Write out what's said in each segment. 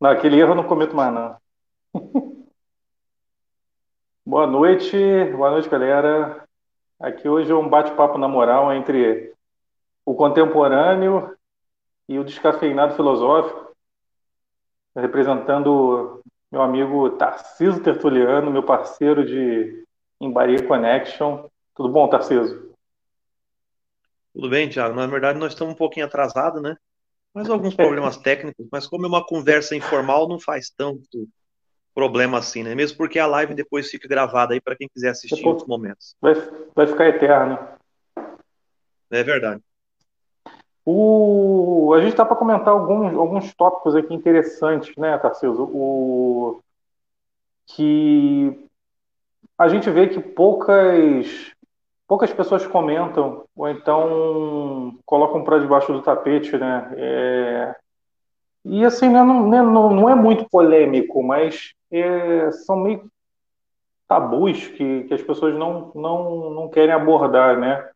Não, aquele erro eu não cometo mais, não. Boa noite, boa noite, galera. Aqui hoje é um bate-papo na moral entre o contemporâneo e o descafeinado filosófico, representando meu amigo Tarciso Tertuliano, meu parceiro de Embaria Connection. Tudo bom, Tarciso? Tudo bem, Thiago. Na verdade, nós estamos um pouquinho atrasados, né? Mas alguns problemas técnicos, mas como é uma conversa informal, não faz tanto problema assim, né? Mesmo porque a live depois fica gravada aí para quem quiser assistir depois, em outros momentos. Vai, vai ficar eterno. É verdade. O... A gente está para comentar alguns, alguns tópicos aqui interessantes, né, Tarcísio? O... Que a gente vê que poucas poucas pessoas comentam ou então colocam para debaixo do tapete, né? É... E assim, né, não, né, não, não é muito polêmico, mas é, são meio tabus que, que as pessoas não, não, não querem abordar, né?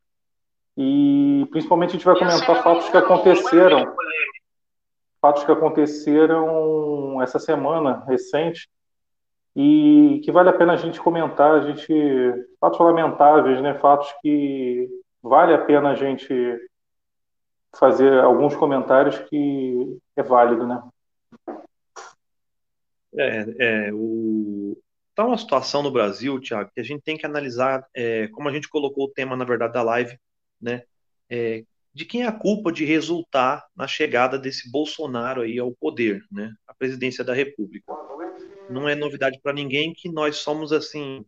E principalmente a gente vai comentar fatos que aconteceram, fatos que aconteceram essa semana recente e que vale a pena a gente comentar, a gente fatos lamentáveis, né? Fatos que vale a pena a gente fazer alguns comentários que é válido, né? É, é o tá uma situação no Brasil, Tiago, que a gente tem que analisar, é, como a gente colocou o tema na verdade da live, né? É, de quem é a culpa de resultar na chegada desse Bolsonaro aí ao poder, né? A presidência da República não é novidade para ninguém que nós somos assim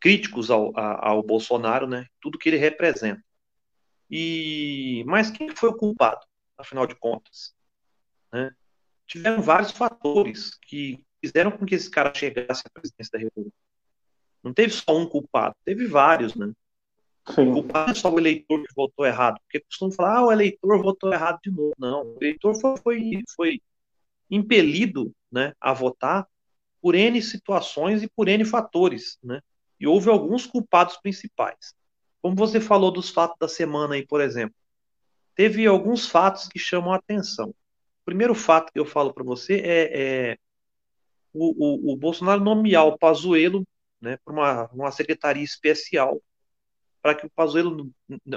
críticos ao, ao Bolsonaro, né? Tudo que ele representa. E mas quem foi o culpado, afinal de contas? Né? Tiveram vários fatores que fizeram com que esse cara chegasse à presidência da República. Não teve só um culpado, teve vários, né? Sim. O culpado é só o eleitor que votou errado, porque costumam falar, ah, o eleitor votou errado de novo. Não, o eleitor foi, foi, foi impelido né, a votar por N situações e por N fatores, né? E houve alguns culpados principais. Como você falou dos fatos da semana aí, por exemplo, teve alguns fatos que chamam a atenção. O primeiro fato que eu falo para você é, é o, o, o, Bolsonaro nomear o Pazuello né, para uma, uma secretaria especial para que o Pazuello,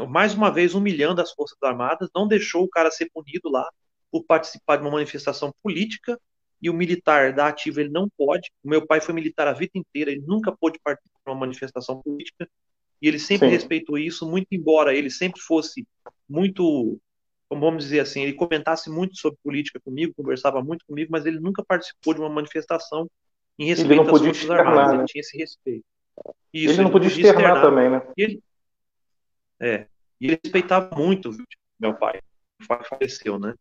mais uma vez humilhando as Forças Armadas, não deixou o cara ser punido lá por participar de uma manifestação política e o militar da ativa ele não pode. O meu pai foi militar a vida inteira, ele nunca pôde participar de uma manifestação política e ele sempre Sim. respeitou isso, muito embora ele sempre fosse muito, como vamos dizer assim, ele comentasse muito sobre política comigo, conversava muito comigo, mas ele nunca participou de uma manifestação em respeito às Forças externar, Armadas, né? ele tinha esse respeito. Isso, ele não podia, podia externar, externar, também, né? E ele, é, e ele respeitava muito meu pai, faleceu, né?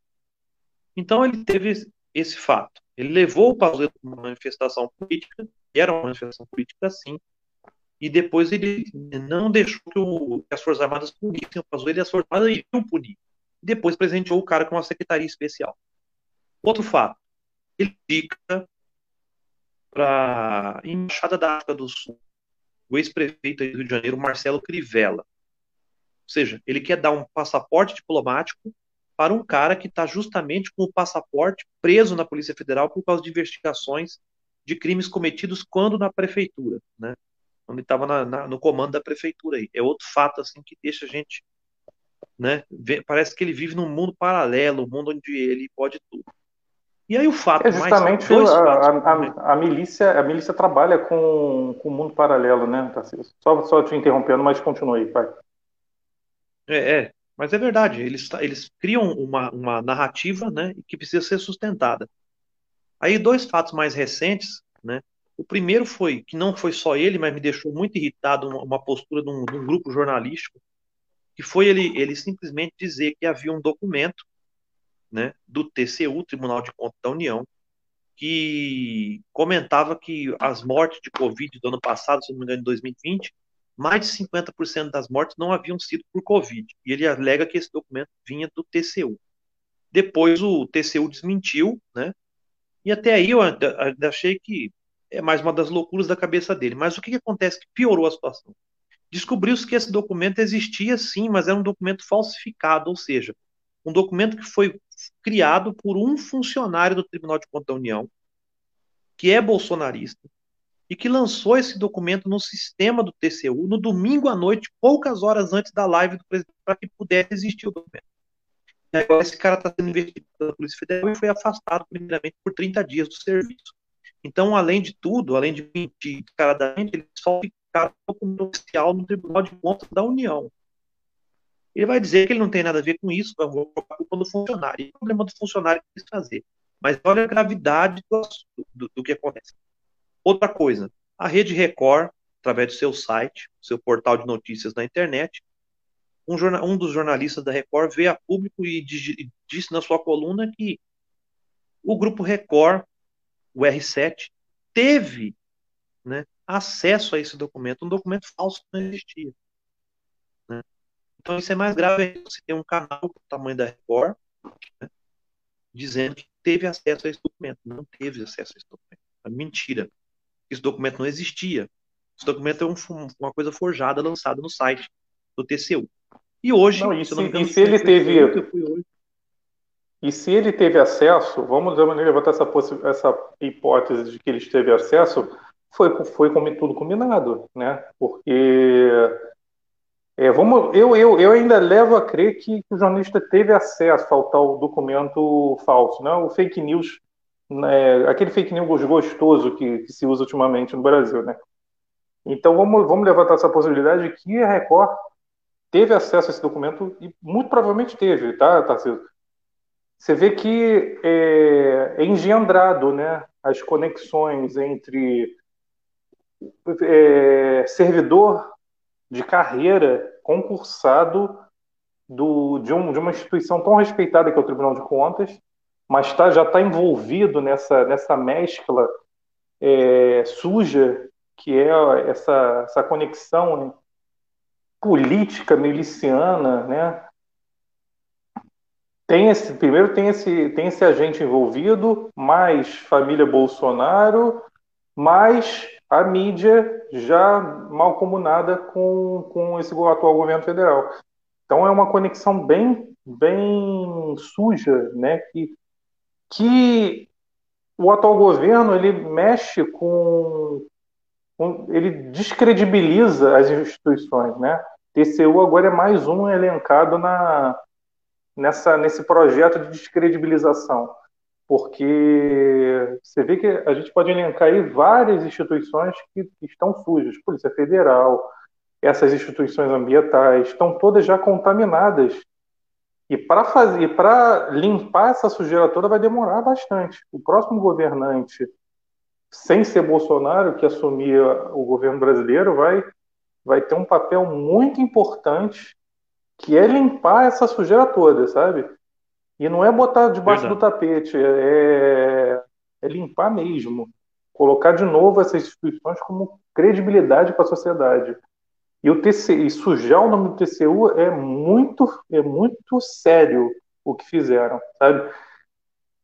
Então ele teve esse fato. Ele levou o Pazuello para uma manifestação política, que era uma manifestação política sim, e depois ele não deixou que, o, que as Forças Armadas punissem o Pazuello e as Forças Armadas iriam punir. Depois presenteou o cara com uma secretaria especial. Outro fato, ele fica para a Embaixada da África do Sul, o ex-prefeito do Rio de Janeiro, Marcelo Crivella. Ou seja, ele quer dar um passaporte diplomático para um cara que está justamente com o passaporte preso na Polícia Federal por causa de investigações de crimes cometidos quando na prefeitura, né? Quando ele estava no comando da prefeitura aí. É outro fato assim que deixa a gente, né? parece que ele vive num mundo paralelo, um mundo onde ele pode tudo. E aí o fato é justamente mais, a, a, a, a, milícia, a milícia trabalha com, com o mundo paralelo, né, Tarcísio? Só, só te interrompendo, mas continue, pai. É, é, mas é verdade, eles, eles criam uma, uma narrativa né, que precisa ser sustentada. Aí, dois fatos mais recentes, né? O primeiro foi que não foi só ele, mas me deixou muito irritado uma, uma postura de um, de um, grupo jornalístico, que foi ele, ele simplesmente dizer que havia um documento né, do TCU, Tribunal de Contas da União, que comentava que as mortes de Covid do ano passado, se não me engano, em 2020, mais de 50% das mortes não haviam sido por Covid. E ele alega que esse documento vinha do TCU. Depois o TCU desmentiu, né? E até aí eu achei que é mais uma das loucuras da cabeça dele. Mas o que, que acontece que piorou a situação? Descobriu-se que esse documento existia sim, mas era um documento falsificado, ou seja, um documento que foi criado por um funcionário do Tribunal de Contas da União, que é bolsonarista, e que lançou esse documento no sistema do TCU no domingo à noite, poucas horas antes da live do presidente, para que pudesse existir o documento. E agora esse cara está sendo investigado pela Polícia Federal e foi afastado, primeiramente, por 30 dias do serviço. Então, além de tudo, além de mentir descaradamente, ele só ficaram o documento oficial no Tribunal de Contas da União. Ele vai dizer que ele não tem nada a ver com isso, vai colocar a culpa do funcionário. E o problema do funcionário é quis fazer. Mas olha a gravidade do, do, do que acontece. Outra coisa, a Rede Record, através do seu site, seu portal de notícias na internet, um, jornal, um dos jornalistas da Record veio a público e disse na sua coluna que o grupo Record, o R7, teve né, acesso a esse documento, um documento falso que não existia. Né? Então isso é mais grave você tem um canal do tamanho da Record né, dizendo que teve acesso a esse documento. Não teve acesso a esse documento. É mentira. Esse documento não existia. Esse documento é um, uma coisa forjada, lançada no site do TCU. E hoje, não, e se, engano, e se ele teve e se ele teve acesso, vamos levantar essa, essa hipótese de que ele teve acesso, foi, foi como tudo combinado, né? Porque é, vamos, eu, eu, eu ainda levo a crer que, que o jornalista teve acesso ao tal documento falso, né? O fake news, né? aquele fake news gostoso que, que se usa ultimamente no Brasil, né? Então vamos, vamos levantar essa possibilidade de que a Record teve acesso a esse documento e muito provavelmente teve, tá, Tarcísio? Você vê que é, é engendrado, né? As conexões entre é, servidor de carreira concursado do, de, um, de, uma instituição tão respeitada que é o Tribunal de Contas, mas tá, já está envolvido nessa, nessa mescla é, suja que é essa, essa conexão né, política miliciana, né? Tem esse, primeiro tem esse, tem esse agente envolvido, mais família Bolsonaro, mais a mídia já mal comunada com, com esse atual governo federal. Então é uma conexão bem, bem suja, né? Que, que o atual governo ele mexe com, com, ele descredibiliza as instituições, né? TCU agora é mais um elencado na, nessa, nesse projeto de descredibilização porque você vê que a gente pode elencar aí várias instituições que, estão sujas, Polícia Federal, essas instituições ambientais, estão todas já contaminadas. E para fazer, para limpar essa sujeira toda vai demorar bastante. O próximo governante, sem ser Bolsonaro, que assumir o governo brasileiro, vai, vai ter um papel muito importante, que é limpar essa sujeira toda, sabe? E não é botar debaixo Verdade. do tapete, é, é limpar mesmo. Colocar de novo essas instituições como credibilidade para a sociedade. E o TC, e sujar o nome do TCU é muito, é muito sério o que fizeram, sabe?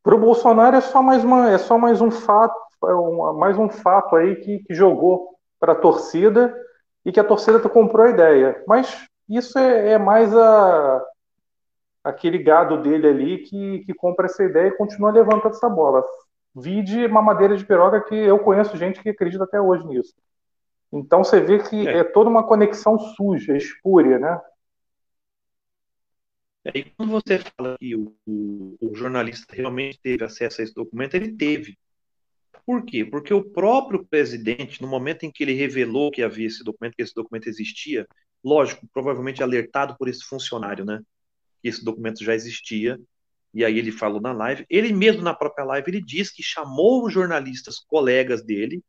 Para o Bolsonaro é só mais uma, é só mais um fato, é um, mais um fato aí que, que jogou para a torcida e que a torcida comprou a ideia. Mas isso é, é mais a, aquele gado dele ali que, que compra essa ideia e continua levantando essa bola. Vide madeira de piroga que eu conheço gente que acredita até hoje nisso. Então você vê que é, é toda uma conexão suja, espúria, né? É, e quando você fala que o, o, o, jornalista realmente teve acesso a esse documento, ele teve. Por quê? Porque o próprio presidente, no momento em que ele revelou que havia esse documento, que esse documento existia, lógico, provavelmente alertado por esse funcionário, né? que esse documento já existia, e aí ele falou na live. Ele mesmo, na própria live, ele diz que chamou os jornalistas, colegas dele,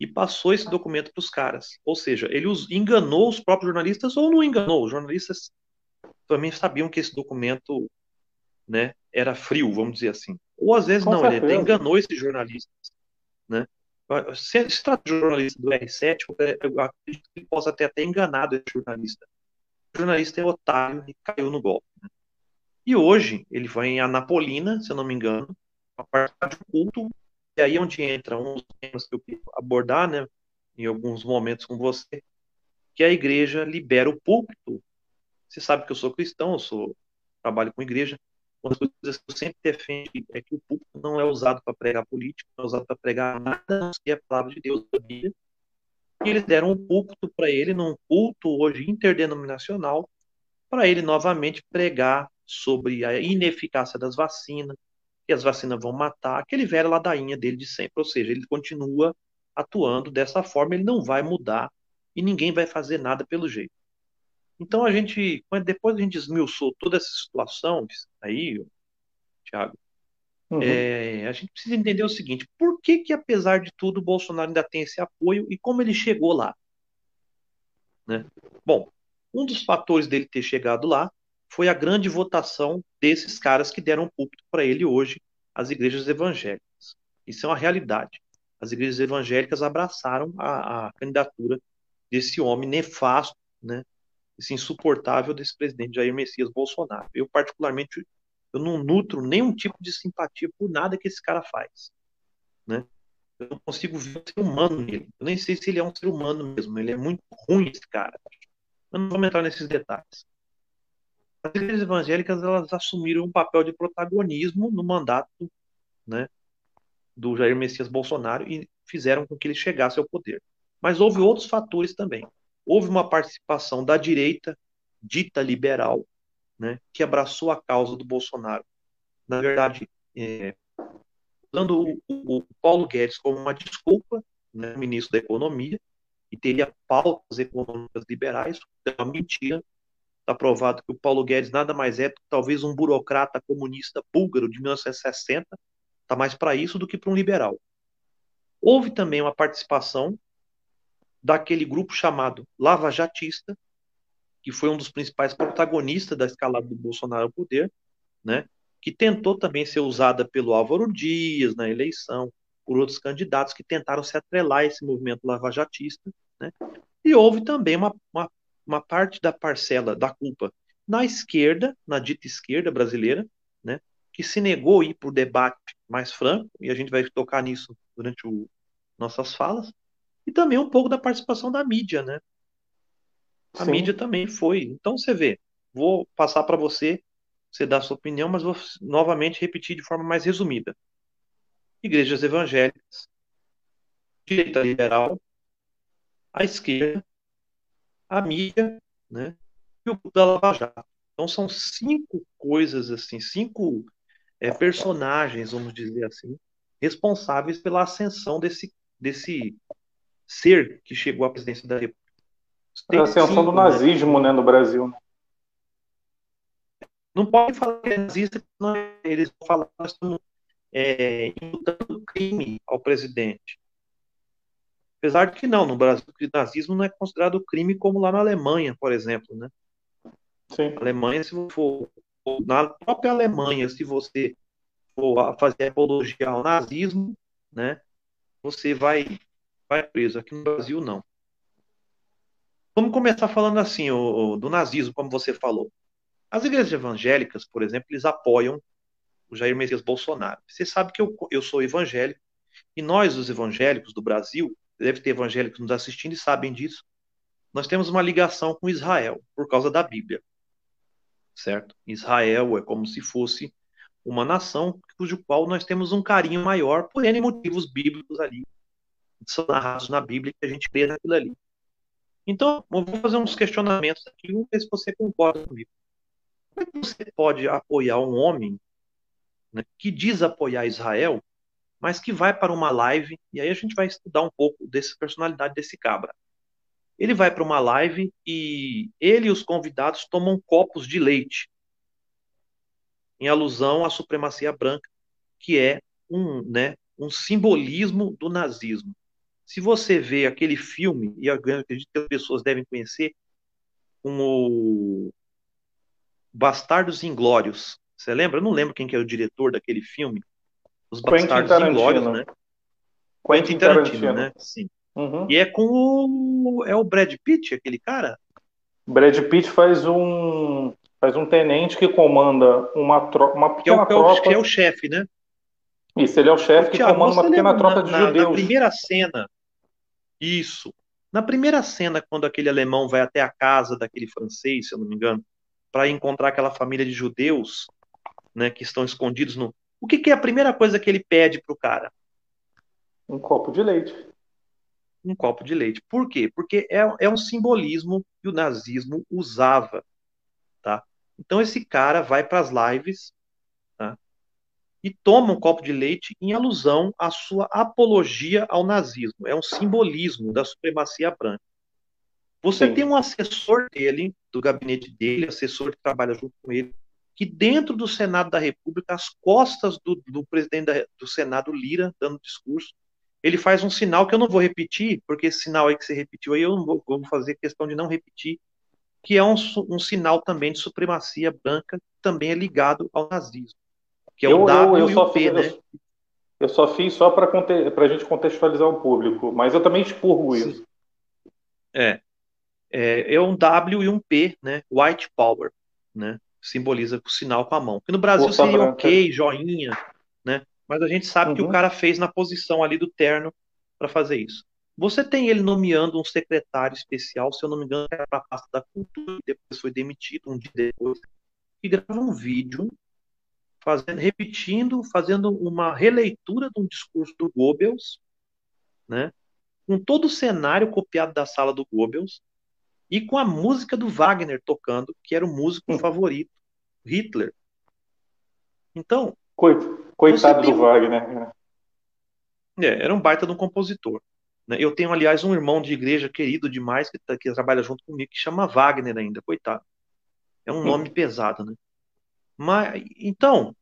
e passou esse documento para os caras. Ou seja, ele os enganou os próprios jornalistas ou não enganou. Os jornalistas também sabiam que esse documento né, era frio, vamos dizer assim. Ou às vezes Com não, certeza. ele até enganou esses jornalistas. Né? Se, se trata de jornalista do R7, eu acredito que ele possa ter até enganado esse jornalista o jornalista é otário e caiu no golpe. Né? E hoje ele vai em Anapolina, se eu não me engano, a partir de um culto, e aí é onde entra um dos temas que eu queria abordar, né, em alguns momentos com você, que a igreja libera o púlpito. Você sabe que eu sou cristão, eu sou trabalho com igreja, uma das coisas que eu sempre defendo é que o púlpito não é usado para pregar política, não é usado para pregar nada, não sei a palavra de Deus da Bíblia. E eles deram um púlpito para ele, num culto hoje interdenominacional, para ele novamente pregar sobre a ineficácia das vacinas, que as vacinas vão matar, aquele velho ladainha dele de sempre. Ou seja, ele continua atuando dessa forma, ele não vai mudar e ninguém vai fazer nada pelo jeito. Então a gente, depois a gente esmiuçou toda essa situação aí, Thiago, uhum. é, a gente precisa entender o seguinte: por que que apesar de tudo o Bolsonaro ainda tem esse apoio e como ele chegou lá? Né? Bom, um dos fatores dele ter chegado lá foi a grande votação desses caras que deram púlpito para ele hoje, as igrejas evangélicas. Isso é uma realidade. As igrejas evangélicas abraçaram a, a candidatura desse homem nefasto, né, esse insuportável desse presidente Jair Messias Bolsonaro. Eu, particularmente, eu não nutro nenhum tipo de simpatia por nada que esse cara faz. Né? Eu não consigo ver um ser humano nele. Eu nem sei se ele é um ser humano mesmo. Ele é muito ruim, esse cara. Eu não vou entrar nesses detalhes. As igrejas evangélicas elas assumiram um papel de protagonismo no mandato né, do Jair Messias Bolsonaro e fizeram com que ele chegasse ao poder. Mas houve outros fatores também houve uma participação da direita dita liberal, né, que abraçou a causa do Bolsonaro. Na verdade, é, usando o, o, Paulo Guedes como uma desculpa, né, ministro da Economia, e teria pautas econômicas liberais, é uma mentira. Está provado que o Paulo Guedes nada mais é do que talvez um burocrata comunista búlgaro de 1960, está mais para isso do que para um liberal. Houve também uma participação daquele grupo chamado Lava Jatista, que foi um dos principais protagonistas da escalada do Bolsonaro ao poder, né? que tentou também ser usada pelo Álvaro Dias na eleição, por outros candidatos que tentaram se atrelar a esse movimento lavajatista. Né? E houve também uma, uma, uma parte da parcela da culpa na esquerda, na dita esquerda brasileira, né? que se negou a ir para o debate mais franco, e a gente vai tocar nisso durante o, nossas falas, e também um pouco da participação da mídia, né? A Sim. mídia também foi. Então você vê, vou passar para você, você dar a sua opinião, mas vou novamente repetir de forma mais resumida. Igrejas evangélicas, direita liberal, a esquerda, a mídia, né? E o da Lava Jato. Então são cinco coisas assim, cinco é, personagens, vamos dizer assim, responsáveis pela ascensão desse, desse ser que chegou à presidência da República. a ascensão do né? nazismo né? no Brasil. Não pode falar que é nazista, não, eles vão falar que nós estamos é, imputando crime ao presidente. Apesar de que não, no Brasil o nazismo não é considerado crime como lá na Alemanha, por exemplo, né? Sim. Na Alemanha, se for na própria Alemanha, se você for fazer apologia ao nazismo, né, você vai vai preso. Aqui no Brasil, não. Vamos começar falando assim, o, do nazismo, como você falou. As igrejas evangélicas, por exemplo, eles apoiam o Jair Messias Bolsonaro. Você sabe que eu, eu sou evangélico, e nós, os evangélicos do Brasil, deve ter evangélicos nos assistindo e sabem disso, nós temos uma ligação com Israel, por causa da Bíblia. Certo? Israel é como se fosse uma nação cujo qual nós temos um carinho maior por N motivos bíblicos ali são narrados na Bíblia que a gente crê naquilo ali. Então, eu vou fazer uns questionamentos aqui, vamos ver se você concorda comigo. Como é que você pode apoiar um homem né, que diz apoiar Israel, mas que vai para uma live, e aí a gente vai estudar um pouco dessa personalidade desse cabra. Ele vai para uma live e ele e os convidados tomam copos de leite, em alusão à supremacia branca, que é um, né, um simbolismo do nazismo. Se você vê aquele filme, e eu acredito que as pessoas devem conhecer, como Bastardos Inglórios. Você lembra? Eu não lembro quem que é o diretor daquele filme. Os Bastardos Inglórios, né? Quentin Tarantino, Tarantino, né? Sim. Uhum. E é com o. É o Brad Pitt, aquele cara? Brad Pitt faz um. Faz um tenente que comanda uma, tro uma pequena que é o, tropa. Que é o chefe, né? Isso, ele é o chefe que comanda uma pequena tropa de na, judeus. Na primeira cena, isso. Na primeira cena, quando aquele alemão vai até a casa daquele francês, se eu não me engano, para encontrar aquela família de judeus, né, que estão escondidos no. O que, que é a primeira coisa que ele pede para o cara? Um copo de leite. Um copo de leite. Por quê? Porque é, é um simbolismo que o nazismo usava. Tá? Então esse cara vai para as lives tá? e toma um copo de leite em alusão à sua apologia ao nazismo. É um simbolismo da supremacia branca. Você Sim. tem um assessor dele, do gabinete dele, assessor que trabalha junto com ele, que dentro do Senado da República, às costas do, do presidente da, do Senado, Lira, dando discurso, ele faz um sinal que eu não vou repetir, porque esse sinal aí que você repetiu aí, eu não vou, vou fazer questão de não repetir, que é um, um, sinal também de supremacia branca, que também é ligado ao nazismo, que é eu, o W eu, eu e o P, fiz, né? Eu só fiz só para a gente contextualizar o público, mas eu também expurgo Sim. isso. É, é, é um W e um P, né? White Power, né? Simboliza o sinal com a mão. Que no Brasil Força seria branca. ok, joinha, né? Mas a gente sabe uhum. que o uhum. cara fez na posição ali do terno para fazer isso. Você tem ele nomeando um secretário especial, se eu não me engano, era para a pasta da cultura, depois foi demitido um dia depois, que grava um vídeo fazendo, repetindo, fazendo uma releitura de um discurso do Goebbels, né? Com todo o cenário copiado da sala do Goebbels, e com a música do Wagner tocando, que era o músico hum. favorito, Hitler. Então. Coitado do um... Wagner. Né? É, era um baita de um compositor. Né? Eu tenho, aliás, um irmão de igreja querido demais que, tá, que trabalha junto comigo, que chama Wagner ainda, coitado. É um hum. nome pesado, né? Mas, então,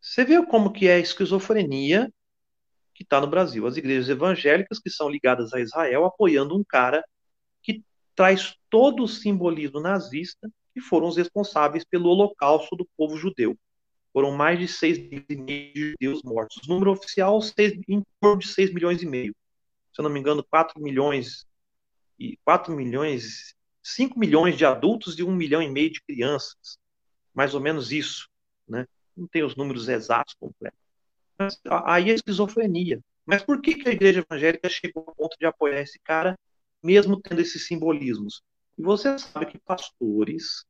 você vê como que é a esquizofrenia que está no Brasil. As igrejas evangélicas que são ligadas a Israel apoiando um cara traz todo o simbolismo nazista que foram os responsáveis pelo holocausto do povo judeu. Foram mais de 6 milhões de judeus mortos. O número oficial seis, em torno de 6 milhões e meio. Se eu não me engano, 4 milhões e 4 milhões, 5 milhões de adultos e 1 milhão e meio de crianças. Mais ou menos isso, né? Não tem os números exatos completos. Mas aí é esquizofrenia. Mas por que, que a igreja evangélica chegou ao ponto de apoiar esse cara mesmo tendo esses simbolismos. E você sabe que pastores,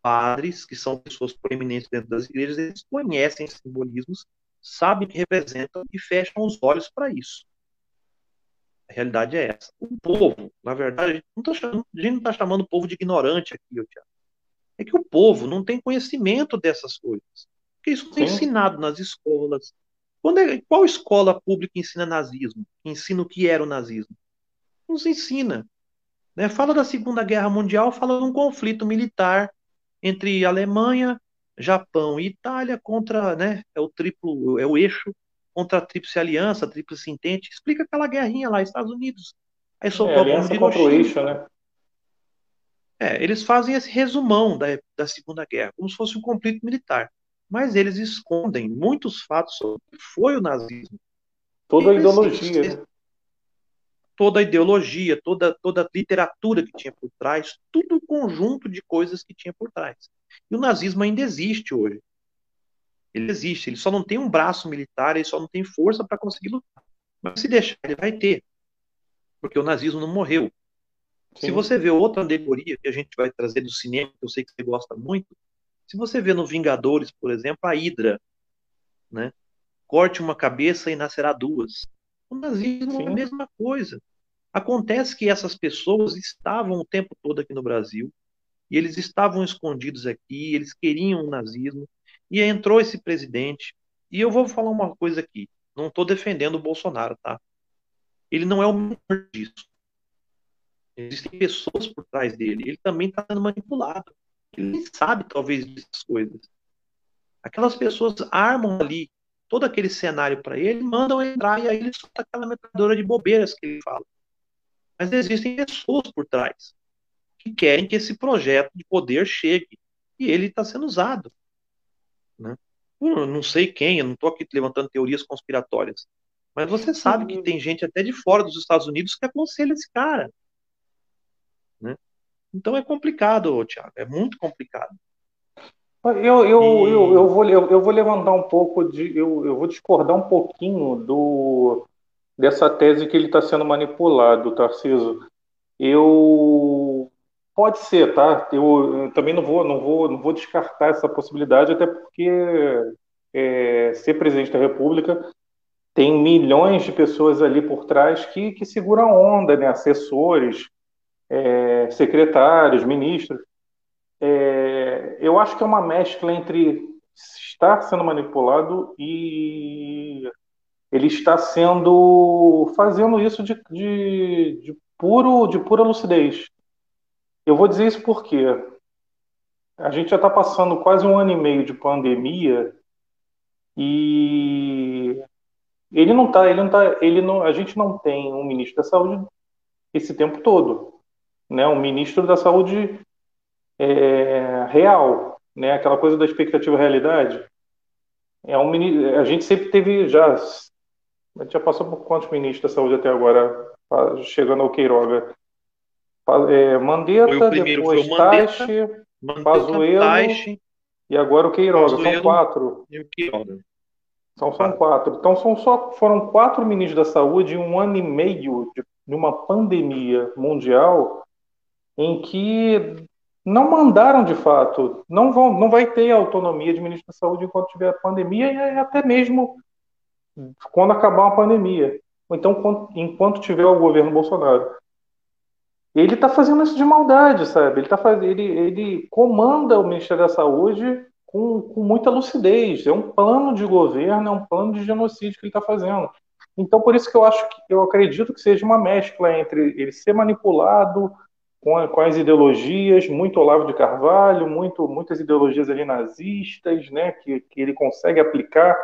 padres, que são pessoas proeminentes dentro das igrejas, eles conhecem esses simbolismos, sabem que representam e fecham os olhos para isso. A realidade é essa. O povo, na verdade, a gente não está chamando, chamando o povo de ignorante aqui, Tiago. É que o povo não tem conhecimento dessas coisas. Porque isso é ensinado nas escolas. É, qual escola pública ensina nazismo? Ensina o que era o nazismo? Nos ensina. Né? Fala da Segunda Guerra Mundial, fala de um conflito militar entre Alemanha, Japão e Itália contra, né, é o triplo, é o eixo contra a Tríplice Aliança, a Tríplice Entente. Explica aquela guerrinha lá, Estados Unidos. Aí soltou é, a aliança contra o eixo, né? É, eles fazem esse resumão da, da Segunda Guerra, como se fosse um conflito militar. Mas eles escondem muitos fatos sobre o que foi o nazismo. Toda a ideologia. Né? Toda a ideologia, toda, toda a literatura que tinha por trás, tudo um conjunto de coisas que tinha por trás. E o nazismo ainda existe hoje. Ele existe, ele só não tem um braço militar, ele só não tem força para conseguir lutar. Mas se deixar, ele vai ter. Porque o nazismo não morreu. Sim. Se você vê outra alegoria que a gente vai trazer do cinema, que eu sei que você gosta muito, se você vê no Vingadores, por exemplo, a Hidra, né? Corte uma cabeça e nascerá duas. O nazismo Sim. é a mesma coisa. Acontece que essas pessoas estavam o tempo todo aqui no Brasil, e eles estavam escondidos aqui, eles queriam o nazismo, e entrou esse presidente. E eu vou falar uma coisa aqui: não estou defendendo o Bolsonaro, tá? Ele não é o menor disso. Existem pessoas por trás dele. Ele também está sendo manipulado. Ele nem sabe, talvez, dessas coisas. Aquelas pessoas armam ali todo aquele cenário para ele, mandam entrar e aí ele solta aquela metralhadora de bobeiras que ele fala. Mas existem pessoas por trás que querem que esse projeto de poder chegue e ele está sendo usado. Né? Não sei quem, eu não estou aqui levantando teorias conspiratórias, mas você sabe que tem gente até de fora dos Estados Unidos que aconselha esse cara. Né? Então é complicado, Tiago, é muito complicado. Eu, eu, e... eu, eu, vou, eu, eu, vou levantar um pouco de. Eu, eu vou discordar um pouquinho do, dessa tese que ele está sendo manipulado, Tarciso. Eu, Pode ser, tá? Eu, eu, também não vou, não vou, não vou descartar essa possibilidade, até porque é, ser presidente da República tem milhões de pessoas ali por trás que, que seguram a onda, né? Assessores, é, secretários, ministros. É, eu acho que é uma mescla entre estar sendo manipulado e ele está sendo fazendo isso de, de, de puro de pura lucidez eu vou dizer isso porque a gente já está passando quase um ano e meio de pandemia e ele não está, ele não tá, ele não, a gente não tem um ministro da saúde esse tempo todo, né? Um ministro da saúde é, real, né? Aquela coisa da expectativa realidade. É um a gente sempre teve já, a gente já passou por quantos ministros da saúde até agora, chegando ao Queiroga? É, Mandetta, depois Taixe, Pazuello e agora o Queiroga. São quatro. E o Queiroga. São, são quatro. Então são só, foram quatro ministros da saúde em um ano e meio de, de uma pandemia mundial em que não mandaram de fato, não vão, não vai ter autonomia de ministro da saúde enquanto tiver a pandemia e até mesmo quando acabar a pandemia. Ou então enquanto tiver o governo Bolsonaro ele está fazendo isso de maldade, sabe? Ele, tá faz... ele, ele comanda o Ministério da Saúde com, com muita lucidez. É um plano de governo, é um plano de genocídio que ele está fazendo. Então, por isso que eu acho que eu acredito que seja uma mescla entre ele ser manipulado com, a, com as ideologias, muito Olavo de Carvalho, muito, muitas ideologias ali nazistas, né, que, que ele consegue aplicar.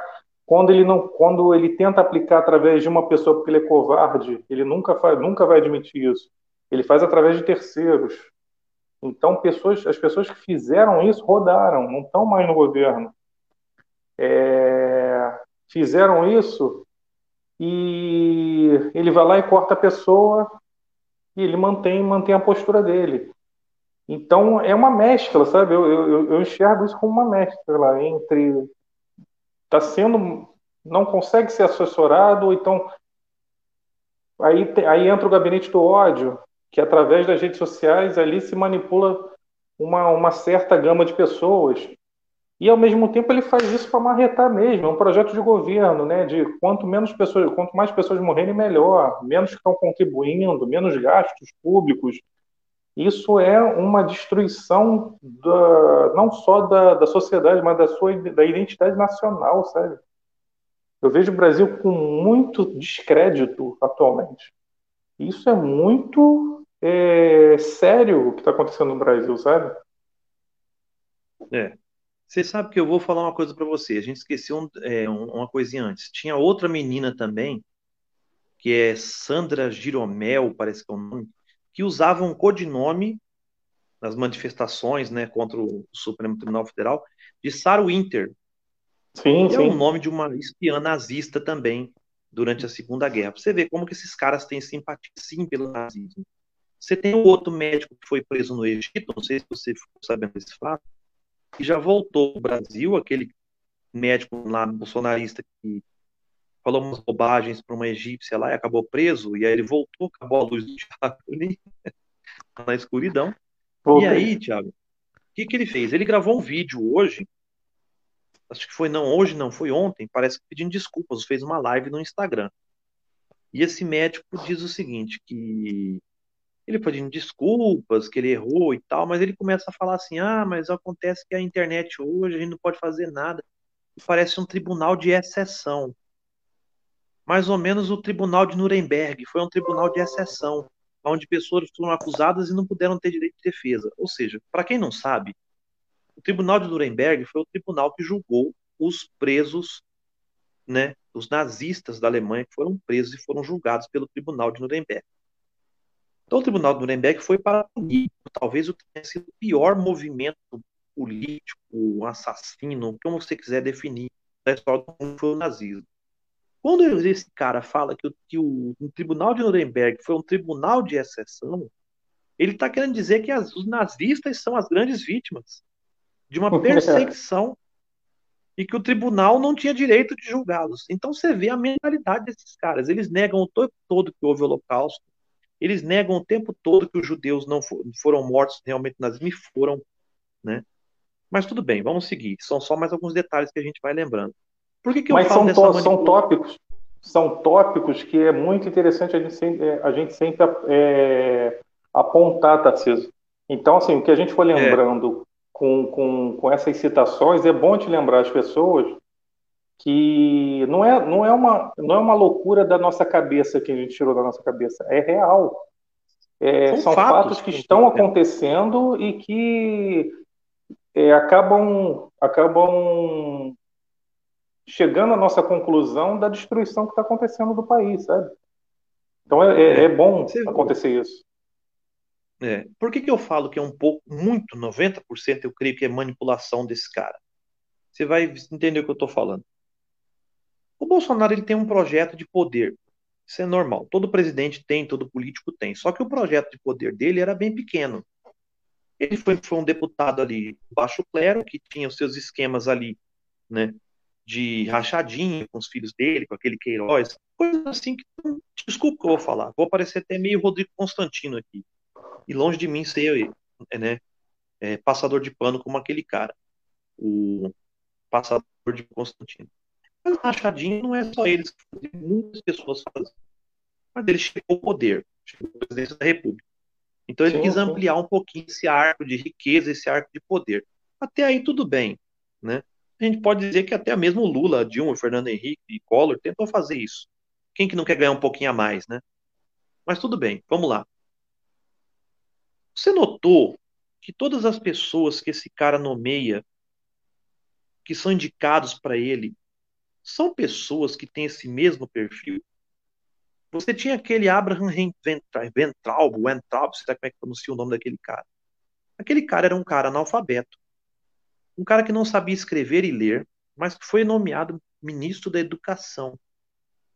Quando ele não, quando ele tenta aplicar através de uma pessoa porque ele é covarde, ele nunca faz, nunca vai admitir isso ele faz através de terceiros. Então, pessoas, as pessoas que fizeram isso rodaram, não estão mais no governo. É, fizeram isso e ele vai lá e corta a pessoa e ele mantém, mantém a postura dele. Então, é uma mescla, sabe? Eu, eu, eu enxergo isso como uma mescla entre está sendo não consegue ser assessorado então aí, aí entra o gabinete do ódio que através das redes sociais ali se manipula uma, uma certa gama de pessoas. E ao mesmo tempo ele faz isso para marretar mesmo, é um projeto de governo, né? De quanto menos pessoas, quanto mais pessoas morrerem, melhor, menos estão contribuindo, menos gastos públicos. Isso é uma destruição da, não só da, da sociedade, mas da sua da identidade nacional, sabe? Eu vejo o Brasil com muito descrédito atualmente. Isso é muito é, sério o que está acontecendo no Brasil, sabe? É. Você sabe que eu vou falar uma coisa para você. A gente esqueceu um, é, uma coisinha antes. Tinha outra menina também, que é Sandra Giromel, parece que é o nome, que usava um codinome nas manifestações né, contra o Supremo Tribunal Federal de Sarah Winter. Sim, que sim. é o nome de uma espiã nazista também durante a Segunda Guerra. Pra você ver como que esses caras têm simpatia sim pelo nazismo. Você tem um outro médico que foi preso no Egito, não sei se você ficou sabendo desse fato, que já voltou ao Brasil, aquele médico lá bolsonarista que falou umas bobagens para uma egípcia lá e acabou preso, e aí ele voltou, acabou a luz do Thiago ali, na escuridão. Voltei. E aí, Thiago, o que, que ele fez? Ele gravou um vídeo hoje, acho que foi não hoje, não, foi ontem, parece que pedindo desculpas, fez uma live no Instagram. E esse médico diz o seguinte, que ele pedindo desculpas, que ele errou e tal, mas ele começa a falar assim: ah, mas acontece que a internet hoje a gente não pode fazer nada. E parece um tribunal de exceção. Mais ou menos o tribunal de Nuremberg foi um tribunal de exceção, onde pessoas foram acusadas e não puderam ter direito de defesa. Ou seja, para quem não sabe, o tribunal de Nuremberg foi o tribunal que julgou os presos, né, os nazistas da Alemanha que foram presos e foram julgados pelo tribunal de Nuremberg. Então, o Tribunal de Nuremberg foi para punir, talvez o que tenha sido o pior movimento político, um assassino, como você quiser definir, da história do mundo foi o nazismo. Quando esse cara fala que o, que o, o Tribunal de Nuremberg foi um tribunal de exceção, ele está querendo dizer que as, os nazistas são as grandes vítimas de uma perseguição e que o tribunal não tinha direito de julgá-los. Então você vê a mentalidade desses caras. Eles negam o tempo todo que houve o Holocausto, Eles negam o tempo todo que os judeus não foram mortos realmente nazismo e foram, né? Mas tudo bem, vamos seguir. São só mais alguns detalhes que a gente vai lembrando. Por que, que eu Mas falo são, to são tópicos, são tópicos que é muito interessante a gente sempre, é, a gente sempre é, apontar, Tarcísio. Então, assim, o que a gente for é. lembrando é. com, com, com essas citações, é bom te lembrar as pessoas que não é, não, é uma, não é uma loucura da nossa cabeça que a gente tirou da nossa cabeça, é real. É, são, são fatos, fatos, que estão acontecendo e que é, acabam, acabam chegando à nossa conclusão da destruição que está acontecendo do país, sabe? Então é, é, é bom acontecer isso. É. Por que, que eu falo que é um pouco, muito, 90% eu creio que é manipulação desse cara? Você vai entender o que eu estou falando. O Bolsonaro ele tem um projeto de poder. Isso é normal. Todo presidente tem, todo político tem. Só que o projeto de poder dele era bem pequeno. Ele foi, foi um deputado ali baixo clero, que tinha os seus esquemas ali, né? De rachadinha com os filhos dele, com aquele Queiroz, coisas assim que. Desculpa que eu vou falar. Vou parecer até meio Rodrigo Constantino aqui. E longe de mim ser né, é, passador de pano como aquele cara. O passador de Constantino. Mas rachadinha não é só eles que fazem, muitas pessoas fazem. Mas ele chegou ao poder, chegou à presidência da República. Então ele sim, quis ampliar um pouquinho esse arco de riqueza, esse arco de poder. Até aí tudo bem, né? A gente pode dizer que até mesmo Lula, Dilma, Fernando Henrique e Collor tentou fazer isso. Quem que não quer ganhar um pouquinho a mais, né? Mas tudo bem, vamos lá. Você notou que todas as pessoas que esse cara nomeia, que são indicados para ele, são pessoas que têm esse mesmo perfil? Você tinha aquele Abraham Ventralb, Ventralb, sei lá como é que pronuncia o nome daquele cara. Aquele cara era um cara analfabeto. Um cara que não sabia escrever e ler, mas que foi nomeado ministro da Educação.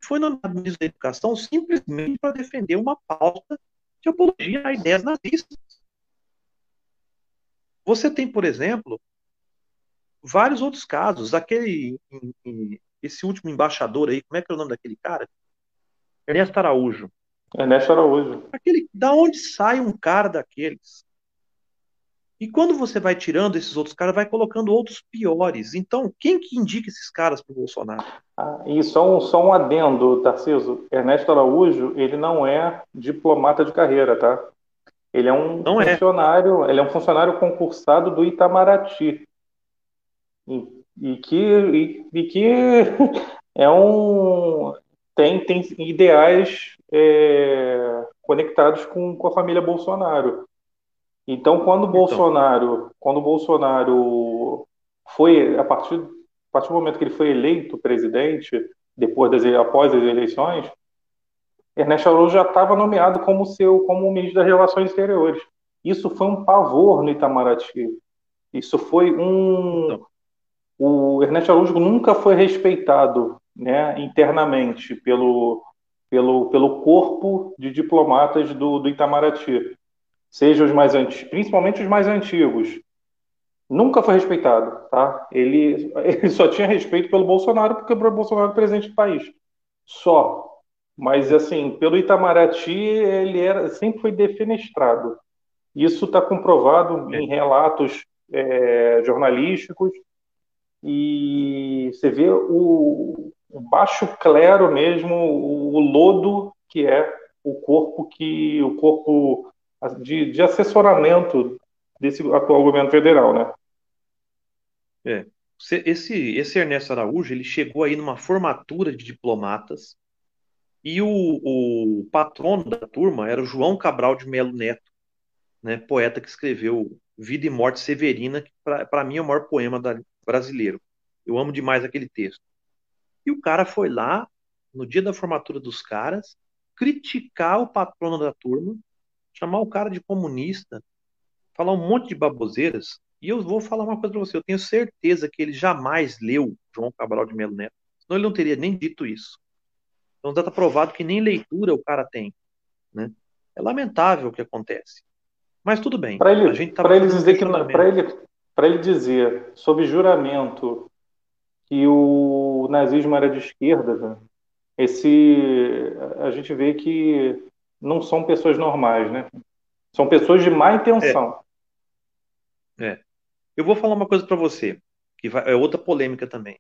Foi nomeado ministro da Educação simplesmente para defender uma pauta de apologia a ideias nazistas. Você tem, por exemplo, vários outros casos. Aquele, esse último embaixador aí, como é que é o nome daquele cara? Ernesto Araújo. Ernesto Araújo. Aquele, da onde sai um cara daqueles? E quando você vai tirando esses outros caras, vai colocando outros piores. Então, quem que indica esses caras para o Bolsonaro? Ah, e só um, só um adendo, Tarciso. Ernesto Araújo, ele não é diplomata de carreira, tá? Ele é um não é. funcionário, é. ele é um funcionário concursado do Itamaraty. E, que, e, e que é um tem, tem ideais é, conectados com, com a família Bolsonaro. Então, quando então. Bolsonaro, quando Bolsonaro foi a partir, a partir do momento que ele foi eleito presidente, depois das após as eleições, Ernesto Araújo já estava nomeado como seu como ministro das Relações Exteriores. Isso foi um pavor no Itamaraty. Isso foi um então. O Ernesto Araújo nunca foi respeitado né, internamente pelo, pelo, pelo corpo de diplomatas do, do Itamaraty, seja os mais antigos, principalmente os mais antigos. Nunca foi respeitado, tá? Ele, ele só tinha respeito pelo Bolsonaro porque o Bolsonaro é presidente do país. Só. Mas, assim, pelo Itamaraty, ele era, sempre foi defenestrado. Isso está comprovado em relatos é, jornalísticos e você vê o, o baixo clero mesmo, o, lodo que é o corpo que o corpo de, de assessoramento desse atual governo federal, né? É. Esse, esse Ernesto Araújo ele chegou aí numa formatura de diplomatas e o, o patrono da turma era o João Cabral de Melo Neto, né, poeta que escreveu Vida e Morte Severina, que para mim é o maior poema da, brasileiro. Eu amo demais aquele texto. E o cara foi lá, no dia da formatura dos caras, criticar o patrono da turma, chamar o cara de comunista, falar um monte de baboseiras. E eu vou falar uma coisa para você: eu tenho certeza que ele jamais leu João Cabral de Melo Neto, senão ele não teria nem dito isso. Então está provado que nem leitura o cara tem. Né? É lamentável o que acontece. Mas tudo bem. Para ele, tá ele dizer que para ele, ele dizer sob juramento que o nazismo era de esquerda, né? esse a gente vê que não são pessoas normais, né? São pessoas de má intenção. É. é. Eu vou falar uma coisa para você, que vai, é outra polêmica também.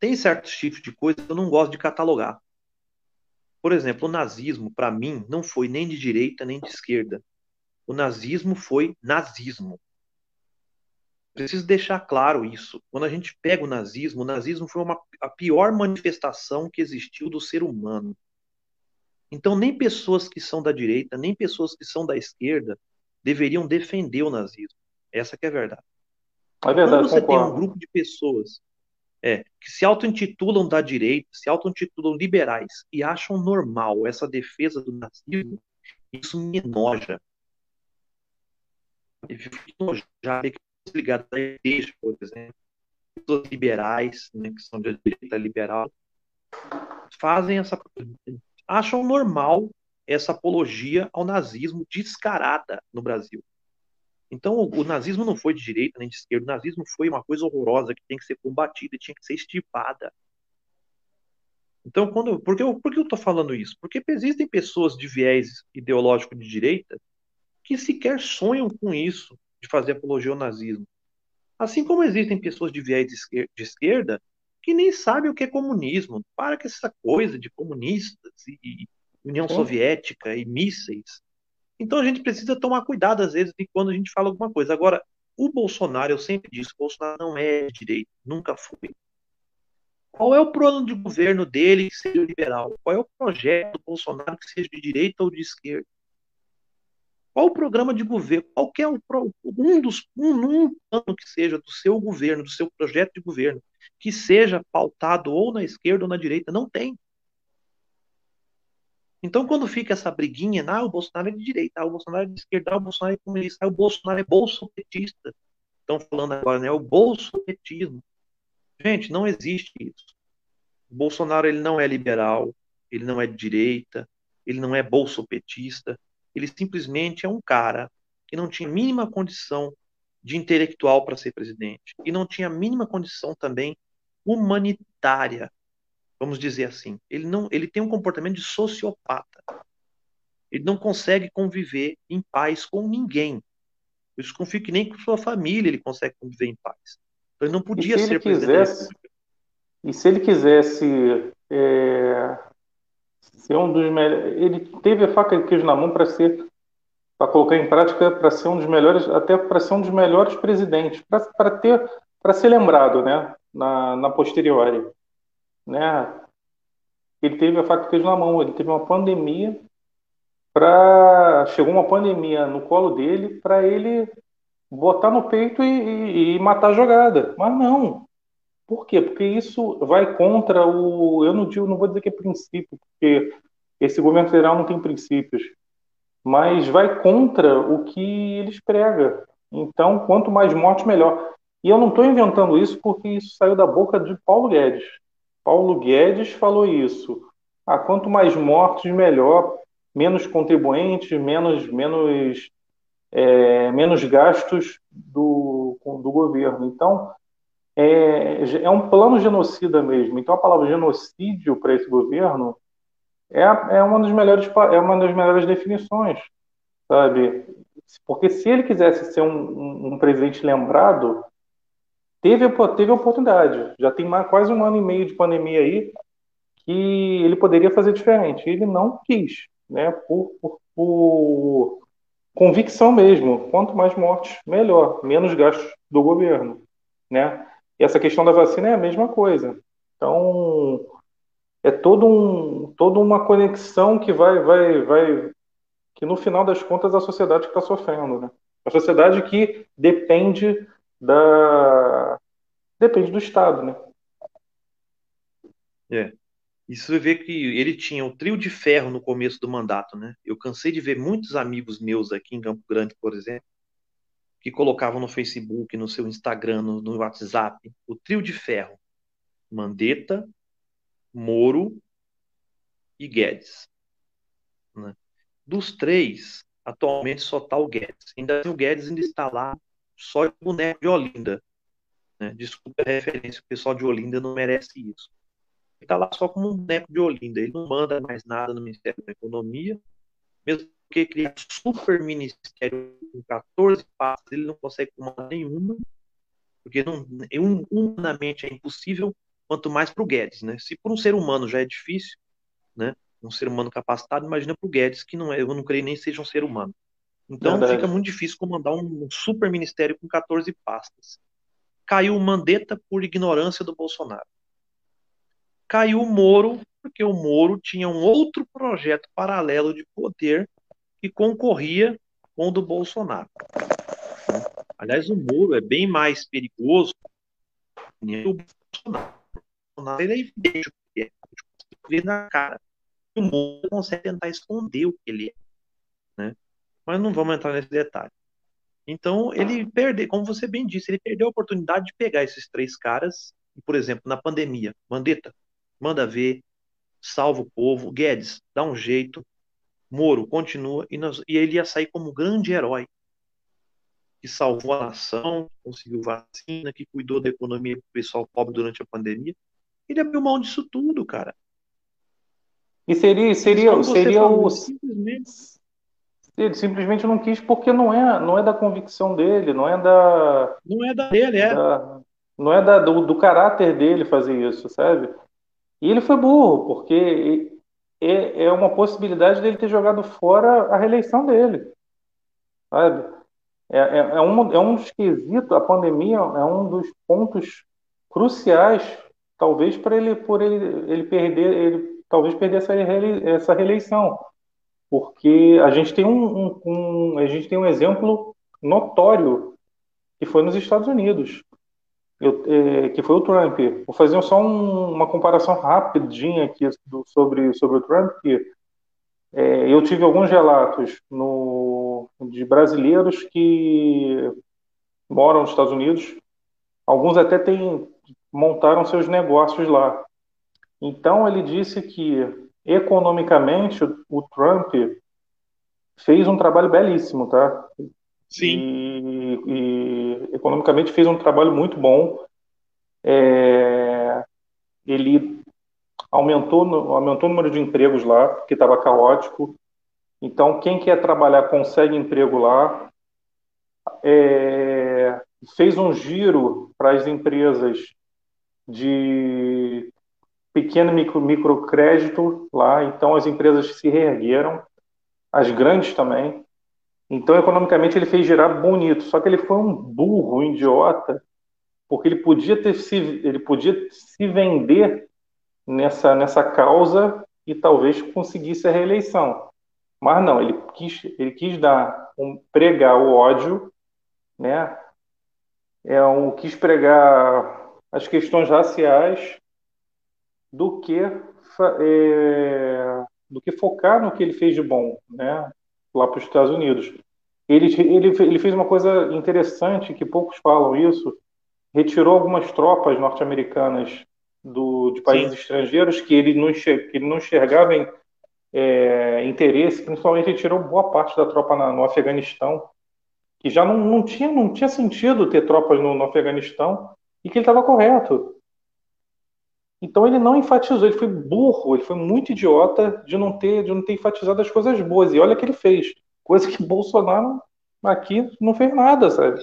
Tem certos tipos de coisas que eu não gosto de catalogar. Por exemplo, o nazismo, para mim, não foi nem de direita nem de esquerda. O nazismo foi nazismo. Preciso deixar claro isso. Quando a gente pega o nazismo, o nazismo foi uma, a pior manifestação que existiu do ser humano. Então, nem pessoas que são da direita, nem pessoas que são da esquerda deveriam defender o nazismo. Essa é a verdade. É verdade Quando você concordo. tem um grupo de pessoas é, que se auto-intitulam da direita, se auto-intitulam liberais e acham normal essa defesa do nazismo, isso me enoja. Eu fico enojado que ligadas à igreja, por exemplo, pessoas liberais, né, que são de direita liberal, fazem essa acham normal essa apologia ao nazismo descarada no Brasil. Então, o, nazismo não foi de direita nem de esquerda, o nazismo foi uma coisa horrorosa que tem que ser combatida, tinha que ser extirpada. Então, quando, por, que eu, por que eu estou falando isso? Porque existem pessoas de viés ideológico de direita que sequer sonham com isso, de fazer apologia ao nazismo. Assim como existem pessoas de viés de esquerda que nem sabem o que é comunismo. Para com essa coisa de comunistas e União Soviética e mísseis. Então a gente precisa tomar cuidado às vezes de quando a gente fala alguma coisa. Agora, o Bolsonaro, eu sempre disse, o Bolsonaro não é de direita, nunca foi. Qual é o plano de governo dele que seja liberal? Qual é o projeto do Bolsonaro que seja de direita ou de esquerda? Qual o programa de governo? Qual é o, um dos um, um plano que seja do seu governo, do seu projeto de governo, que seja pautado ou na esquerda ou na direita? Não tem. Então, quando fica essa briguinha, ah, o Bolsonaro é de direita, ah, o Bolsonaro é de esquerda, ah, o Bolsonaro é comunista, ah, o Bolsonaro é bolsopetista. Estão falando agora, né? O bolsopetismo. Gente, não existe isso. O Bolsonaro ele não é liberal, ele não é de direita, ele não é bolsopetista, ele simplesmente é um cara que não tinha mínima condição de intelectual para ser presidente e não tinha mínima condição também humanitária, vamos dizer assim. Ele não, ele tem um comportamento de sociopata. Ele não consegue conviver em paz com ninguém. Eu desconfio que nem com sua família ele consegue conviver em paz. Então ele não podia ser quisesse, presidente. E se ele quisesse é, ser um dos melhores. Ele teve a faca de queijo na mão para ser, para colocar em prática, para ser um dos melhores, até para ser um dos melhores presidentes, para ter, para ser lembrado, né, na, na posteriori, né. Ele teve a faca de queijo na mão. Ele teve uma pandemia para chegou uma pandemia no colo dele para ele botar no peito e, e, e matar a jogada. Mas não, por quê? Porque isso vai contra o. Eu não, digo, não vou dizer que é princípio, porque esse governo federal não tem princípios, mas vai contra o que eles pregam. Então, quanto mais mortes, melhor. E eu não estou inventando isso porque isso saiu da boca de Paulo Guedes. Paulo Guedes falou isso. Ah, quanto mais mortes, melhor. Menos contribuintes, menos, menos, é, menos gastos do, do governo. Então, é, é um plano genocida mesmo. Então a palavra genocídio para esse governo é, é, uma das melhores, é uma das melhores definições, sabe? Porque se ele quisesse ser um, um, um presidente lembrado, teve, teve oportunidade. Já tem mais, quase um ano e meio de pandemia aí que ele poderia fazer diferente. Ele não quis, né? Por, por, por convicção mesmo. Quanto mais mortes, melhor. Menos gastos do governo, né? E essa questão da vacina é a mesma coisa. Então, é todo um, toda uma conexão que vai, vai, vai, que no final das contas a sociedade está sofrendo, né? A sociedade que depende da, depende do Estado, né? É. Isso você vê que ele tinha um trio de ferro no começo do mandato, né? Eu cansei de ver muitos amigos meus aqui em Campo Grande, por exemplo, que colocavam no Facebook, no seu Instagram, no, no WhatsApp, o trio de ferro. Mandetta, Moro e Guedes. Né? Dos três, atualmente só está o Guedes. Ainda o Guedes ainda está lá só de boneco de Olinda. Né? Desculpa a referência, o pessoal de Olinda não merece isso. Ele está lá só como um boneco de Olinda. Ele não manda mais nada no Ministério da Economia, mesmo que criar super ministério com 14 passos, ele não consegue comandar nenhuma, porque não, humanamente é impossível, quanto mais para o Guedes, né? Se por um ser humano já é difícil, né? Um ser humano capacitado, imagina para o Guedes, que não é, eu não creio nem seja um ser humano. Então Verdade. fica muito difícil comandar um super ministério com 14 pastas. Caiu o Mandetta por ignorância do Bolsonaro. Caiu o Moro, porque o Moro tinha um outro projeto paralelo de poder que concorria com o do Bolsonaro. Aliás, o Moro é bem mais perigoso que o Bolsonaro. O Bolsonaro ele é evidente o é. Na cara. O Moro consegue tentar esconder o que ele é. Né? Mas não vamos entrar nesse detalhe. Então, ele perdeu, como você bem disse, ele perdeu a oportunidade de pegar esses três caras, e, por exemplo, na pandemia, Mandetta, manda ver, salva o povo, Guedes, dá um jeito, Moro continua, e, nós, e ele ia sair como grande herói, que salvou a nação, conseguiu vacina, que cuidou da economia do pessoal pobre durante a pandemia. Ele abriu mão disso tudo, cara. E seria, seria, seria o. Simplesmente ele simplesmente não quis porque não é, não é da convicção dele, não é da. Não é da dele, é. Da, não é da, do, do, caráter dele fazer isso, sabe? E ele foi burro, porque é, é uma possibilidade dele ter jogado fora a reeleição dele, sabe? É, é, é, um, é um dos quesitos, a pandemia é um dos pontos cruciais, talvez, para ele, por ele, ele perder, ele talvez perder essa, essa reeleição porque a gente tem um, um, um, a gente tem um exemplo notório que foi nos Estados Unidos, eu, é, que foi o Trump. Vou fazer só um, uma comparação rapidinha aqui do, sobre, sobre o Trump, que é, eu tive alguns relatos no, de brasileiros que moram nos Estados Unidos, alguns até têm, montaram seus negócios lá. Então ele disse que economicamente, o Trump fez um trabalho belíssimo, tá? Sim. E, e economicamente fez um trabalho muito bom. É, ele aumentou, aumentou o número de empregos lá, porque estava caótico. Então, quem quer trabalhar consegue emprego lá. É, fez um giro para as empresas de pequeno micro, microcrédito lá, então as empresas se reergueram, as grandes também. Então, economicamente, ele fez girar bonito. Só que ele foi um burro, um idiota, porque ele podia ter se, ele podia se vender nessa, nessa causa e talvez conseguisse a reeleição. Mas não, ele quis, ele quis dar um, pregar o ódio, né? É um, quis pregar as questões raciais do que é, do que focar no que ele fez de bom, né? Lá para os Estados Unidos. Ele, ele, ele fez uma coisa interessante que poucos falam isso. Retirou algumas tropas norte-americanas de países Sim. estrangeiros que ele não, que ele não enxergava em, é, interesse. Principalmente ele tirou boa parte da tropa na, no Afeganistão, que já não, não, tinha, não tinha sentido ter tropas no, no Afeganistão e que ele estava correto. Então ele não enfatizou, ele foi burro, ele foi muito idiota de não ter, de não ter enfatizado as coisas boas. E olha que ele fez, coisa que Bolsonaro aqui não fez nada, sabe?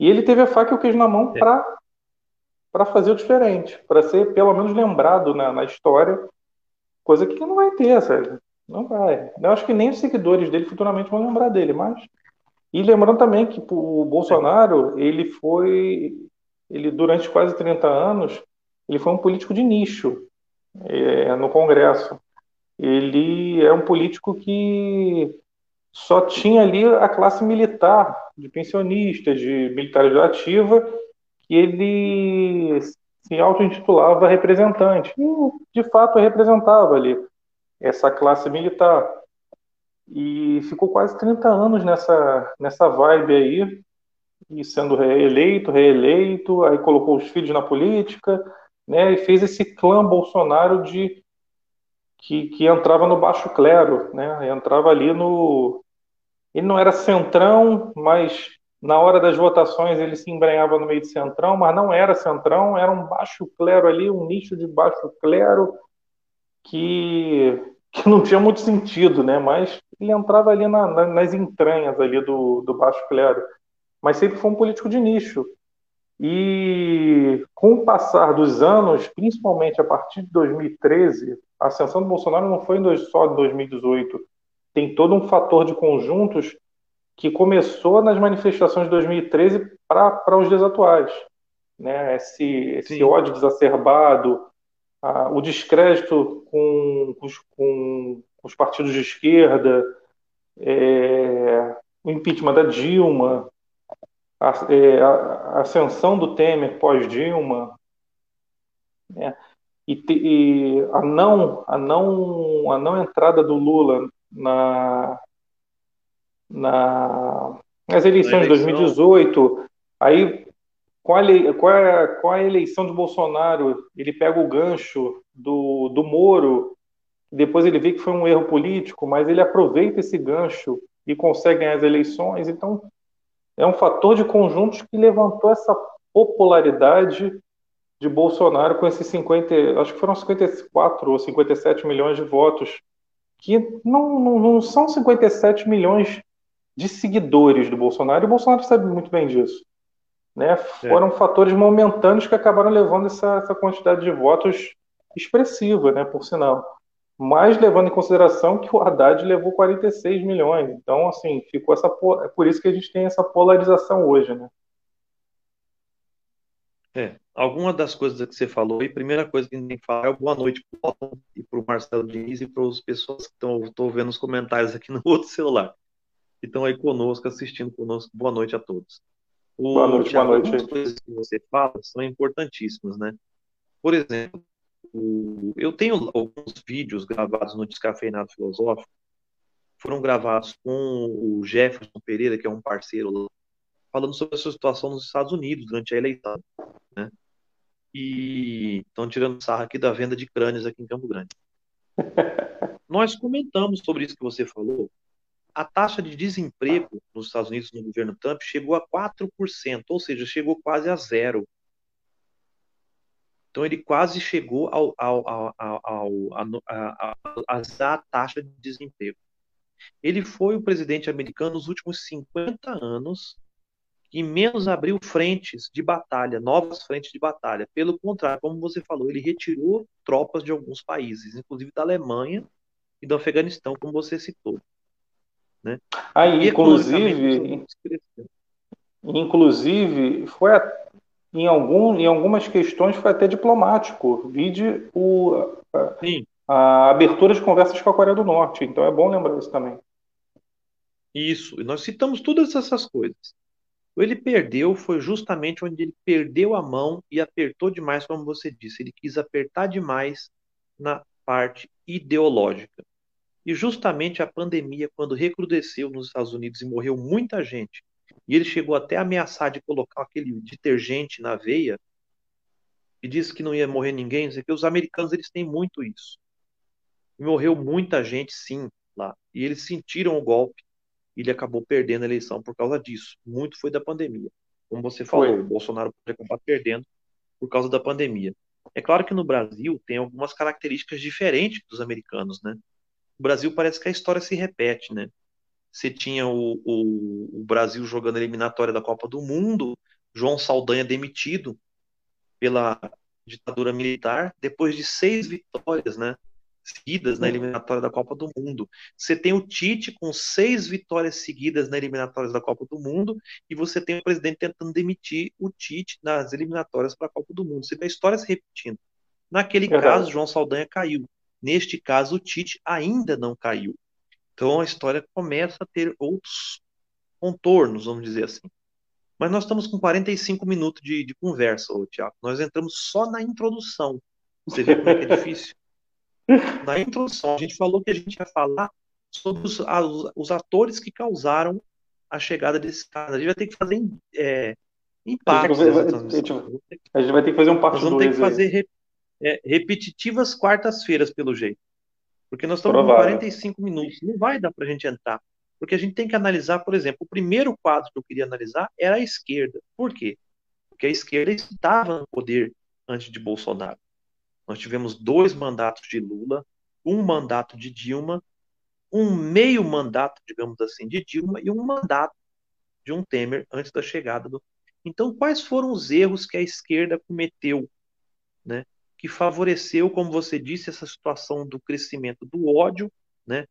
E ele teve a faca e o queijo na mão para para fazer o diferente, para ser pelo menos lembrado na, na, história, coisa que não vai ter, sabe? Não vai. Eu acho que nem os seguidores dele futuramente vão lembrar dele, mas e lembrando também que o Bolsonaro, ele foi ele durante quase 30 anos ele foi um político de nicho é, no Congresso. Ele é um político que só tinha ali a classe militar, de pensionistas, de militares de ativa, que ele se auto-intitulava representante. E, de fato, representava ali essa classe militar. E ficou quase 30 anos nessa, nessa vibe aí, e sendo reeleito, reeleito, aí colocou os filhos na política, né, e fez esse clã Bolsonaro de que, que entrava no baixo clero, né, entrava ali no ele não era centrão, mas na hora das votações ele se embrenhava no meio de centrão, mas não era centrão, era um baixo clero ali, um nicho de baixo clero que, que não tinha muito sentido, né? Mas ele entrava ali na, na, nas entranhas ali do, do baixo clero, mas sempre foi um político de nicho. E com o passar dos anos, principalmente a partir de 2013, a ascensão do Bolsonaro não foi só em 2018. Tem todo um fator de conjuntos que começou nas manifestações de 2013 para os dias atuais. Né? Esse, esse ódio exacerbado, a, o descrédito com, com, com, os partidos de esquerda, é, o impeachment da Dilma, a, é, a ascensão do Temer pós-Dilma, né? e, te, e, a, não, a, não, a não entrada do Lula na, na, nas eleições de 2018, aí com a, com, a, com a eleição de Bolsonaro, ele pega o gancho do, do Moro, depois ele vê que foi um erro político, mas ele aproveita esse gancho e consegue ganhar as eleições, então é um fator de conjuntos que levantou essa popularidade de Bolsonaro com esses 50, acho que foram 54 ou 57 milhões de votos, que não, não, não são 57 milhões de seguidores do Bolsonaro, e o Bolsonaro sabe muito bem disso. Né? Foram é. fatores momentâneos que acabaram levando essa, essa quantidade de votos expressiva, né, por sinal mas levando em consideração que o Haddad levou 46 milhões. Então, assim, ficou essa. É por isso que a gente tem essa polarização hoje, né? É, alguma das coisas que você falou, e primeira coisa que a gente tem que falar é boa noite para o e para o Marcelo Diniz e para as pessoas que estão vendo os comentários aqui no outro celular, que estão aí conosco, assistindo conosco. Boa noite a todos. O, boa noite, boa noite. Algumas coisas que você fala são importantíssimas, né? Por exemplo, o, eu tenho alguns vídeos gravados no Descafeinado Filosófico, foram gravados com o Jefferson Pereira, que é um parceiro lá, falando sobre a sua situação nos Estados Unidos durante a eleição, né? E estão tirando sarro aqui da venda de crânios aqui em Campo Grande. Nós comentamos sobre isso que você falou. A taxa de desemprego nos Estados Unidos no governo Trump chegou a 4%, ou seja, chegou quase a zero. Então ele quase chegou ao, ao, ao, ao a, a, a, taxa de desemprego. Ele foi o presidente americano nos últimos 50 anos que menos abriu frentes de batalha, novas frentes de batalha. Pelo contrário, como você falou, ele retirou tropas de alguns países, inclusive da Alemanha e do Afeganistão, como você citou. Né? Aí, inclusive, inclusive, foi a, em, algum, em algumas questões foi até diplomático. Vide o, a, a, abertura de conversas com a Coreia do Norte. Então é bom lembrar isso também. Isso, e nós citamos todas essas coisas. Ele perdeu foi justamente onde ele perdeu a mão e apertou demais, como você disse. Ele quis apertar demais na parte ideológica. E justamente a pandemia, quando recrudesceu nos Estados Unidos e morreu muita gente, e ele chegou até a ameaçar de colocar aquele detergente na veia e disse que não ia morrer ninguém. Que os americanos eles têm muito isso. E morreu muita gente, sim, lá. E eles sentiram o golpe. E ele acabou perdendo a eleição por causa disso. Muito foi da pandemia. Como você falou, foi. o Bolsonaro pode acabar perdendo por causa da pandemia. É claro que no Brasil tem algumas características diferentes dos americanos, né? O Brasil parece que a história se repete, né? Você tinha o, o, o Brasil jogando a eliminatória da Copa do Mundo, João Saldanha demitido pela ditadura militar, depois de seis vitórias, né? Seguidas na eliminatória da Copa do Mundo. Você tem o Tite com seis vitórias seguidas na eliminatória da Copa do Mundo, e você tem o presidente tentando demitir o Tite nas eliminatórias para a Copa do Mundo. Você vê a história se repetindo. Naquele caso, João Saldanha caiu. Neste caso, o Tite ainda não caiu. Então a história começa a ter outros contornos, vamos dizer assim. Mas nós estamos com 45 minutos de, de conversa, ô, Tiago. Nós entramos só na introdução. Você vê como é que é difícil? Na introdução, a gente falou que a gente ia falar sobre os, os atores que causaram a chegada desse cara. A gente vai ter que fazer é, em partes. A, a gente vai ter que fazer um parte Nós vamos ter que fazer re, é, repetitivas quartas-feiras, pelo jeito. Porque nós estamos Provável. com 45 minutos. Não vai dar para a gente entrar. Porque a gente tem que analisar, por exemplo, o primeiro quadro que eu queria analisar era a esquerda. Por quê? Porque a esquerda estava no poder antes de Bolsonaro. Nós tivemos dois mandatos de Lula, um mandato de Dilma, um meio mandato, digamos assim, de Dilma e um mandato de um Temer antes da chegada do. Então, quais foram os erros que a esquerda cometeu, né? Que favoreceu, como você disse, essa situação do crescimento do ódio, né?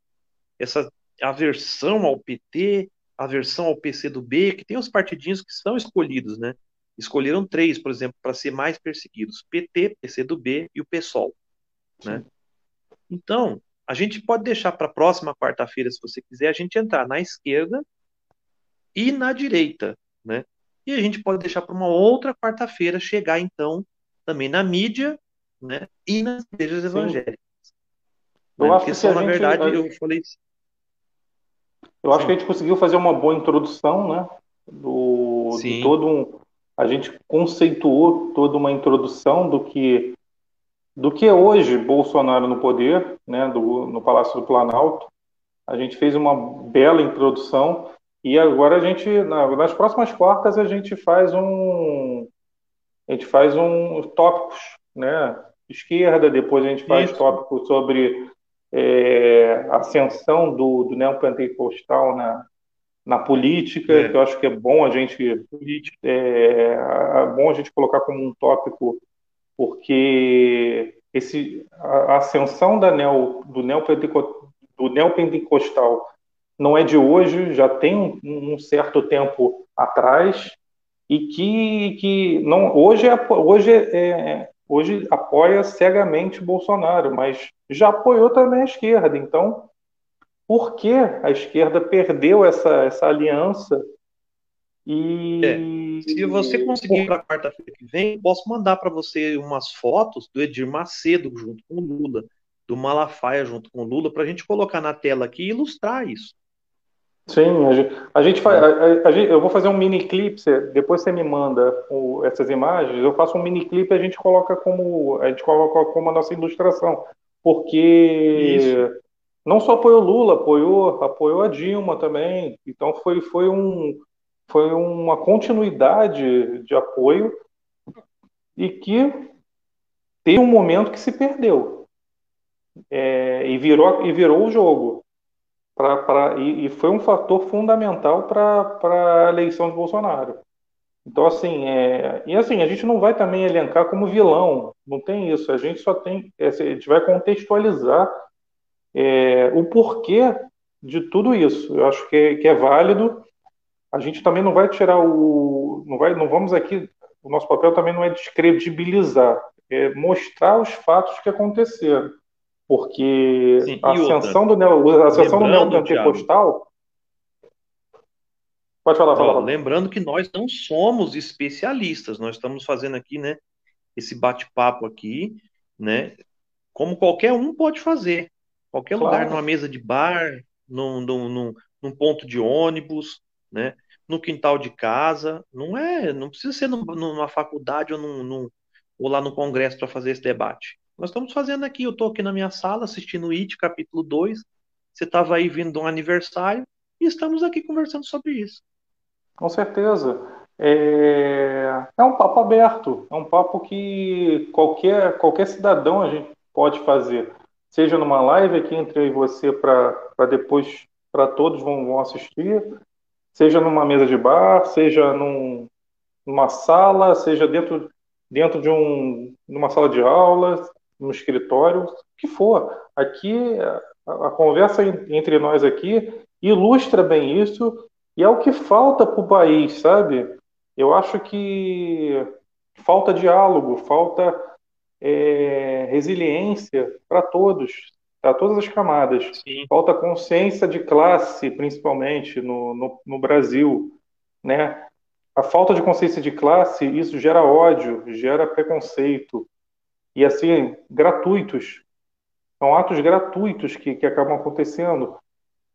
Essa aversão ao PT, aversão ao PCdoB, que tem os partidinhos que são escolhidos, né? Escolheram três, por exemplo, para ser mais perseguidos: PT, PCdoB e o PSOL, né? Então, a gente pode deixar para a próxima quarta-feira, se você quiser, a gente entrar na esquerda e na direita, né? E a gente pode deixar para uma outra quarta-feira chegar então também na mídia, né? E nas igrejas Sim. evangélicas. Eu né? acho que são, na gente, verdade, eu falei eu acho Sim. que a gente conseguiu fazer uma boa introdução, né? Do, de todo um, a gente conceituou toda uma introdução do que do que é hoje Bolsonaro no poder, né? Do, no Palácio do Planalto. A gente fez uma bela introdução e agora a gente, nas próximas quartas, a gente faz um. A gente faz um tópicos, né? Esquerda, depois a gente faz Isso. tópicos sobre é, ascensão do, do neopentecostal na, na política, é. que eu acho que é bom a gente é, é bom a gente colocar como um tópico, porque esse, a, ascensão da neo, do, neopentecostal, do neopentecostal não é de hoje, já tem um, um certo tempo atrás, e que, que não, hoje, é, hoje, é, hoje apoia cegamente Bolsonaro, mas já apoiou também a esquerda. Então, por que a esquerda perdeu essa, essa aliança? E é, se você conseguir para quarta-feira que vem, posso mandar para você umas fotos do Edir Macedo junto com o Lula, do Malafaia junto com o Lula, para a gente colocar na tela aqui e ilustrar isso. Sim, a gente, a gente faz. A, a, eu vou fazer um mini clipe, depois você me manda o, essas imagens, eu faço um mini clipe e a gente coloca como a gente coloca como a nossa ilustração, porque Isso. não só apoiou Lula, apoiou, apoiou a Dilma também. Então foi, foi um foi uma continuidade de apoio e que teve um momento que se perdeu é, e virou e virou o jogo. Pra, pra, e, e foi um fator fundamental para a eleição de Bolsonaro. Então, assim, é, e assim, a gente não vai também elencar como vilão, não tem isso, a gente só tem, é, a gente vai contextualizar é, o porquê de tudo isso. Eu acho que é, que é válido. A gente também não vai tirar o, não vai, não vamos aqui, o nosso papel também não é descredibilizar, é mostrar os fatos que aconteceram. Porque Sim, a ascensão outra, do neo, a ascensão do neopentecostal. Pode falar, fala. lembrando que nós não somos especialistas, nós estamos fazendo aqui, né, esse bate-papo aqui, né, como qualquer um pode fazer. Qualquer claro. lugar, numa mesa de bar, num, num, num, num, ponto de ônibus, né, no quintal de casa, não é, não precisa ser numa faculdade ou, num, num ou lá no congresso para fazer esse debate. Nós estamos fazendo aqui, eu estou aqui na minha sala assistindo o IT, capítulo 2. Você estava aí vindo de um aniversário e estamos aqui conversando sobre isso. Com certeza. É, é um papo aberto, é um papo que qualquer, qualquer cidadão a gente pode fazer. Seja numa live aqui entre eu e você para depois para todos vão, vão assistir, seja numa mesa de bar, seja num, numa sala, seja dentro, dentro de um, numa sala de aula, no escritório, o que for. Aqui, a, a conversa entre nós aqui ilustra bem isso e é o que falta para o país, sabe? Eu acho que falta diálogo, falta é, resiliência para todos, para todas as camadas. Sim. Falta consciência de classe, principalmente no, no, no, Brasil, né? A falta de consciência de classe, isso gera ódio, gera preconceito, e assim, gratuitos. São atos gratuitos que, que acabam acontecendo.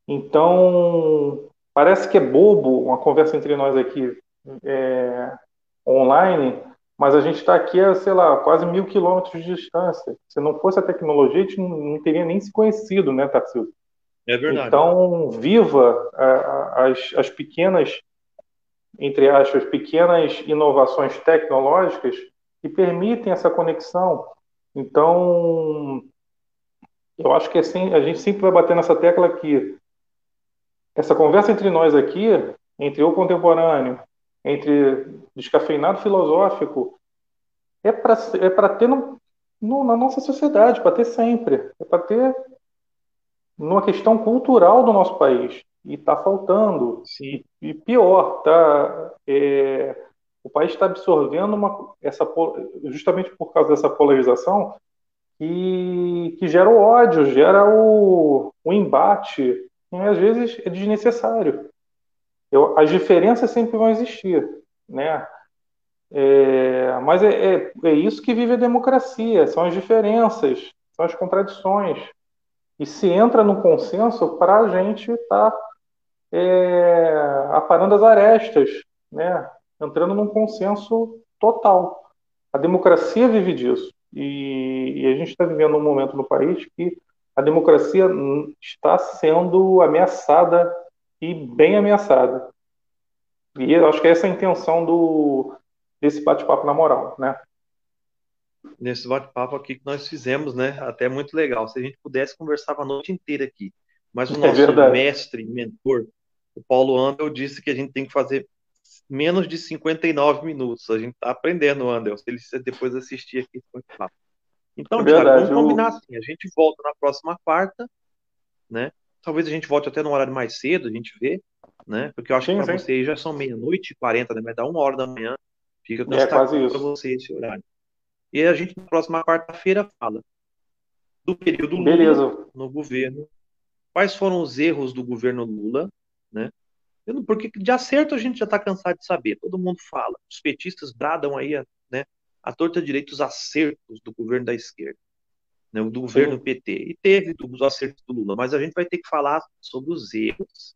Então, parece que é bobo uma conversa entre nós aqui é, online, mas a gente está aqui a, sei lá, quase mil quilômetros de distância. Se não fosse a tecnologia, a gente não, não teria nem se conhecido, né, Tarcísio? É verdade. Então, viva as, as pequenas, entre aspas, pequenas inovações tecnológicas que permitem essa conexão. Então, eu acho que assim, a gente sempre vai bater nessa tecla aqui. Essa conversa entre nós aqui, entre o contemporâneo, entre descafeinado filosófico, é para é ter no, no, na nossa sociedade, para ter sempre. É para ter numa questão cultural do nosso país. E está faltando. Sim. E, e pior, tá, é, o país está absorvendo uma, essa, justamente por causa dessa polarização que, que gera o ódio, gera o, o embate, e às vezes é desnecessário. Eu, as diferenças sempre vão existir, né? É, mas é, é, é, isso que vive a democracia, são as diferenças, são as contradições. E se entra no consenso para a gente estar tá, é, aparando as arestas, né? Entrando num consenso total. A democracia vive disso. E, e a gente está vivendo um momento no país que a democracia está sendo ameaçada e bem ameaçada. E eu acho que essa é a intenção do, desse bate-papo na moral, né? Nesse bate-papo aqui que nós fizemos, né? Até muito legal. Se a gente pudesse, conversava a noite inteira aqui. Mas o é nosso é mestre, mentor, o Paulo Andel, disse que a gente tem que fazer menos de 59 minutos. A gente está aprendendo, Andel. Se ele depois assistir aqui, Então, é Thiago, vamos combinar assim. A gente volta na próxima quarta, né? Talvez a gente volte até num horário mais cedo, a gente vê, né? Porque eu acho sim, que para você já são meia-noite e quarenta, né? Vai dar uma hora da manhã. Fica é, quase para você esse horário. E a gente, na próxima quarta-feira, fala do período Lula Beleza. no governo. Quais foram os erros do governo Lula, né? Porque de acerto a gente já está cansado de saber, todo mundo fala. Os petistas bradam aí, né, a torta direita os acertos do governo da esquerda, né, do governo. PT. E teve os acertos do Lula, mas a gente vai ter que falar sobre os erros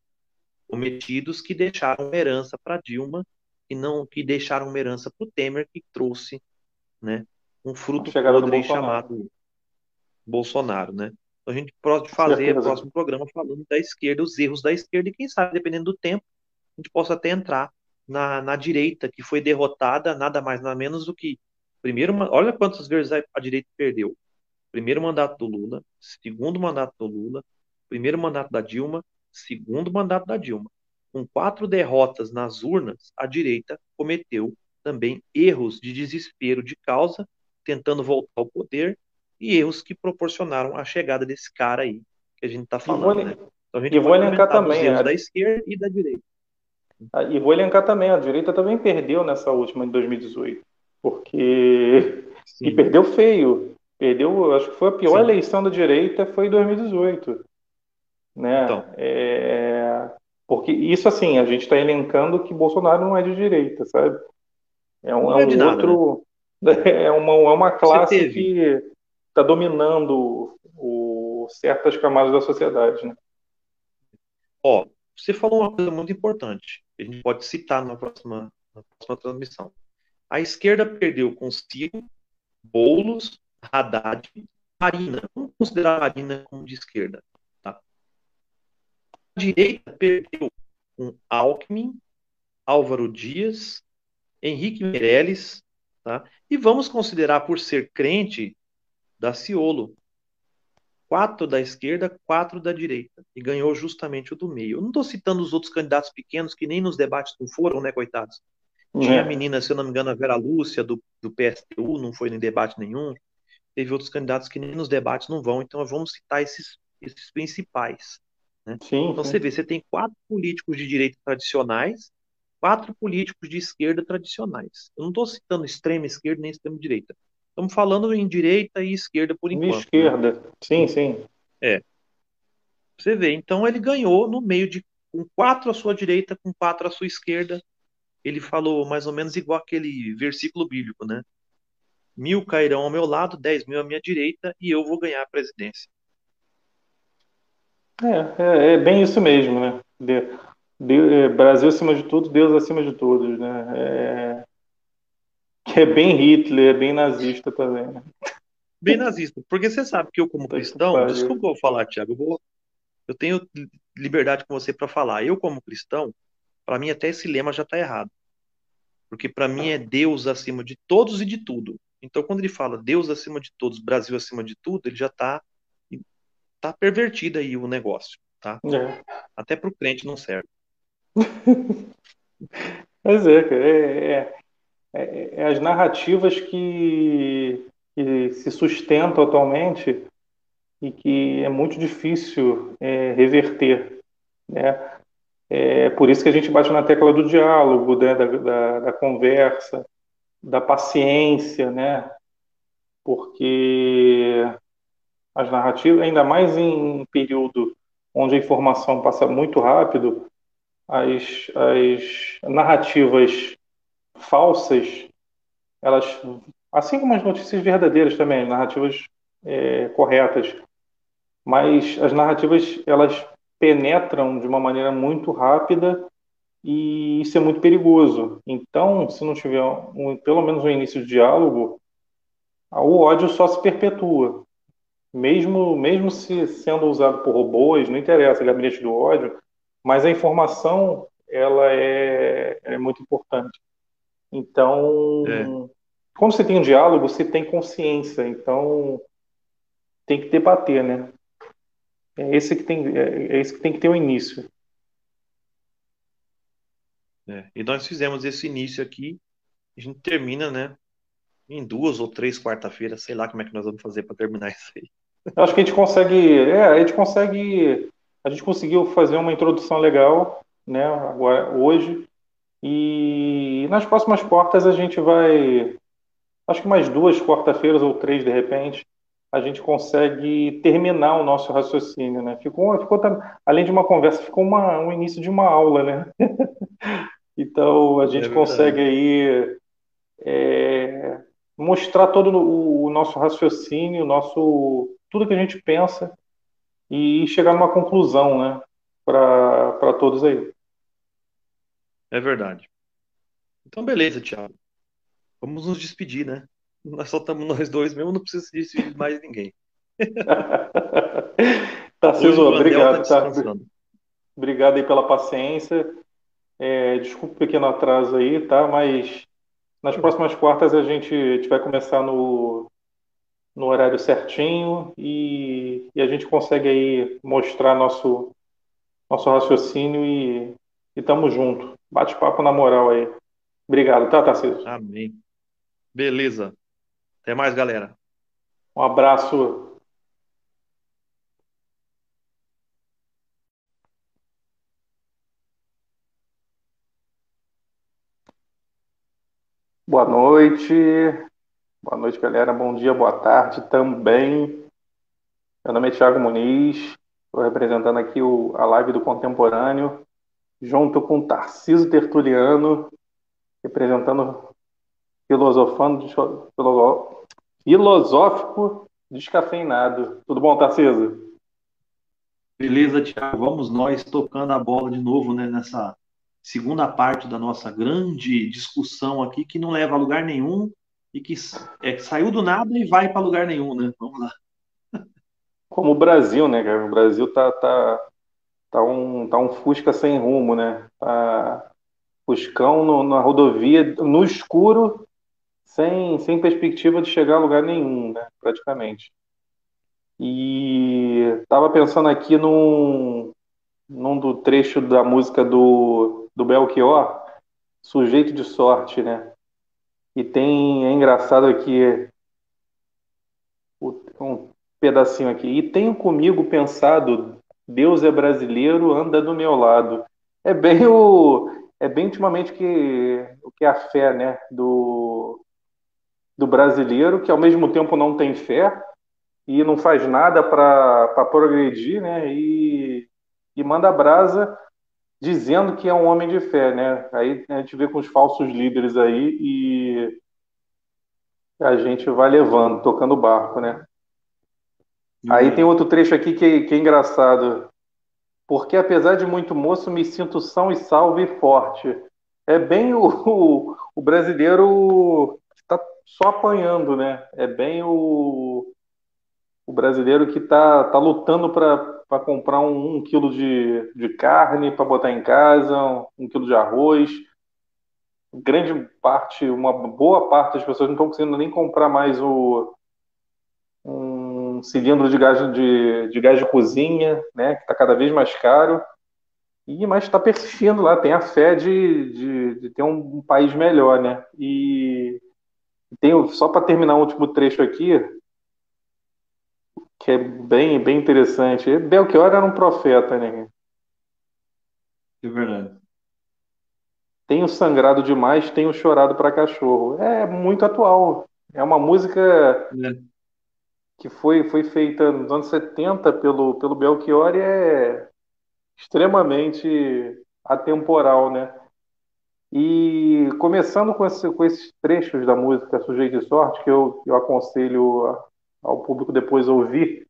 cometidos que deixaram uma herança para Dilma e não que deixaram uma herança para o Temer, que trouxe né, um fruto podre chamado Bolsonaro. Né? Então a gente pode fazer o próximo programa falando da esquerda, os erros da esquerda, e quem sabe, dependendo do tempo, a gente possa até entrar na, na direita, que foi derrotada, nada mais, nada menos do que. Primeiro, olha quantas vezes a direita perdeu. Primeiro mandato do Lula, segundo mandato do Lula, primeiro mandato da Dilma, segundo mandato da Dilma. Com quatro derrotas nas urnas, a direita cometeu também erros de desespero de causa, tentando voltar ao poder e erros que proporcionaram a chegada desse cara aí que a gente está falando. E vou, né? então, a gente e vou elencar também a... da esquerda e da direita. E vou elencar também, a direita também perdeu nessa última de 2018, porque Sim. e perdeu feio. Perdeu, acho que foi a pior Sim. eleição da direita foi em 2018. Né? Então. É... Porque isso assim, a gente está elencando que Bolsonaro não é de direita, sabe? É um, é um é outro. Nada, né? É uma, é uma classe que está dominando o, certas camadas da sociedade. Né? Ó, você falou uma coisa muito importante, que a gente pode citar na próxima, na próxima transmissão. A esquerda perdeu com Ciro, Boulos, Haddad, Marina. Vamos considerar a Marina como de esquerda. Tá? A direita perdeu com Alckmin, Álvaro Dias, Henrique Meirelles, tá? e vamos considerar, por ser crente, Daciolo. Quatro da esquerda, quatro da direita. E ganhou justamente o do meio. Eu não estou citando os outros candidatos pequenos que nem nos debates não foram, né, coitados? Tinha é. a menina, se eu não me engano, a Vera Lúcia, do, do PSTU, não foi em debate nenhum. Teve outros candidatos que nem nos debates não vão. Então vamos citar esses, esses principais. Né? Sim, então sim. você vê, você tem quatro políticos de direita tradicionais, quatro políticos de esquerda tradicionais. Eu não estou citando extrema esquerda nem extrema direita. Estamos falando em direita e esquerda por enquanto. Né? Esquerda, né? sim, sim. É. Você vê, então ele ganhou no meio de com quatro à sua direita, com quatro à sua esquerda. Ele falou mais ou menos igual aquele versículo bíblico, né? Mil cairão ao meu lado, dez mil à minha direita, e eu vou ganhar a presidência. É, é, é bem isso mesmo, né? De, de, é, Brasil acima de tudo, Deus acima de todos, né? É, que é bem Hitler, é bem nazista também, né? Bem nazista. Porque você sabe que eu, como cristão, desculpa eu vou falar, Tiago, eu, vou, eu tenho liberdade com você para falar. Eu, como cristão, para mim até esse lema já está errado. Porque para mim é Deus acima de todos e de tudo. Então, quando ele fala Deus acima de todos, Brasil acima de tudo, ele já está tá pervertido aí o negócio, tá? É. Até pro crente não serve. Mas é, cara, é, é, é, é as narrativas que, que se sustentam atualmente e que é muito difícil é, reverter, né? É por isso que a gente bate na tecla do diálogo, né, da, da, da conversa, da paciência, né? Porque as narrativas, ainda mais em período onde a informação passa muito rápido, as, as narrativas falsas, elas, assim como as notícias verdadeiras também, narrativas é, corretas, mas as narrativas elas penetram de uma maneira muito rápida e isso é muito perigoso. Então, se não tiver um, pelo menos um início de diálogo, o ódio só se perpetua. Mesmo, mesmo se sendo usado por robôs, não interessa, gabinete do ódio, mas a informação ela é, é muito importante. Então, é. quando você tem um diálogo, você tem consciência. Então, tem que debater, né? É esse que tem, é, é esse que tem que ter o um início. É, e nós fizemos esse início aqui, a gente termina, né? Em duas ou três quarta-feiras, sei lá como é que nós vamos fazer para terminar isso aí. Eu acho que a gente consegue, é, a gente consegue, a gente conseguiu fazer uma introdução legal, né? Agora hoje e nas próximas quartas a gente vai, acho que mais duas quarta-feiras ou três de repente, a gente consegue terminar o nosso raciocínio, né? Ficou, ficou além de uma conversa, ficou uma, um início de uma aula, né? então a gente é consegue aí é, mostrar todo o, o, nosso raciocínio, nosso tudo que a gente pensa e chegar numa conclusão, né? Para todos aí. É verdade. Então, beleza, Thiago. Vamos nos despedir, né? Nós só estamos nós dois mesmo, não precisa se despedir de mais ninguém. Tarcísio, obrigado. Tá, tá obrigado aí pela paciência. É, desculpa o pequeno atraso aí, tá? Mas nas próximas quartas a gente, a gente vai começar no, no horário certinho e, e, a gente consegue aí mostrar nosso, nosso raciocínio e, e tamo junto. Bate-papo na moral aí. Obrigado, tá, Tarcísio? Amém. Beleza. Até mais, galera. Um abraço. Boa noite. Boa noite, galera. Bom dia, boa tarde também. Meu nome é Thiago Muniz. Estou representando aqui o, a live do Contemporâneo, junto com Tarciso Tertuliano, representando filosofando, filosófico descafeinado. Tudo bom, Tarcísio? Beleza, Tiago. Vamos nós tocando a bola de novo né, nessa segunda parte da nossa grande discussão aqui, que não leva a lugar nenhum e que é, saiu do nada e vai para lugar nenhum, né? Vamos lá. Como o Brasil, né, cara? O Brasil tá, tá, tá, um, tá um Fusca sem rumo, né? Tá Fuscão no, na rodovia, no escuro, sem, sem perspectiva de chegar a lugar nenhum, né, praticamente. E estava pensando aqui num, num do trecho da música do, do Belchior, Sujeito de Sorte, né? E tem, é engraçado aqui, um pedacinho aqui. E tenho comigo pensado, Deus é brasileiro, anda do meu lado. É bem o, é bem ultimamente que o que é a fé, né, do do brasileiro que ao mesmo tempo não tem fé e não faz nada para progredir, né? E, e manda brasa dizendo que é um homem de fé, né? Aí a gente vê com os falsos líderes aí e a gente vai levando, tocando o barco, né? Uhum. Aí tem outro trecho aqui que, que é engraçado. Porque apesar de muito moço, me sinto são e salvo e forte. É bem o, o, o brasileiro só apanhando, né? É bem o, o brasileiro que está tá lutando para comprar um, um, quilo de, de carne para botar em casa, um, um, quilo de arroz. Grande parte, uma boa parte das pessoas não estão conseguindo nem comprar mais o, um cilindro de gás de, de gás de cozinha, né, que está cada vez mais caro, e mas está persistindo lá, tem a fé de, de, de ter um, um, país melhor, né? E tem só para terminar o último trecho aqui, que é bem bem interessante. Belchior era um profeta, né? É verdade. Tenho sangrado demais, tenho chorado para cachorro. É muito atual. É uma música é. Que foi, foi feita nos anos 70 pelo, pelo Belchior é extremamente atemporal, né? E começando com, esse, com esses trechos da música Sujeito de Sorte, que eu, eu aconselho ao público depois ouvir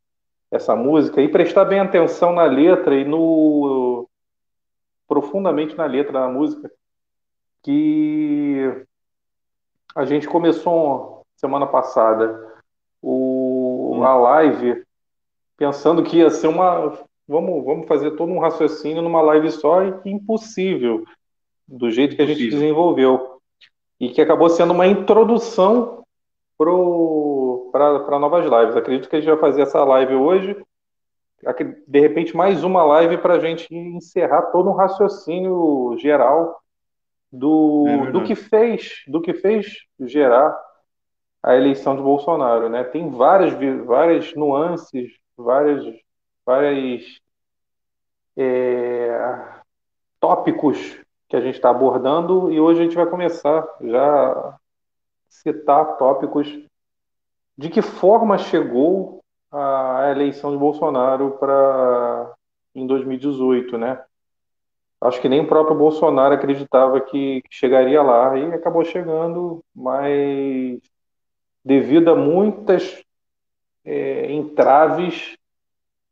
essa música e prestar bem atenção na letra e no profundamente na letra da música, que a gente começou semana passada. A live pensando que ia ser uma. Vamos, vamos fazer todo um raciocínio numa live só e que impossível, do jeito que a gente desenvolveu. E que acabou sendo uma introdução para novas lives. Acredito que a gente vai fazer essa live hoje. De repente, mais uma live para a gente encerrar todo um raciocínio geral do, é do que fez, do que fez gerar a eleição de Bolsonaro, né? Tem várias, várias nuances, várias, várias é, tópicos que a gente está abordando e hoje a gente vai começar já a citar tópicos de que forma chegou a eleição de Bolsonaro para em 2018, né? Acho que nem o próprio Bolsonaro acreditava que, chegaria lá e acabou chegando, mas devido a muitas é, entraves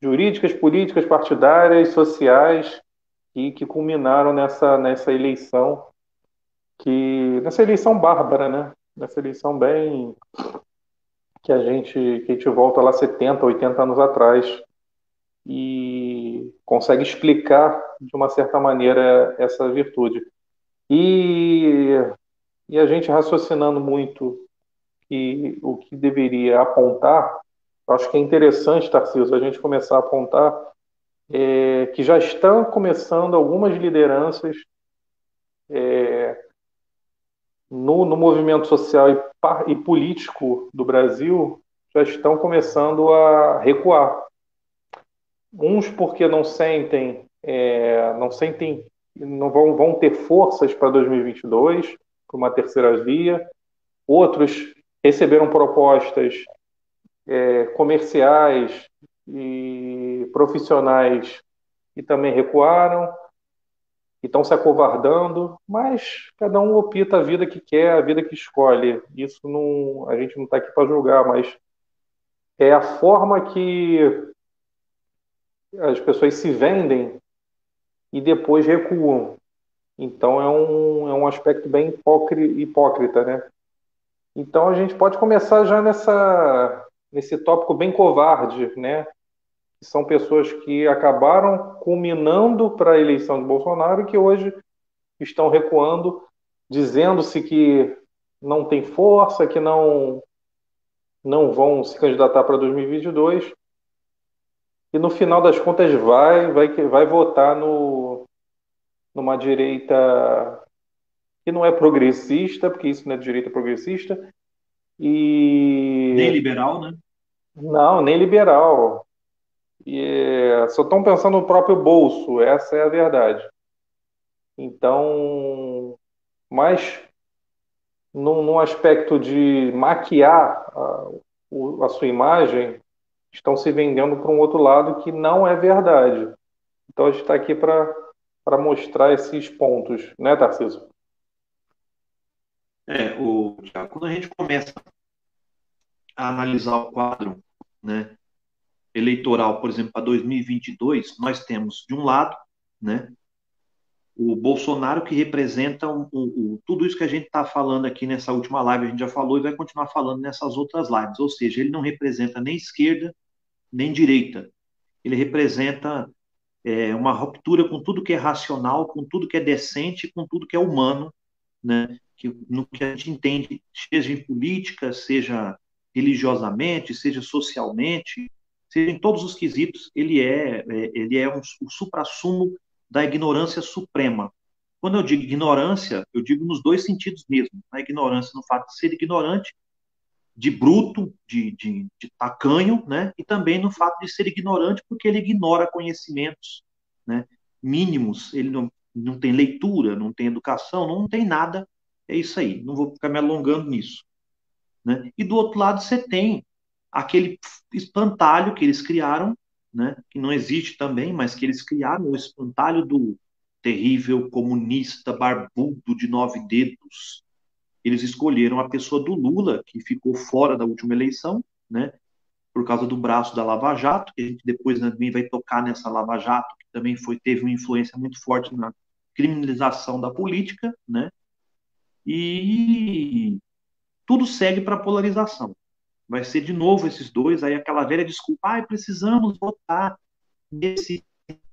jurídicas, políticas, partidárias, sociais e que culminaram nessa, nessa eleição que nessa eleição bárbara, né? Nessa eleição bem que a gente que a gente volta lá 70, 80 anos atrás e consegue explicar de uma certa maneira essa virtude. E, e a gente raciocinando muito e o que deveria apontar, acho que é interessante, Tarcísio, a gente começar a apontar é, que já estão começando algumas lideranças é, no, no, movimento social e, e político do Brasil já estão começando a recuar. Uns porque não sentem, é, não sentem, não vão, vão ter forças para 2022, para uma terceira via, outros receberam propostas é, comerciais e profissionais e também recuaram, e estão se acovardando, mas cada um opta a vida que quer, a vida que escolhe. Isso não, a gente não está aqui para julgar, mas é a forma que as pessoas se vendem e depois recuam. Então é um, é um aspecto bem hipócrita, né? Então a gente pode começar já nessa, nesse tópico bem covarde, né? São pessoas que acabaram culminando para a eleição de Bolsonaro e que hoje estão recuando, dizendo-se que não tem força, que não não vão se candidatar para 2022 e no final das contas vai vai vai votar no numa direita que não é progressista, porque isso não é direita progressista e nem liberal, né? Não, nem liberal. E é, só estão pensando no próprio bolso, essa é a verdade. Então, mas num, num aspecto de maquiar a, a sua imagem, estão se vendendo para um outro lado que não é verdade. Então a gente está aqui para mostrar esses pontos, né, Tarcísio? É, o, quando a gente começa a analisar o quadro né, eleitoral, por exemplo, para 2022, nós temos, de um lado, né, o Bolsonaro que representa tudo isso que a gente está falando aqui nessa última live, a gente já falou e vai continuar falando nessas outras lives. Ou seja, ele não representa nem esquerda nem direita. Ele representa é, uma ruptura com tudo que é racional, com tudo que é decente, com tudo que é humano, né? que, no que a gente entende, seja em política, seja religiosamente, seja socialmente, seja em todos os quesitos, ele é, é ele é um, o suprassumo da ignorância suprema. Quando eu digo ignorância, eu digo nos dois sentidos mesmo. A ignorância no fato de ser ignorante, de bruto, de, de, de tacanho, né? e também no fato de ser ignorante porque ele ignora conhecimentos né? mínimos, ele não, não tem leitura, não tem educação, não tem nada. É isso aí, não vou ficar me alongando nisso. Né? E do outro lado você tem aquele espantalho que eles criaram, né? que não existe também, mas que eles criaram, o espantalho do terrível comunista barbudo de nove dedos. Eles escolheram a pessoa do Lula, que ficou fora da última eleição, né? por causa do braço da Lava Jato, que a gente depois também vai tocar nessa Lava Jato, que também foi teve uma influência muito forte na criminalização da política, né? E tudo segue para polarização. Vai ser de novo esses dois, aí aquela velha desculpa, ah, precisamos votar nesse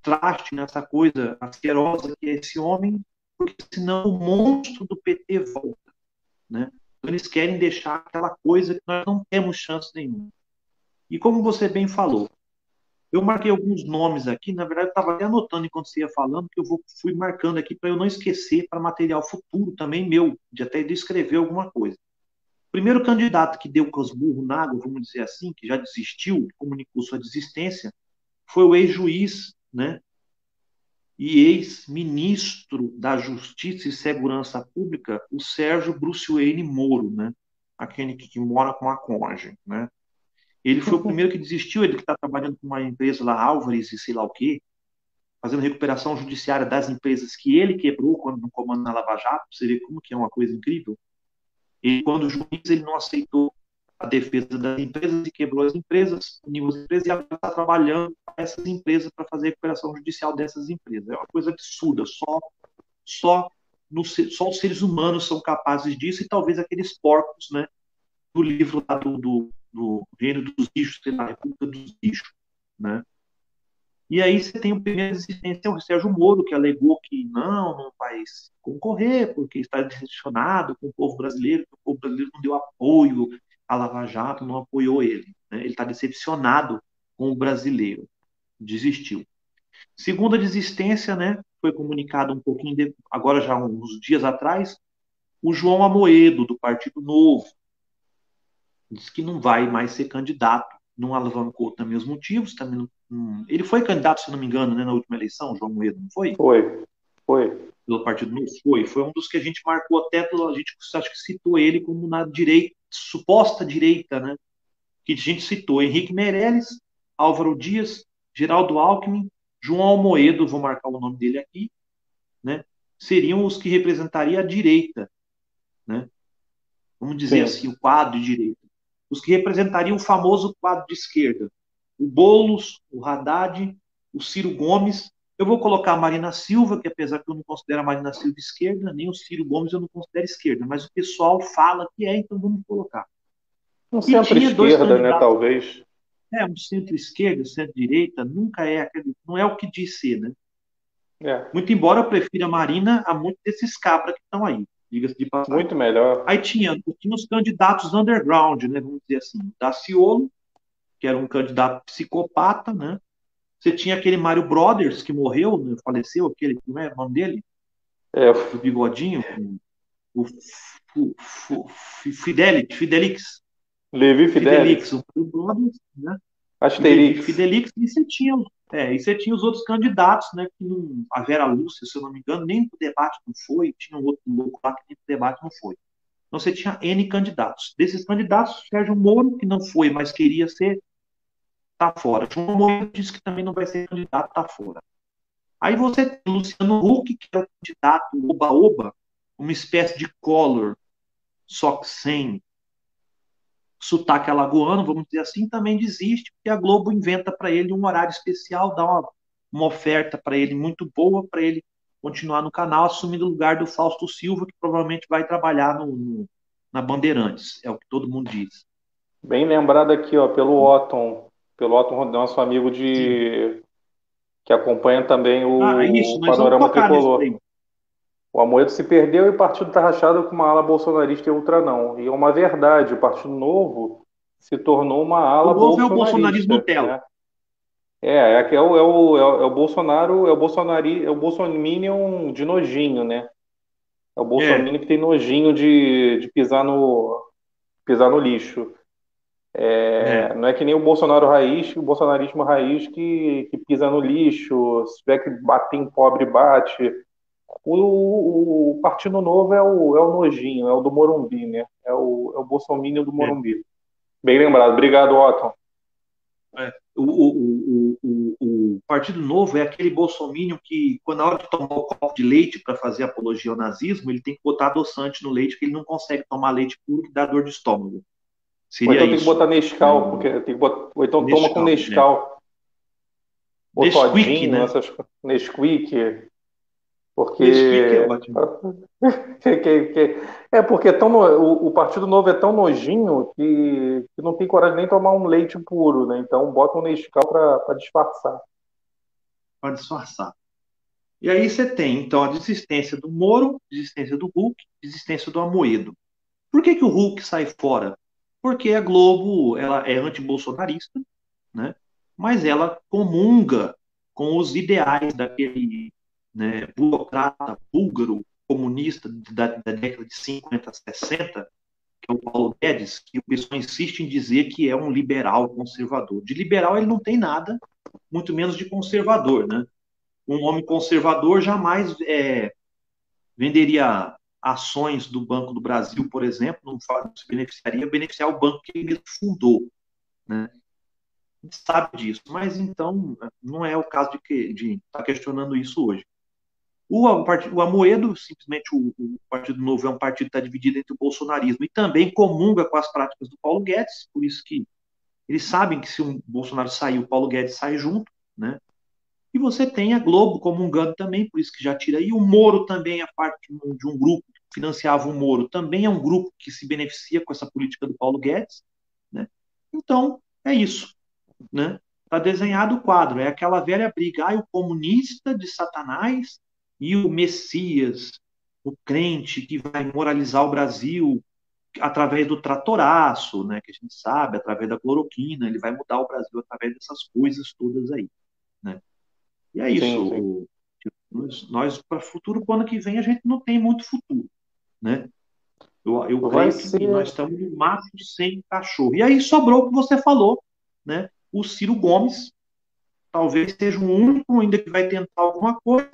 traste, nessa coisa asquerosa que é esse homem, porque senão o monstro do PT volta. Né? Então, eles querem deixar aquela coisa que nós não temos chance nenhuma. E como você bem falou, eu marquei alguns nomes aqui, na verdade, eu estava até anotando enquanto você ia falando, que eu vou, fui marcando aqui para eu não esquecer para material futuro também meu, de até descrever alguma coisa primeiro candidato que deu com os burros na água, vamos dizer assim, que já desistiu, comunicou sua desistência, foi o ex-juiz, né? E ex-ministro da Justiça e Segurança Pública, o Sérgio Bruce Wayne Moro, né? Aquele que, mora com a cônjuge, né? Ele foi o primeiro que desistiu, ele que está trabalhando com uma empresa lá, Álvares e sei lá o quê, fazendo recuperação judiciária das empresas que ele quebrou quando no comando na Lava Jato, você vê como que é uma coisa incrível. E quando o juiz ele não aceitou a defesa das empresas e quebrou as empresas, puniu as empresas e agora está trabalhando para essas empresas para fazer a recuperação judicial dessas empresas. É uma coisa absurda, só, só, no, só os seres humanos são capazes disso e talvez aqueles porcos, né, do livro lá do, do, do Reino dos Bichos, sei lá, República dos Bichos, né, e aí você tem o primeiro existência, o Sérgio Moro, que alegou que não, não vai concorrer, porque está decepcionado com o povo brasileiro, o povo brasileiro não deu apoio à Lava Jato, não apoiou ele. Né? Ele está decepcionado com o brasileiro. Desistiu. Segunda desistência, né, foi comunicado um pouquinho, de, agora já uns dias atrás, o João Amoedo, do Partido Novo. Diz que não vai mais ser candidato não alavancou também os motivos, também não, não, ele foi candidato, se não me engano, né, na última eleição, João Moedo, não foi? Foi, foi. Pelo Partido Novo? Foi, foi um dos que a gente marcou até, a gente acho que citou ele como na direita, suposta direita, né, que a gente citou Henrique Meirelles, Álvaro Dias, Geraldo Alckmin, João Almoedo, vou marcar o nome dele aqui, né, seriam os que representariam a direita, né, vamos dizer Sim. assim, o quadro de direita os que representariam o famoso quadro de esquerda. O Boulos, o Haddad, o Ciro Gomes. Eu vou colocar a Marina Silva, que apesar que eu não considero a Marina Silva esquerda, nem o Ciro Gomes eu não considero esquerda, mas o pessoal fala que é, então vamos colocar. Um centro-esquerda, né, talvez. É, um centro-esquerda, centro-direita, nunca é, não é o que diz ser, né? É. Muito embora eu prefira a Marina a muitos desses cabras que estão aí diga-se de passagem. Muito melhor. Aí tinha, tinha os candidatos underground, né, vamos dizer assim, Daciolo, que era um candidato psicopata, né? Você tinha aquele Mário Brothers, que morreu, né, faleceu, aquele, como é o nome dele? É. O bigodinho, o, o, o Fidelix, Fidelix. Levi Fidelix. Fidelix, o Brothers, né? Asterix. Fidelix, e você tinha é, e você tinha os outros candidatos, né? Que não, a Vera Lúcia, se eu não me engano, nem pro debate não foi, tinha um outro louco lá que nem pro debate não foi. Então você tinha N candidatos. Desses candidatos, Sérgio Moro, que não foi, mas queria ser, tá fora. João Moro disse que também não vai ser candidato, tá fora. Aí você tem Luciano Huck, que é o candidato oba-oba, uma espécie de color, só que sem sotaque alagoano, vamos dizer assim, também desiste, porque a Globo inventa para ele um horário especial, dá uma, uma oferta para ele muito boa, para ele continuar no canal, assumindo o lugar do Fausto Silva, que provavelmente vai trabalhar no, no, na Bandeirantes, é o que todo mundo diz. Bem lembrado aqui, ó, pelo Otton, pelo Otton, nosso amigo de Sim. que acompanha também o, ah, isso, o panorama tricolor. O Amoedo se perdeu e o partido está rachado com uma ala bolsonarista e outra não. E é uma verdade, o Partido Novo se tornou uma ala o novo é o bolsonarismo Nutella. Né? É, é, é, o, é, o, é o Bolsonaro, é o Bolsonaro, é o Bolsominion de nojinho, né? É o Bolsonaro é. que tem nojinho de, de pisar no pisar no lixo. É, é. Não é que nem o Bolsonaro raiz, o bolsonarismo raiz que, que pisa no lixo, se tiver que bater em pobre, bate. O, o, Partido Novo é o, é o nojinho, é o do Morumbi, né? É o, é o Bolsonaro do Morumbi. É. Bem lembrado. Obrigado, Otton. É. O, o, o, o, Partido Novo é aquele bolsomínio que, quando na hora de tomar o copo de leite para fazer apologia ao nazismo, ele tem que botar adoçante no leite, porque ele não consegue tomar leite puro que dá dor de estômago. Seria ou então isso. tem que botar Nescau, porque tem que botar, ou então Nescau, toma com Nescau. Né? Ou Nesquik, todinho, né? essas Nesquik. Porque. Nesquik é ótimo. que, que, que... É porque é tão no... o, o, Partido Novo é tão nojinho que, que não tem coragem nem tomar um leite puro, né? Então bota um Nescau para disfarçar. Para disfarçar. E aí você tem, então, a desistência do Moro, desistência do Hulk, desistência do Amoedo. Por que, que o Hulk sai fora? Porque a Globo ela é antibolsonarista, né? mas ela comunga com os ideais daquele né, burocrata búlgaro comunista da, da, década de 50, 60, que é o Paulo Guedes, que o pessoal insiste em dizer que é um liberal conservador. De liberal ele não tem nada, muito menos de conservador. Né? Um homem conservador jamais é, venderia ações do Banco do Brasil, por exemplo, não se beneficiaria, beneficiar o banco que ele fundou. Né? Sabe disso, mas então não é o caso de estar tá questionando isso hoje. O, o Amoedo, simplesmente o, o, Partido Novo é um partido que está dividido entre o bolsonarismo e também comunga com as práticas do Paulo Guedes, por isso que eles sabem que se o Bolsonaro sair, o Paulo Guedes sai junto, né? E você tem a Globo comungando também, por isso que já tira aí. O Moro também é parte de um grupo que financiava o Moro, também é um grupo que se beneficia com essa política do Paulo Guedes, né? Então, é isso, né? Está desenhado o quadro, é aquela velha briga, ah, o comunista de Satanás e o Messias, o crente que vai moralizar o Brasil através do tratoraço, né, que a gente sabe, através da cloroquina, ele vai mudar o Brasil através dessas coisas todas aí, né? E é isso. Sim, sim. Nós, nós para o futuro, o ano que vem, a gente não tem muito futuro, né? Eu, eu creio ser... que nós estamos no máximo sem cachorro. E aí sobrou o que você falou, né? O Ciro Gomes talvez seja o único ainda que vai tentar alguma coisa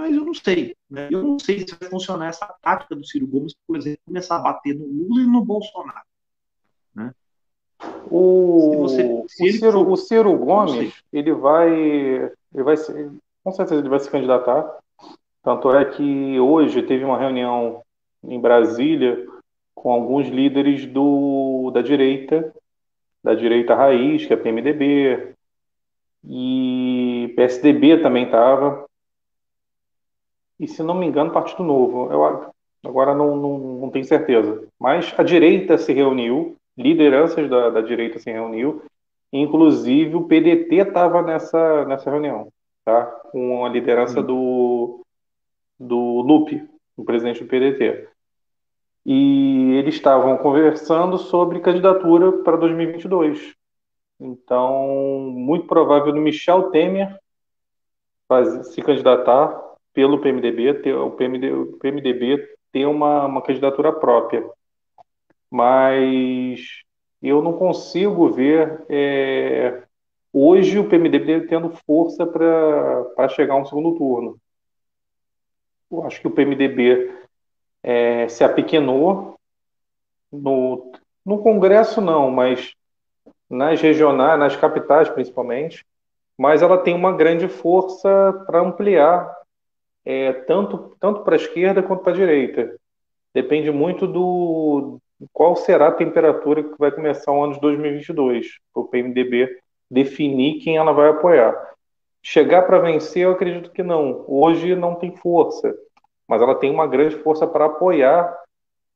mas eu não sei. Né? Eu não sei se vai funcionar essa tática do Ciro Gomes, por exemplo, começar a bater no Lula e no Bolsonaro. Né? O, você, o, Ciro, for... o Ciro Gomes, ele vai, ele vai ser, com certeza ele vai se candidatar. Tanto é que hoje teve uma reunião em Brasília com alguns líderes do, da direita, da direita raiz, que é PMDB, e PSDB também estava, e, se não me engano, Partido Novo. Eu, agora não, não, não tenho certeza. Mas a direita se reuniu, lideranças da, da direita se reuniu, inclusive o PDT estava nessa, nessa reunião, tá? com a liderança do, do Lupe, o presidente do PDT. E eles estavam conversando sobre candidatura para 2022. Então, muito provável do Michel Temer se candidatar pelo PMDB, ter, o, PMD, PMDB ter uma, uma candidatura própria. Mas eu não consigo ver é, hoje o PMDB tendo força para chegar a um segundo turno. Eu acho que o PMDB é, se apequenou no, no Congresso não, mas nas regionais, nas capitais principalmente, mas ela tem uma grande força para ampliar é, tanto, tanto para a esquerda quanto para a direita. Depende muito do qual será a temperatura que vai começar o ano de 2022, para o PMDB definir quem ela vai apoiar. Chegar para vencer, eu acredito que não. Hoje não tem força, mas ela tem uma grande força para apoiar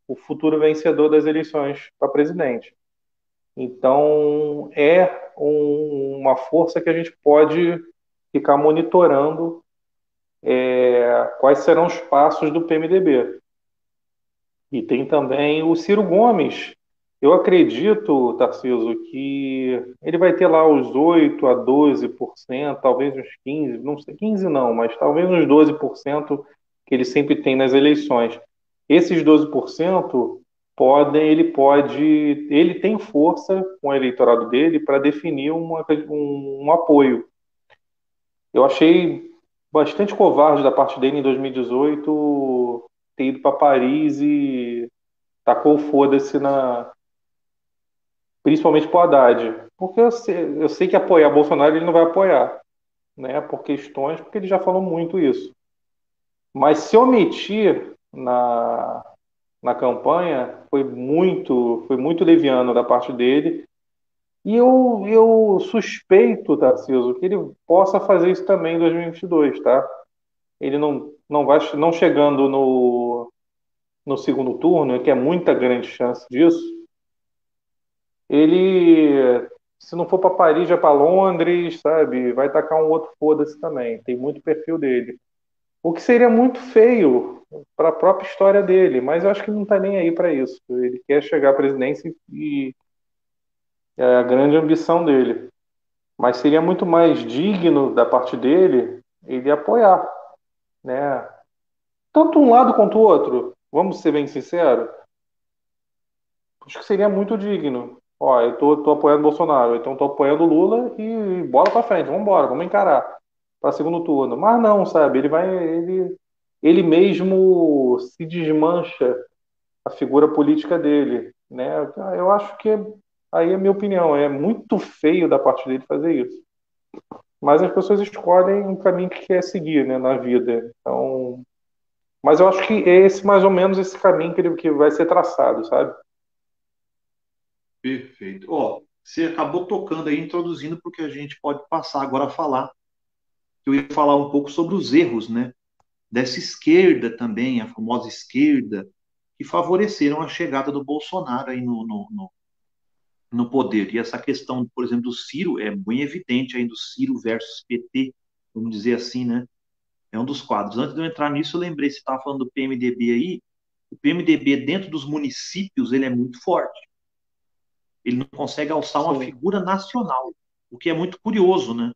o futuro vencedor das eleições para presidente. Então, é um, uma força que a gente pode ficar monitorando é, quais serão os passos do PMDB. E tem também o Ciro Gomes. Eu acredito, Tarciso, que ele vai ter lá os 8 a 12%, talvez uns 15%, não sei, 15% não, mas talvez uns 12% que ele sempre tem nas eleições. Esses 12% podem, ele pode, ele tem força com o eleitorado dele para definir uma, um, um apoio. Eu achei bastante covarde da parte dele em 2018 ter ido para Paris e tacou foda-se na. Principalmente pro Haddad. Porque eu sei, eu sei que apoiar Bolsonaro ele não vai apoiar. Né, por questões, porque ele já falou muito isso. Mas se omitir na, na campanha foi muito, foi muito leviano da parte dele. E eu, eu suspeito, Tarciso, que ele possa fazer isso também em 2022, tá? Ele não, não vai não chegando no, no segundo turno, que é muita grande chance disso. Ele, se não for para Paris, já para Londres, sabe? Vai tacar um outro foda-se também. Tem muito perfil dele. O que seria muito feio para a própria história dele, mas eu acho que não está nem aí para isso. Ele quer chegar à presidência e é a grande ambição dele. Mas seria muito mais digno da parte dele ele apoiar, né? Tanto um lado quanto o outro. Vamos ser bem sinceros. Acho que seria muito digno. Ó, eu tô, tô apoiando Bolsonaro, então tô apoiando Lula e bola para frente, vamos embora, vamos encarar para segundo turno. Mas não, sabe? Ele vai, ele, ele mesmo se desmancha a figura política dele, né? Eu acho que aí a minha opinião, é muito feio da parte dele fazer isso. Mas as pessoas escolhem um caminho que quer seguir, né, na vida. Então, mas eu acho que é esse mais ou menos esse caminho que, ele, que vai ser traçado, sabe? Perfeito. Ó, você acabou tocando aí, introduzindo porque a gente pode passar agora a falar eu ia falar um pouco sobre os erros, né? Dessa esquerda também, a famosa esquerda, que favoreceram a chegada do Bolsonaro aí no, no, no, no poder. E essa questão, por exemplo, do Ciro é bem evidente aí do Ciro versus PT, vamos dizer assim, né? É um dos quadros. Antes de eu entrar nisso, eu lembrei, você estava falando do PMDB aí, o PMDB dentro dos municípios, ele é muito forte. Ele não consegue alçar uma Sim. figura nacional, o que é muito curioso, né?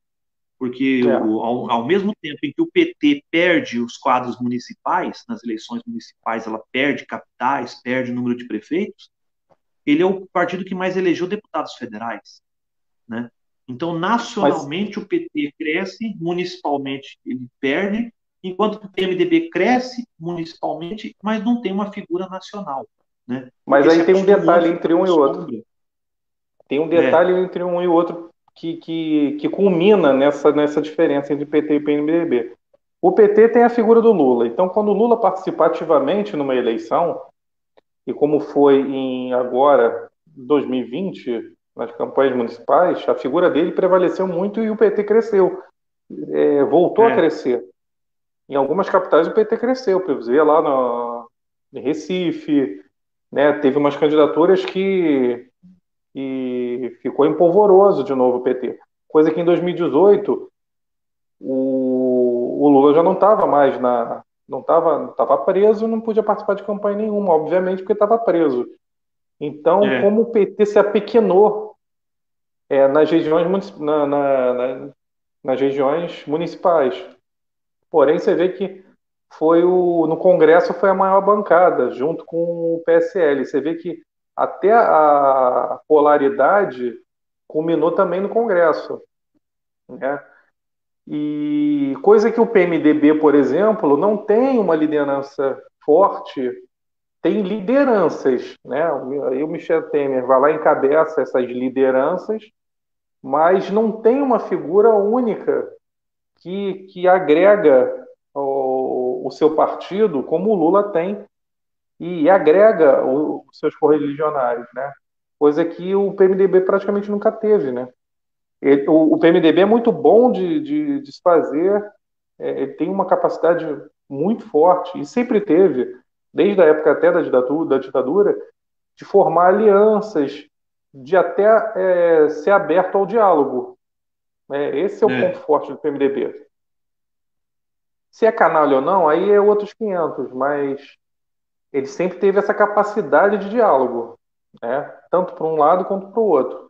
porque é. o, ao, ao, mesmo tempo em que o PT perde os quadros municipais, nas eleições municipais, ela perde capitais, perde o número de prefeitos, ele é o partido que mais elegeu deputados federais. Né? Então, nacionalmente, Mas... o PT cresce, municipalmente ele perde, enquanto o PMDB cresce municipalmente, mas não tem uma figura nacional. Né? Mas aí tem um detalhe entre um e outro. Tem um detalhe é. entre um e outro que, que, que culmina nessa, nessa diferença entre PT e PMDB. O PT tem a figura do Lula. Então, quando o Lula participa ativamente numa eleição, e como foi em agora, 2020, nas campanhas municipais, a figura dele prevaleceu muito e o PT cresceu. É, voltou é. a crescer. Em algumas capitais o PT cresceu. Você vê lá no, em Recife, né, teve umas candidaturas que e ficou empolvoroso de novo o PT. Coisa que em 2018 o, o Lula já não estava mais na. Não estava tava preso, não podia participar de campanha nenhuma, obviamente, porque estava preso. Então, é. como o PT se apequenou é, nas, regiões, na, na, na, nas regiões municipais. Porém, você vê que foi o, no Congresso foi a maior bancada, junto com o PSL. Você vê que até a polaridade culminou também no Congresso. Né? E coisa que o PMDB, por exemplo, não tem uma liderança forte, tem lideranças. Né? Aí o Michel Temer vai lá e encabeça essas lideranças, mas não tem uma figura única que, que agrega o, o seu partido, como o Lula tem e agrega os seus correligionários, né? Coisa que o PMDB praticamente nunca teve, né? Ele, o, o, PMDB é muito bom de, de, de se fazer, é, ele tem uma capacidade muito forte, e sempre teve, desde a época até da ditadura, da ditadura de formar alianças, de até é, ser aberto ao diálogo. É, esse é o é. ponto forte do PMDB. Se é canalha ou não, aí é outros 500, mas ele sempre teve essa capacidade de diálogo, né? tanto para um lado quanto para o outro.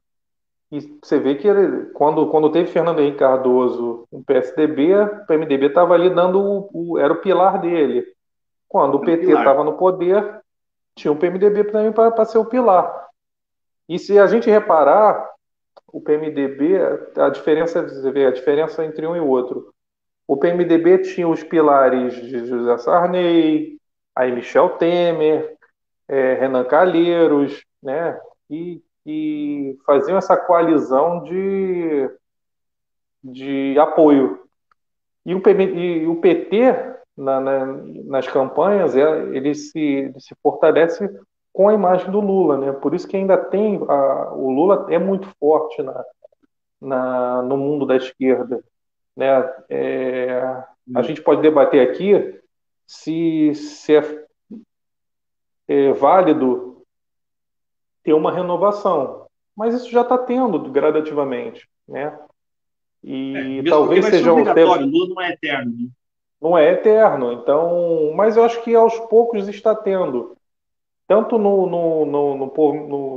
E você vê que ele, quando, quando teve Fernando Henrique Cardoso no PSDB, o PMDB estava ali dando o, o, era o pilar dele. Quando o PT estava no poder, tinha o PMDB também para ser o pilar. E se a gente reparar, o PMDB, a diferença, você vê a diferença entre um e outro. O PMDB tinha os pilares de José Sarney, aí Michel Temer, é, Renan Calheiros, né? E, e faziam essa coalizão de, de apoio. E o, PM, e o PT, na, na, nas campanhas, é, ele, se, ele se fortalece com a imagem do Lula, né? Por isso que ainda tem a, o Lula é muito forte na, na, no mundo da esquerda, né? É, a gente pode debater aqui se, se é, é válido ter uma renovação, mas isso já está tendo gradativamente, né? E é, talvez seja o tempo. Lula não é eterno. Né? Não é eterno, então, mas eu acho que aos poucos está tendo tanto no, no, no,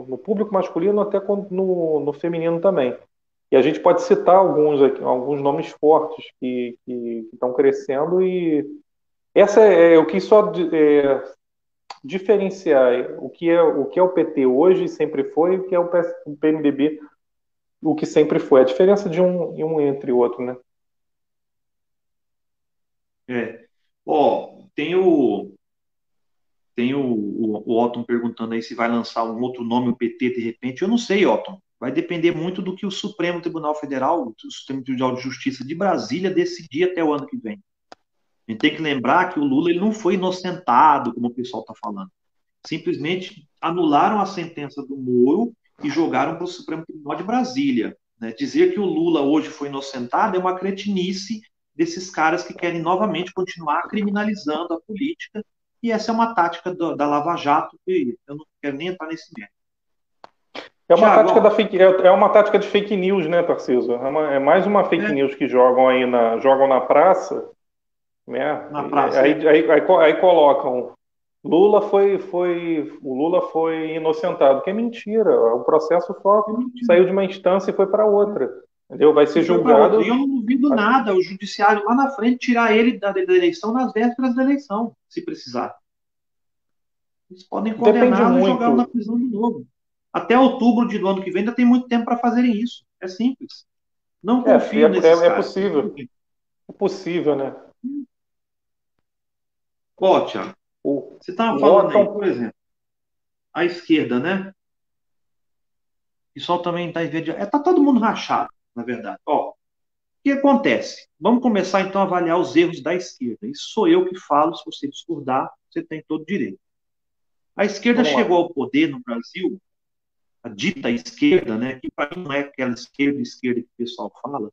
no, público masculino até no, no feminino também. E a gente pode citar alguns, alguns nomes fortes que, que, que estão crescendo e essa é, é o que só é, diferenciar o que é o que é o PT hoje sempre foi o que é o, PS, o PMDB o que sempre foi a diferença de um, um entre o outro, né? É. Ó, tem o tem o, o, o Otton perguntando aí se vai lançar um outro nome, o PT, de repente. Eu não sei, Otton. Vai depender muito do que o Supremo Tribunal Federal, o Supremo Tribunal de Justiça de Brasília, decidir até o ano que vem. A gente tem que lembrar que o Lula ele não foi inocentado, como o pessoal está falando. Simplesmente anularam a sentença do Moro e jogaram para o Supremo Tribunal de Brasília. Né? Dizer que o Lula hoje foi inocentado é uma cretinice desses caras que querem novamente continuar criminalizando a política e essa é uma tática do, da Lava Jato, que eu não quero nem entrar nesse mérito. É uma, tática da fake, é, é uma tática de fake news, né, Tarcísio? É, uma, é mais uma fake é. news que jogam aí na, jogam na praça. Né? Na praça. Aí, aí, aí, aí, colocam. Lula foi, foi, o Lula foi inocentado, que é mentira. O processo só é saiu de uma instância e foi para outra. Entendeu? Vai ser julgado. Eu não duvido nada o judiciário lá na frente tirar ele da, da eleição nas vésperas da eleição, se precisar. Eles podem condená-lo e jogá-lo na prisão de novo. Até outubro do ano que vem ainda tem muito tempo para fazerem isso. É simples. Não é, confio é, nesses é, é possível. É possível, né? Ó, Tiago, você estava falando aí, por exemplo, a esquerda, né? O pessoal também está em É, tá todo mundo rachado na verdade. Ó, o que acontece? Vamos começar então a avaliar os erros da esquerda. Isso sou eu que falo, se você discordar, você tem todo direito. A esquerda chegou ao poder no Brasil, a dita esquerda, né, que para mim não é aquela esquerda esquerda que o pessoal fala,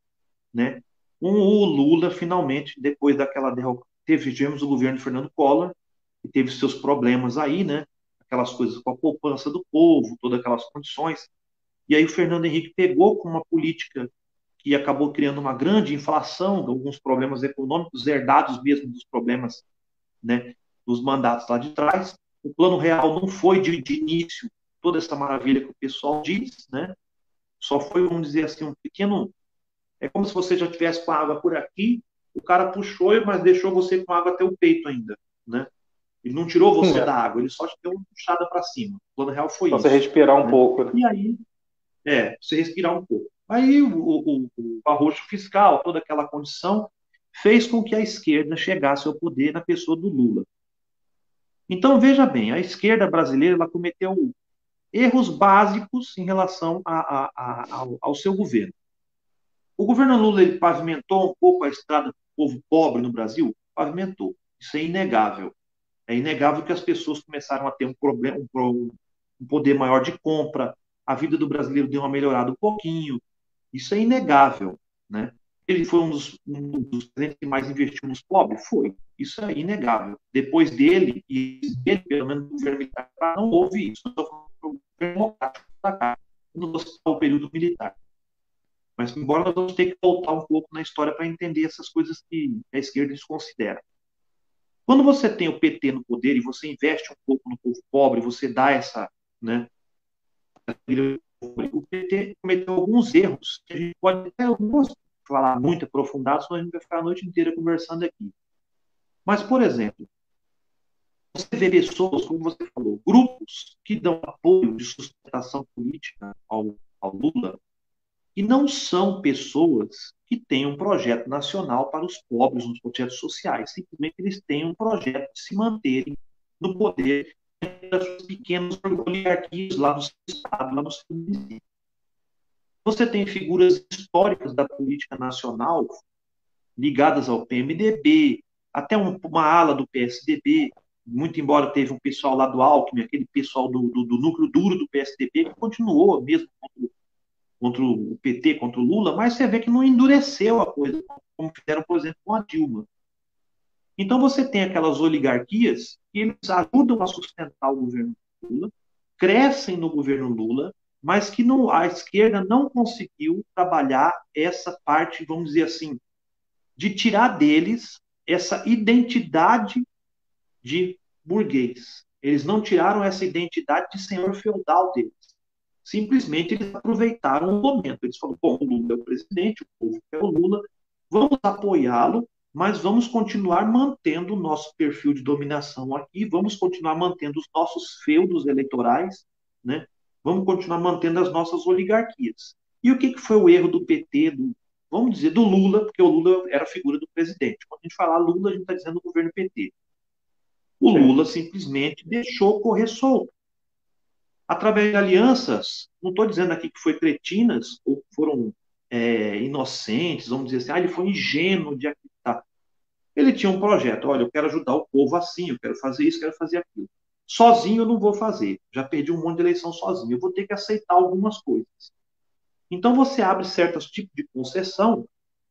né, o Lula finalmente, depois daquela derrota, tivemos o governo de Fernando Collor, que teve seus problemas aí, né, aquelas coisas com a poupança do povo, todas aquelas condições, e aí o Fernando Henrique pegou com uma política que acabou criando uma grande inflação, alguns problemas econômicos herdados mesmo dos problemas né, dos mandatos lá de trás. O plano real não foi de, de início toda essa maravilha que o pessoal diz, né? Só foi, vamos dizer assim, um pequeno. É como se você já tivesse com a água por aqui, o cara puxou, mas deixou você com água até o peito ainda, né? Ele não tirou você é. da água, ele só te deu uma puxada para cima. O plano real foi pra isso. Você respirar um né? pouco. Né? E aí, é, você respirar um pouco. Aí o, o, o arroxo fiscal, toda aquela condição, fez com que a esquerda chegasse ao poder na pessoa do Lula. Então, veja bem, a esquerda brasileira ela cometeu erros básicos em relação a, a, a, ao, ao, seu governo. O governo Lula ele pavimentou um pouco a estrada do povo pobre no Brasil? Pavimentou. Isso é inegável. É inegável que as pessoas começaram a ter um, problema, um, um poder maior de compra, a vida do brasileiro deu uma melhorada um pouquinho. Isso é inegável, né? Ele foi um dos, um dos presidentes que mais investiu nos pobres? Foi. Isso é inegável. Depois dele, e dele, pelo menos no governo militar, não houve isso. Estou falando do governo democrático da cá, no período militar. Mas, embora nós vamos ter que voltar um pouco na história para entender essas coisas que a esquerda desconsidera. Quando você tem o PT no poder e você investe um pouco no povo pobre, você dá essa, né, o PT cometeu alguns erros, que a gente pode até alguns falar muito aprofundado, senão a gente vai ficar a noite inteira conversando aqui. Mas, por exemplo, você vê pessoas, como você falou, grupos que dão apoio de sustentação política ao, ao Lula, e não são pessoas que têm um projeto nacional para os pobres, nos projetos sociais. Simplesmente eles têm um projeto de se manterem no poder das pequenas oligarquias lá no Estado, lá no município. Você tem figuras históricas da política nacional ligadas ao PMDB, até uma ala do PSDB, muito embora teve um pessoal lá do Alckmin, aquele pessoal do, do, do núcleo duro do PSDB, que continuou mesmo contra, o PT, contra o Lula, mas você vê que não endureceu a coisa, como fizeram, por exemplo, com a Dilma. Então você tem aquelas oligarquias que eles ajudam a sustentar o governo Lula, crescem no governo Lula, mas que não, a esquerda não conseguiu trabalhar essa parte, vamos dizer assim, de tirar deles essa identidade de burguês. Eles não tiraram essa identidade de senhor feudal deles. Simplesmente eles aproveitaram o momento. Eles falaram: bom, o Lula é o presidente, o povo quer o Lula, vamos apoiá-lo mas vamos continuar mantendo o nosso perfil de dominação aqui, vamos continuar mantendo os nossos feudos eleitorais, né? vamos continuar mantendo as nossas oligarquias. E o que, que foi o erro do PT, do, vamos dizer, do Lula, porque o Lula era a figura do presidente. Quando a gente falar Lula, a gente está dizendo o governo PT. O Lula simplesmente deixou correr solto. Através de alianças, não estou dizendo aqui que foi cretinas ou foram é, inocentes, vamos dizer assim, ah, ele foi ingênuo de ele tinha um projeto, olha, eu quero ajudar o povo assim, eu quero fazer isso, quero fazer aquilo. Sozinho eu não vou fazer, já perdi um monte de eleição sozinho, eu vou ter que aceitar algumas coisas. Então você abre certos tipos de concessão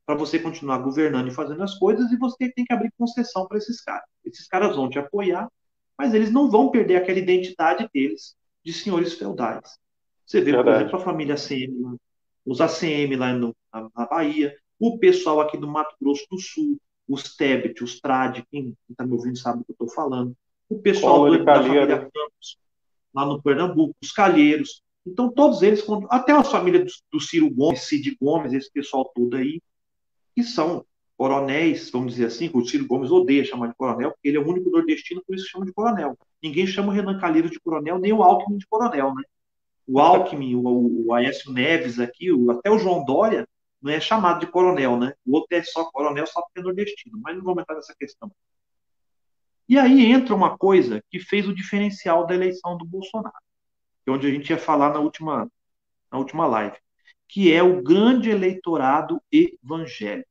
para você continuar governando e fazendo as coisas, e você tem que abrir concessão para esses caras. Esses caras vão te apoiar, mas eles não vão perder aquela identidade deles de senhores feudais. Você vê, Verdade. por exemplo, a família ACM, os ACM lá no, na, na Bahia, o pessoal aqui do Mato Grosso do Sul, os Tebet, os Trad, quem está me ouvindo sabe do que eu estou falando, o pessoal do, da família Campos, lá no Pernambuco, os Calheiros. Então, todos eles, até a família do, do Ciro Gomes, Cid Gomes, esse pessoal todo aí, que são coronéis, vamos dizer assim, que o Ciro Gomes odeia chamar de coronel, porque ele é o único nordestino, por isso chama de coronel. Ninguém chama o Renan Calheiros de coronel, nem o Alckmin de coronel, né? O Alckmin, o, o Aécio Neves aqui, o, até o João Dória, não é chamado de coronel, né? O outro é só coronel só porque é nordestino, mas não vamos entrar nessa questão. E aí entra uma coisa que fez o diferencial da eleição do Bolsonaro, que é onde a gente ia falar na última, na última live, que é o grande eleitorado evangélico.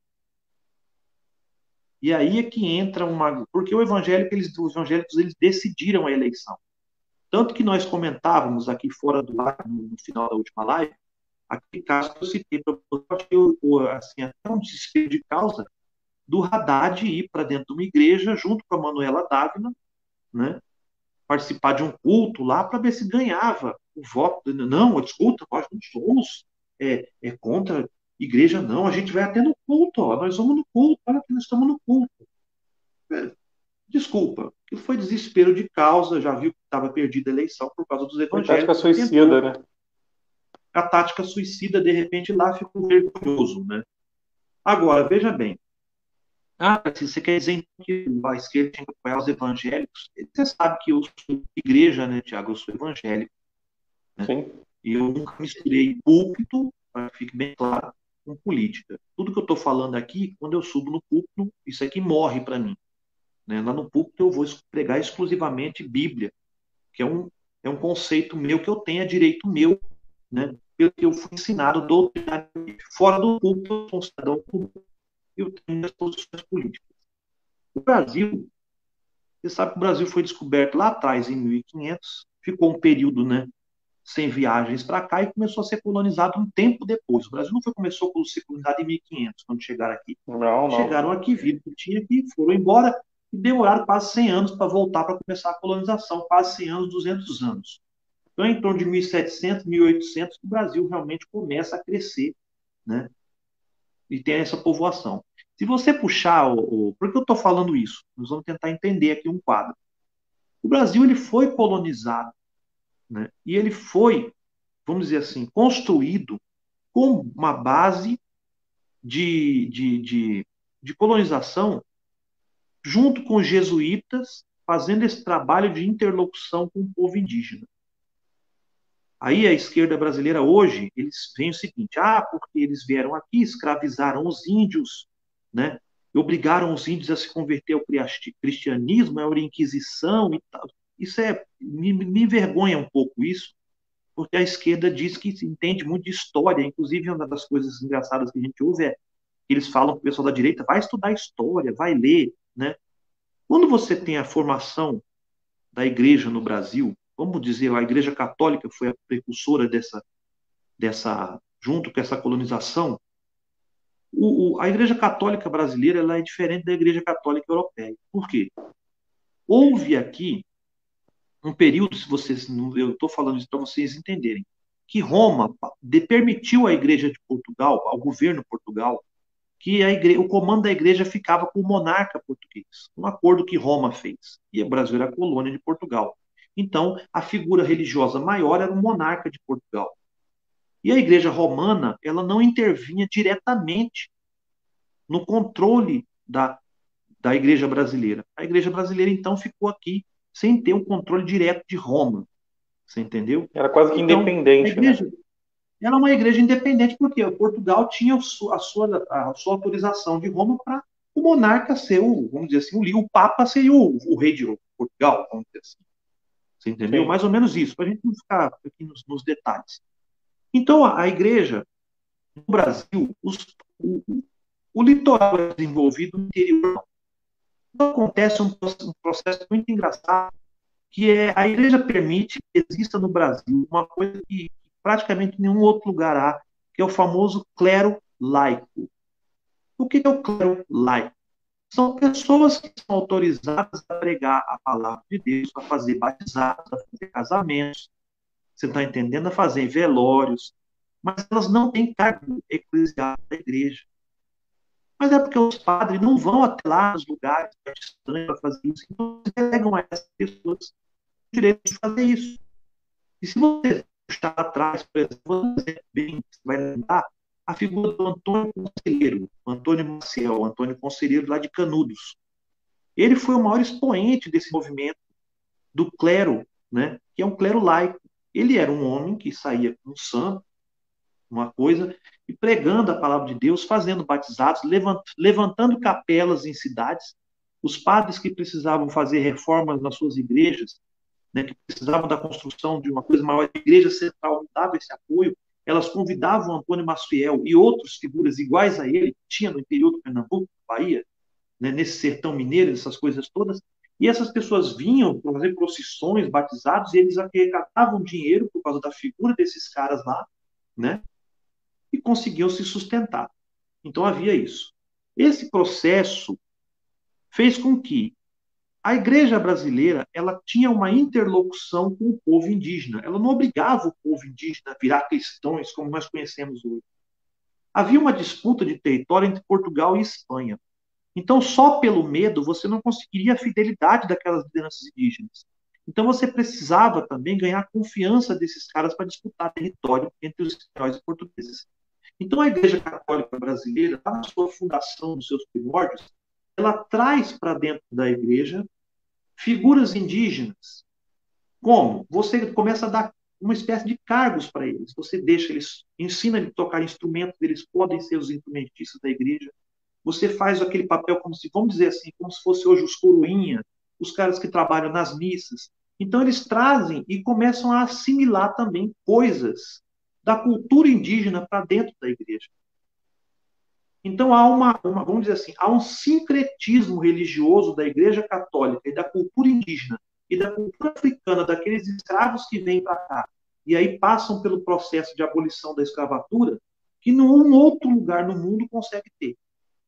E aí é que entra uma. Porque o evangélico, eles, os evangélicos eles decidiram a eleição. Tanto que nós comentávamos aqui fora do ar, no final da última live, aquele caso que eu citei assim, até um desespero de causa do Haddad ir para dentro de uma igreja junto com a Manuela Dávila, né, participar de um culto lá para ver se ganhava o voto. Não, escuta, nós não somos é, é contra igreja, não, a gente vai até no culto, ó, nós vamos no culto, olha que nós estamos no culto. É, desculpa, que foi desespero de causa, já viu que estava perdida a eleição por causa dos evangélicos. Foi suicida, né? a tática suicida, de repente, lá ficou vergonhoso, né? Agora, veja bem. Ah, se você quer dizer que a esquerda tem que apoiar os evangélicos, você sabe que eu sou igreja, né, Tiago? Eu sou evangélico. Né? Sim. E eu nunca misturei púlpito, para que fique bem claro, com política. Tudo que eu estou falando aqui, quando eu subo no púlpito, isso aqui morre para mim. Né? Lá no púlpito eu vou pregar exclusivamente Bíblia, que é um, é um conceito meu que eu tenho, é direito meu, né? pelo que eu fui ensinado doutrinariamente. Fora do público, eu sou um cidadão e eu tenho minhas posições políticas. O Brasil, você sabe que o Brasil foi descoberto lá atrás, em 1500, ficou um período né, sem viagens para cá e começou a ser colonizado um tempo depois. O Brasil não foi começou a ser colonizado em 1500, quando chegaram aqui. Não, não. Chegaram aqui, viram que tinha aqui, foram embora e demoraram quase 100 anos para voltar para começar a colonização, quase 100 anos, 200 anos. Então, em torno de 1700, 1800, o Brasil realmente começa a crescer, né? E tem essa povoação. Se você puxar o, o por que eu estou falando isso? Nós vamos tentar entender aqui um quadro. O Brasil ele foi colonizado, né? E ele foi vamos dizer assim, construído com uma base de, de, de, de colonização junto com os jesuítas, fazendo esse trabalho de interlocução com o povo indígena. Aí a esquerda brasileira hoje, eles veem o seguinte: ah, porque eles vieram aqui, escravizaram os índios, né? obrigaram os índios a se converter ao cristianismo, à Inquisição e tal. Isso é me, me envergonha um pouco isso, porque a esquerda diz que entende muito de história. Inclusive, uma das coisas engraçadas que a gente ouve é que eles falam para o pessoal da direita: vai estudar história, vai ler, né? Quando você tem a formação da igreja no Brasil, vamos dizer, a igreja católica foi a precursora dessa, dessa junto com essa colonização, o, o, a Igreja Católica brasileira ela é diferente da Igreja Católica europeia. Por quê? Houve aqui um período, se vocês, eu estou falando isso para vocês entenderem, que Roma de, permitiu à Igreja de Portugal, ao governo Portugal, que igreja, o comando da igreja ficava com o monarca português, um acordo que Roma fez. E o Brasil era colônia de Portugal. Então, a figura religiosa maior era o monarca de Portugal. E a igreja romana, ela não intervinha diretamente no controle da, da igreja brasileira. A igreja brasileira, então, ficou aqui sem ter um controle direto de Roma. Você entendeu? Era quase que então, independente. Né? Igreja, né? Era uma igreja independente, porque Portugal tinha a sua, a sua, autorização de Roma para o monarca ser o, vamos dizer assim, o, o Papa seria o, o rei de Portugal, vamos dizer assim. Você entendeu? Sim. Mais ou menos isso, para a gente não ficar aqui nos, nos detalhes. Então, a, a igreja, no Brasil, os, o, o, litoral é desenvolvido no interior. Acontece um, processo muito engraçado, que é a igreja permite que exista no Brasil uma coisa que praticamente nenhum outro lugar há, que é o famoso clero laico. O que é o clero laico? São pessoas que são autorizadas a pregar a palavra de Deus, a fazer batizados, a fazer casamentos, você está entendendo? A fazer velórios, mas elas não têm cargo eclesial da igreja. Mas é porque os padres não vão até lá nos lugares para fazer isso, então delegam a essas pessoas o direito de fazer isso. E se você está atrás, por exemplo, você bem, vai lembrar a figura do Antônio Conselheiro, Antônio Maciel, Antônio Conselheiro lá de Canudos. Ele foi o maior expoente desse movimento do clero, né, que é um clero laico. Ele era um homem que saía com santo, uma coisa, e pregando a palavra de Deus, fazendo batizados, levantando capelas em cidades. Os padres que precisavam fazer reformas nas suas igrejas, né, que precisavam da construção de uma coisa maior, a igreja central dava esse apoio, elas convidavam Antônio Masfiel e outras figuras iguais a ele, que tinha no interior do Pernambuco, Bahia, né, nesse sertão mineiro, essas coisas todas, e essas pessoas vinham fazer procissões, batizados, e eles arrecadavam dinheiro por causa da figura desses caras lá, né? E conseguiam se sustentar. Então havia isso. Esse processo fez com que a igreja brasileira ela tinha uma interlocução com o povo indígena. Ela não obrigava o povo indígena a virar cristãos como nós conhecemos hoje. Havia uma disputa de território entre Portugal e Espanha. Então, só pelo medo, você não conseguiria a fidelidade daquelas lideranças indígenas. Então, você precisava também ganhar a confiança desses caras para disputar território entre os espanhóis e portugueses. Então, a Igreja Católica Brasileira, na sua fundação, nos seus primórdios, ela traz para dentro da igreja figuras indígenas. Como? Você começa a dar uma espécie de cargos para eles. Você deixa eles, ensina eles a tocar instrumentos, eles podem ser os instrumentistas da igreja você faz aquele papel como se, vamos dizer assim, como se fosse hoje os coroinha, os caras que trabalham nas missas. Então eles trazem e começam a assimilar também coisas da cultura indígena para dentro da igreja. Então há uma, uma, vamos dizer assim, há um sincretismo religioso da igreja católica e da cultura indígena e da cultura africana, daqueles escravos que vêm para cá e aí passam pelo processo de abolição da escravatura, que nenhum outro lugar no mundo consegue ter.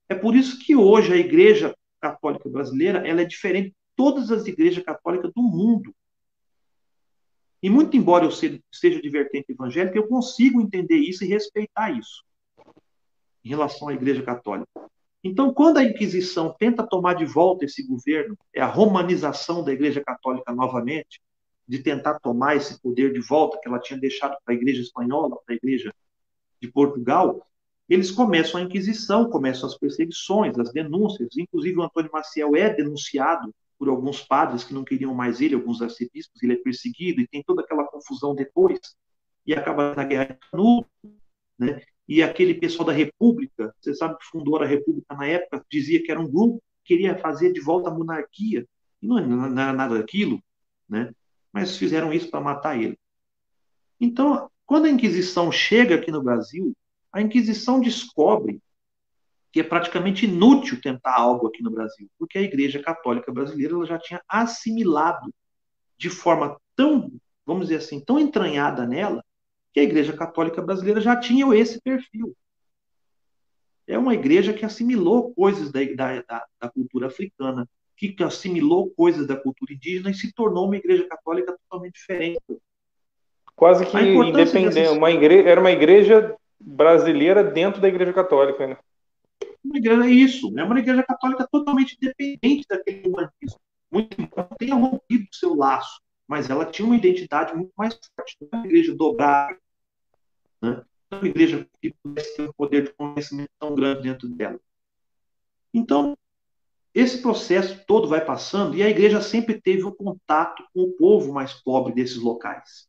É por isso que hoje a Igreja Católica Brasileira ela é diferente de todas as igrejas católicas do mundo. E muito embora eu seja de vertente evangélica, eu consigo entender isso e respeitar isso em relação à Igreja Católica. Então, quando a Inquisição tenta tomar de volta esse governo, é a romanização da Igreja Católica novamente, de tentar tomar esse poder de volta que ela tinha deixado para a igreja espanhola, para a igreja de Portugal, eles começam a Inquisição, começam as perseguições, as denúncias. Inclusive, o Antônio Maciel é denunciado por alguns padres que não queriam mais ele, alguns arcebispos, ele é perseguido, e tem toda aquela confusão depois, e acaba na Guerra de Canudo, né? E aquele pessoal da República, você sabe que fundou a República na época, dizia que era um grupo que queria fazer de volta a monarquia, e não, não era nada daquilo, né? Mas fizeram isso para matar ele. Então, quando a Inquisição chega aqui no Brasil, a Inquisição descobre que é praticamente inútil tentar algo aqui no Brasil, porque a Igreja Católica Brasileira ela já tinha assimilado de forma tão, vamos dizer assim, tão entranhada nela, que a Igreja Católica Brasileira já tinha esse perfil. É uma igreja que assimilou coisas da, da, da cultura africana, que assimilou coisas da cultura indígena e se tornou uma igreja católica totalmente diferente. Quase que independente, uma igreja, era uma igreja brasileira dentro da igreja católica, né? Uma igreja é isso, é uma igreja católica totalmente independente daquele humanismo. Muito embora tenha rompido seu laço, mas ela tinha uma identidade muito mais forte. É uma igreja dobrada, né? É uma igreja que pudesse ter um poder de conhecimento tão grande dentro dela. Então, esse processo todo vai passando e a igreja sempre teve um contato com o povo mais pobre desses locais.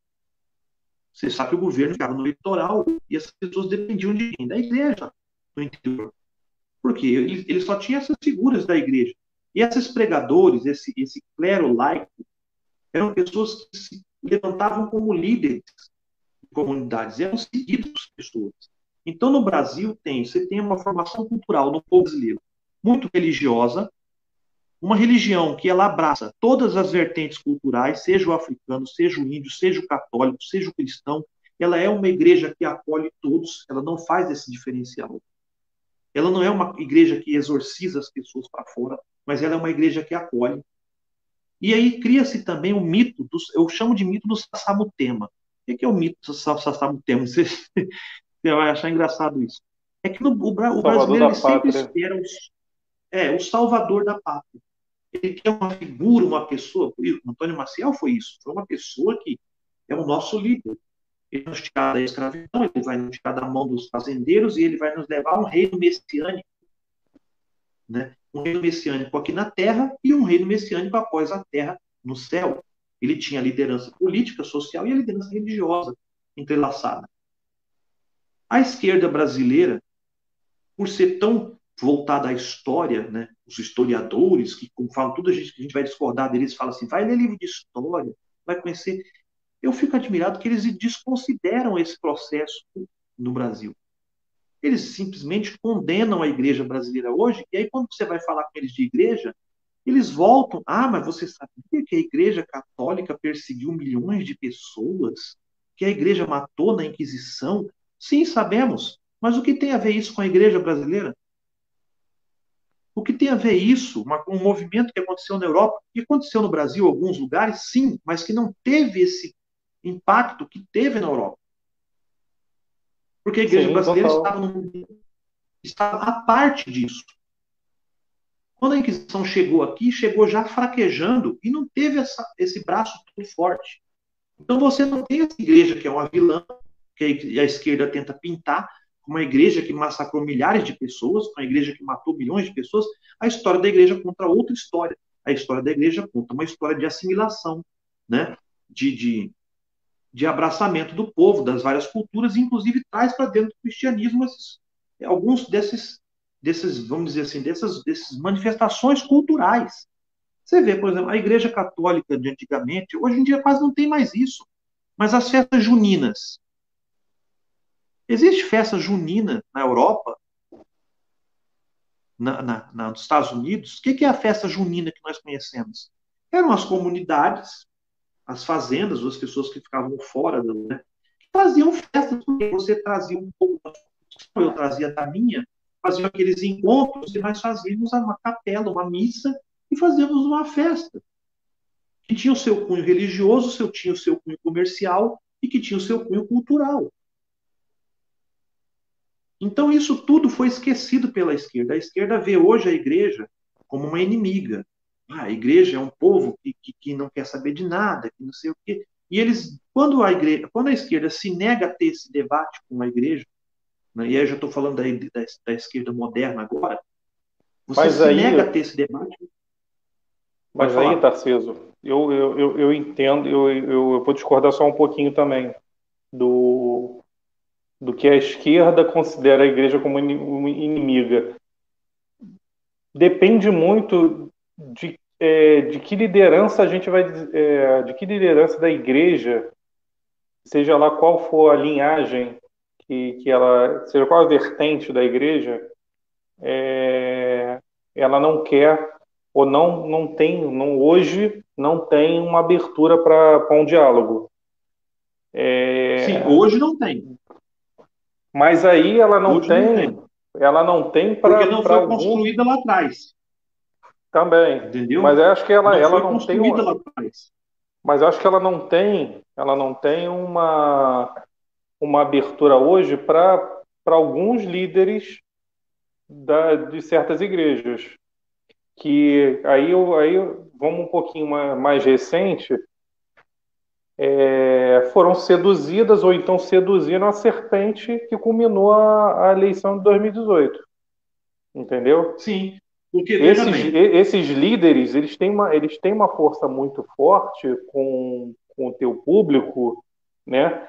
Você sabe que o governo ficava no litoral e essas pessoas dependiam de quem? Da igreja no interior. Porque ele, ele só tinha essas figuras da igreja. E esses pregadores, esse, esse clero laico, eram pessoas que se levantavam como líderes de comunidades, eram seguidos por pessoas. Então, no Brasil, tem, você tem uma formação cultural no povo brasileiro muito religiosa, uma religião que ela abraça todas as vertentes culturais, seja o africano, seja o índio, seja o católico, seja o cristão, ela é uma igreja que acolhe todos, ela não faz esse diferencial. Ela não é uma igreja que exorciza as pessoas para fora, mas ela é uma igreja que acolhe. E aí cria-se também o mito, do, eu chamo de mito do Sassamutema. O que é o mito do Sassamutema? Você, você vai achar engraçado isso. É que no, o, o brasileiro sempre espera os, é, o salvador da pátria. Ele quer uma figura, uma pessoa. Antônio Maciel foi isso. Foi uma pessoa que é o nosso líder. Ele nos tirar da escravidão, ele vai nos tirar da mão dos fazendeiros e ele vai nos levar a um reino messiânico. Né? Um reino messiânico aqui na terra e um reino messiânico após a terra no céu. Ele tinha a liderança política, social e a liderança religiosa entrelaçada. A esquerda brasileira, por ser tão voltada à história, né? Os historiadores que como falam tudo a gente a gente vai discordar deles, falam assim, vai ler livro de história, vai conhecer. Eu fico admirado que eles desconsideram esse processo no Brasil. Eles simplesmente condenam a igreja brasileira hoje, e aí quando você vai falar com eles de igreja, eles voltam, ah, mas você sabia que a igreja católica perseguiu milhões de pessoas? Que a igreja matou na Inquisição? Sim, sabemos. Mas o que tem a ver isso com a igreja brasileira? O que tem a ver isso, uma, um movimento que aconteceu na Europa, que aconteceu no Brasil, em alguns lugares, sim, mas que não teve esse impacto que teve na Europa. Porque a igreja sim, brasileira estava, no, estava à parte disso. Quando a Inquisição chegou aqui, chegou já fraquejando e não teve essa, esse braço tão forte. Então você não tem essa igreja que é uma vilã, que a esquerda tenta pintar, uma igreja que massacrou milhares de pessoas, uma igreja que matou milhões de pessoas, a história da igreja conta outra história. A história da igreja conta uma história de assimilação, né? de, de, de abraçamento do povo, das várias culturas, e inclusive traz para dentro do cristianismo esses, alguns desses, desses, vamos dizer assim, dessas, dessas manifestações culturais. Você vê, por exemplo, a igreja católica de antigamente, hoje em dia quase não tem mais isso. Mas as festas juninas, Existe festa junina na Europa, na, na, na, nos Estados Unidos. O que, que é a festa junina que nós conhecemos? Eram as comunidades, as fazendas, as pessoas que ficavam fora, né, faziam festas, porque você trazia um pouco da eu trazia da minha, faziam aqueles encontros e nós fazíamos uma capela, uma missa e fazíamos uma festa. Que tinha o seu cunho religioso, seu, tinha o seu cunho comercial e que tinha o seu cunho cultural. Então, isso tudo foi esquecido pela esquerda. A esquerda vê hoje a igreja como uma inimiga. Ah, a igreja é um povo que, que, que, não quer saber de nada, que não sei o quê. E eles, quando a igreja, quando a esquerda se nega a ter esse debate com a igreja, né, e aí eu já estou falando da, da, da, esquerda moderna agora, você Mas se aí, nega a ter esse debate. Mas aí, Tarciso, eu, eu, eu, eu entendo, eu, eu, eu vou discordar só um pouquinho também do, do que a esquerda considera a igreja como inimiga. Depende muito de, é, de que liderança a gente vai é, de que liderança da igreja, seja lá qual for a linhagem que, que ela, seja qual a vertente da igreja, é, ela não quer ou não não tem, não, hoje não tem uma abertura para um diálogo. É, Sim, hoje não tem. Mas aí ela não tem, não tem, ela não tem para porque não foi algum... construída lá atrás. Também. Entendeu? Mas acho que ela não ela não tem uma... Mas acho que ela não tem, ela não tem uma uma abertura hoje para para alguns líderes da, de certas igrejas que aí eu aí vamos um pouquinho mais, mais recente é, foram seduzidas ou então seduziram a serpente que culminou a, a eleição de 2018. Entendeu? Sim. Porque, esses, esses líderes eles têm, uma, eles têm uma força muito forte com, com o teu público, né?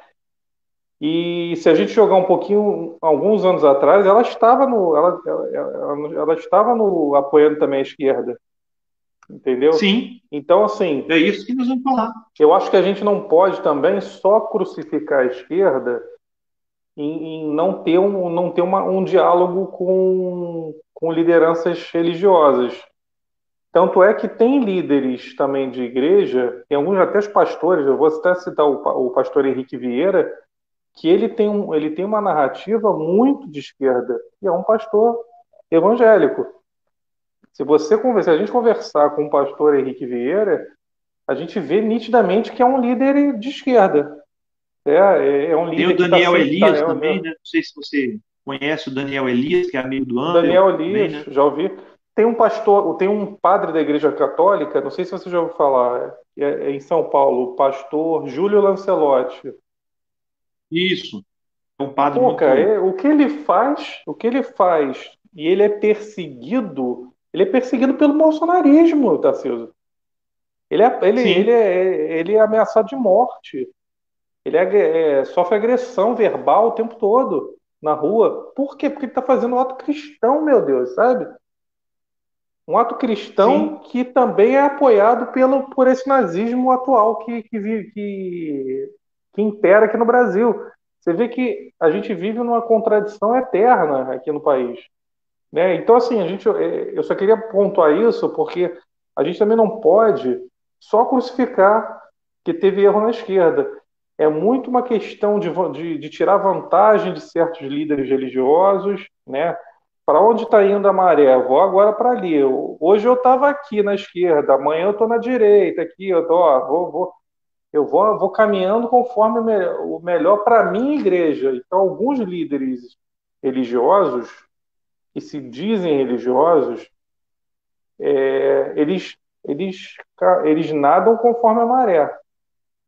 E se a gente jogar um pouquinho, alguns anos atrás, ela estava no, ela, ela, ela, estava no apoiando também a esquerda, Entendeu? Sim. Então, assim. É isso que nós vamos falar. Eu acho que a gente não pode também só crucificar a esquerda em, em não ter, um, não ter uma, um diálogo com, com lideranças religiosas. Tanto é que tem líderes também de igreja, tem alguns até os pastores, eu vou até citar o, o pastor Henrique Vieira, que ele tem, um, ele tem uma narrativa muito de esquerda, e é um pastor evangélico. Se você se a gente conversar com o pastor Henrique Vieira, a gente vê nitidamente que é um líder de esquerda. É, é, é um líder Tem o Daniel tá Elias tá, também, é, né? Não sei se você conhece o Daniel Elias, que é amigo do André. Daniel Elias, também, né? já ouvi. Tem um pastor, tem um padre da Igreja Católica, não sei se você já ouviu falar, é, é em São Paulo, o pastor Júlio Lancelotti. Isso. É um padre Pô, muito... cara, é, o que ele faz, o que ele faz, e ele é perseguido ele é perseguido pelo bolsonarismo, Tarcísio. Ele é, ele, ele, é, ele é ameaçado de morte. Ele é, é, sofre agressão verbal o tempo todo na rua. Por quê? Porque ele está fazendo um ato cristão, meu Deus, sabe? Um ato cristão Sim. que também é apoiado pelo, por esse nazismo atual que, que, que, que impera aqui no Brasil. Você vê que a gente vive numa contradição eterna aqui no país. Né? Então, assim, a gente, é, eu só queria pontuar isso porque a gente também não pode só crucificar que teve erro na esquerda. É muito uma questão de, de, de tirar vantagem de certos líderes religiosos, né? Para onde está indo a maré? Vou agora para ali. Hoje eu estava aqui na esquerda, amanhã eu estou na direita, aqui eu tô, ó, vou, vou, eu vou, vou caminhando conforme o melhor para a minha igreja. Então, alguns líderes religiosos que se dizem religiosos, é, eles, eles, eles nadam conforme a maré.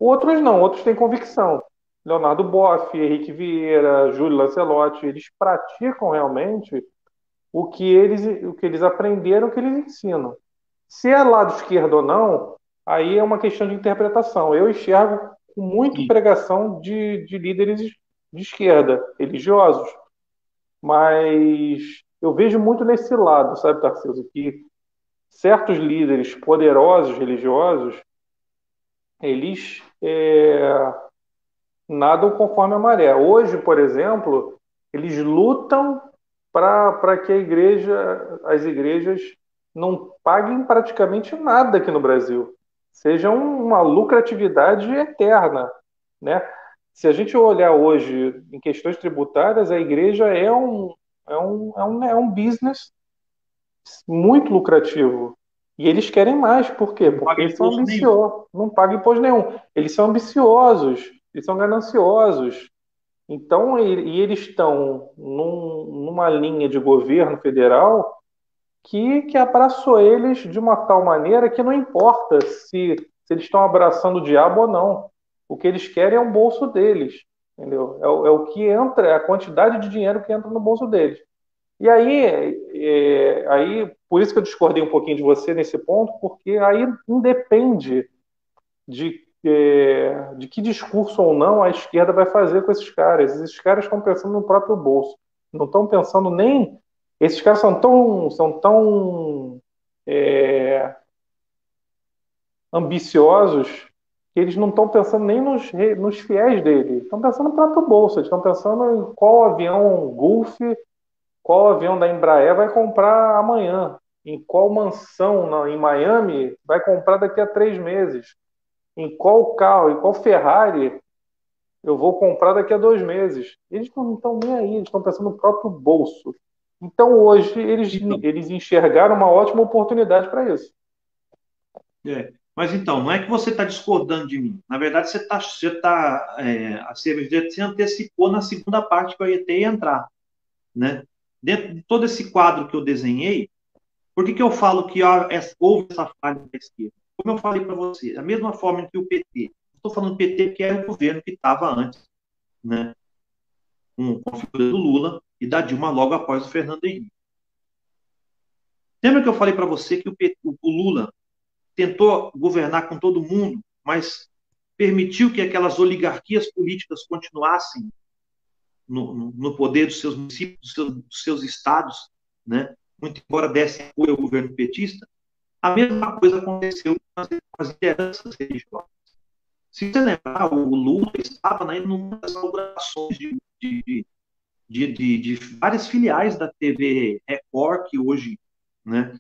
Outros não, outros têm convicção. Leonardo Boff, Henrique Vieira, Júlio Lancelotti, eles praticam realmente o que eles, o que eles aprenderam, o que eles ensinam. Se é lado esquerdo ou não, aí é uma questão de interpretação. Eu enxergo com muita pregação de, de líderes de esquerda, religiosos. Mas eu vejo muito nesse lado, sabe, Tarcísio, que certos líderes poderosos religiosos, eles é, nadam conforme a maré. Hoje, por exemplo, eles lutam para que a igreja, as igrejas não paguem praticamente nada aqui no Brasil. Seja uma lucratividade eterna, né? Se a gente olhar hoje em questões tributárias, a igreja é um, é um, é um, é um business muito lucrativo. E eles querem mais, por quê? Porque eles são ambiciosos. Não pagam imposto nenhum. Eles são ambiciosos, eles são gananciosos. Então, e, e eles estão num, numa linha de governo federal que, que abraçou eles de uma tal maneira que não importa se, se eles estão abraçando o diabo ou não. O que eles querem é o bolso deles, entendeu? É, é o que entra, é a quantidade de dinheiro que entra no bolso deles. E aí, é, aí, por isso que eu discordei um pouquinho de você nesse ponto, porque aí independe de, é, de que discurso ou não a esquerda vai fazer com esses caras. Esses caras estão pensando no próprio bolso, não estão pensando nem esses caras são tão, são tão é, ambiciosos que eles não estão pensando nem nos, nos fiéis dele, estão pensando no próprio bolso, estão pensando em qual avião Gulf, qual avião da Embraer vai comprar amanhã, em qual mansão na, em Miami vai comprar daqui a três meses, em qual carro, em qual Ferrari eu vou comprar daqui a dois meses. Eles não estão nem aí, eles estão pensando no próprio bolso. Então, hoje, eles, então, eles enxergaram uma ótima oportunidade para isso. É. Mas então, não é que você está discordando de mim. Na verdade, você está. Você tá, é, a CVG se antecipou na segunda parte que eu ia ter e entrar. Né? Dentro de todo esse quadro que eu desenhei, por que, que eu falo que houve essa falha da esquerda? Como eu falei para você, da mesma forma que o PT. Estou falando PT que era o governo que estava antes, né? com, a figura do Lula, e da Dilma logo após o Fernando Henrique. Lembra que eu falei para você que o, o Lula tentou governar com todo mundo, mas permitiu que aquelas oligarquias políticas continuassem no, no, poder dos seus municípios, dos seus, dos seus, estados, né? muito embora desse apoio ao governo petista, a mesma coisa aconteceu com as lideranças religiosas. Se você lembrar, o Lula estava né, numa das inaugurações de, de, de, de, de várias filiais da TV Record, que hoje né,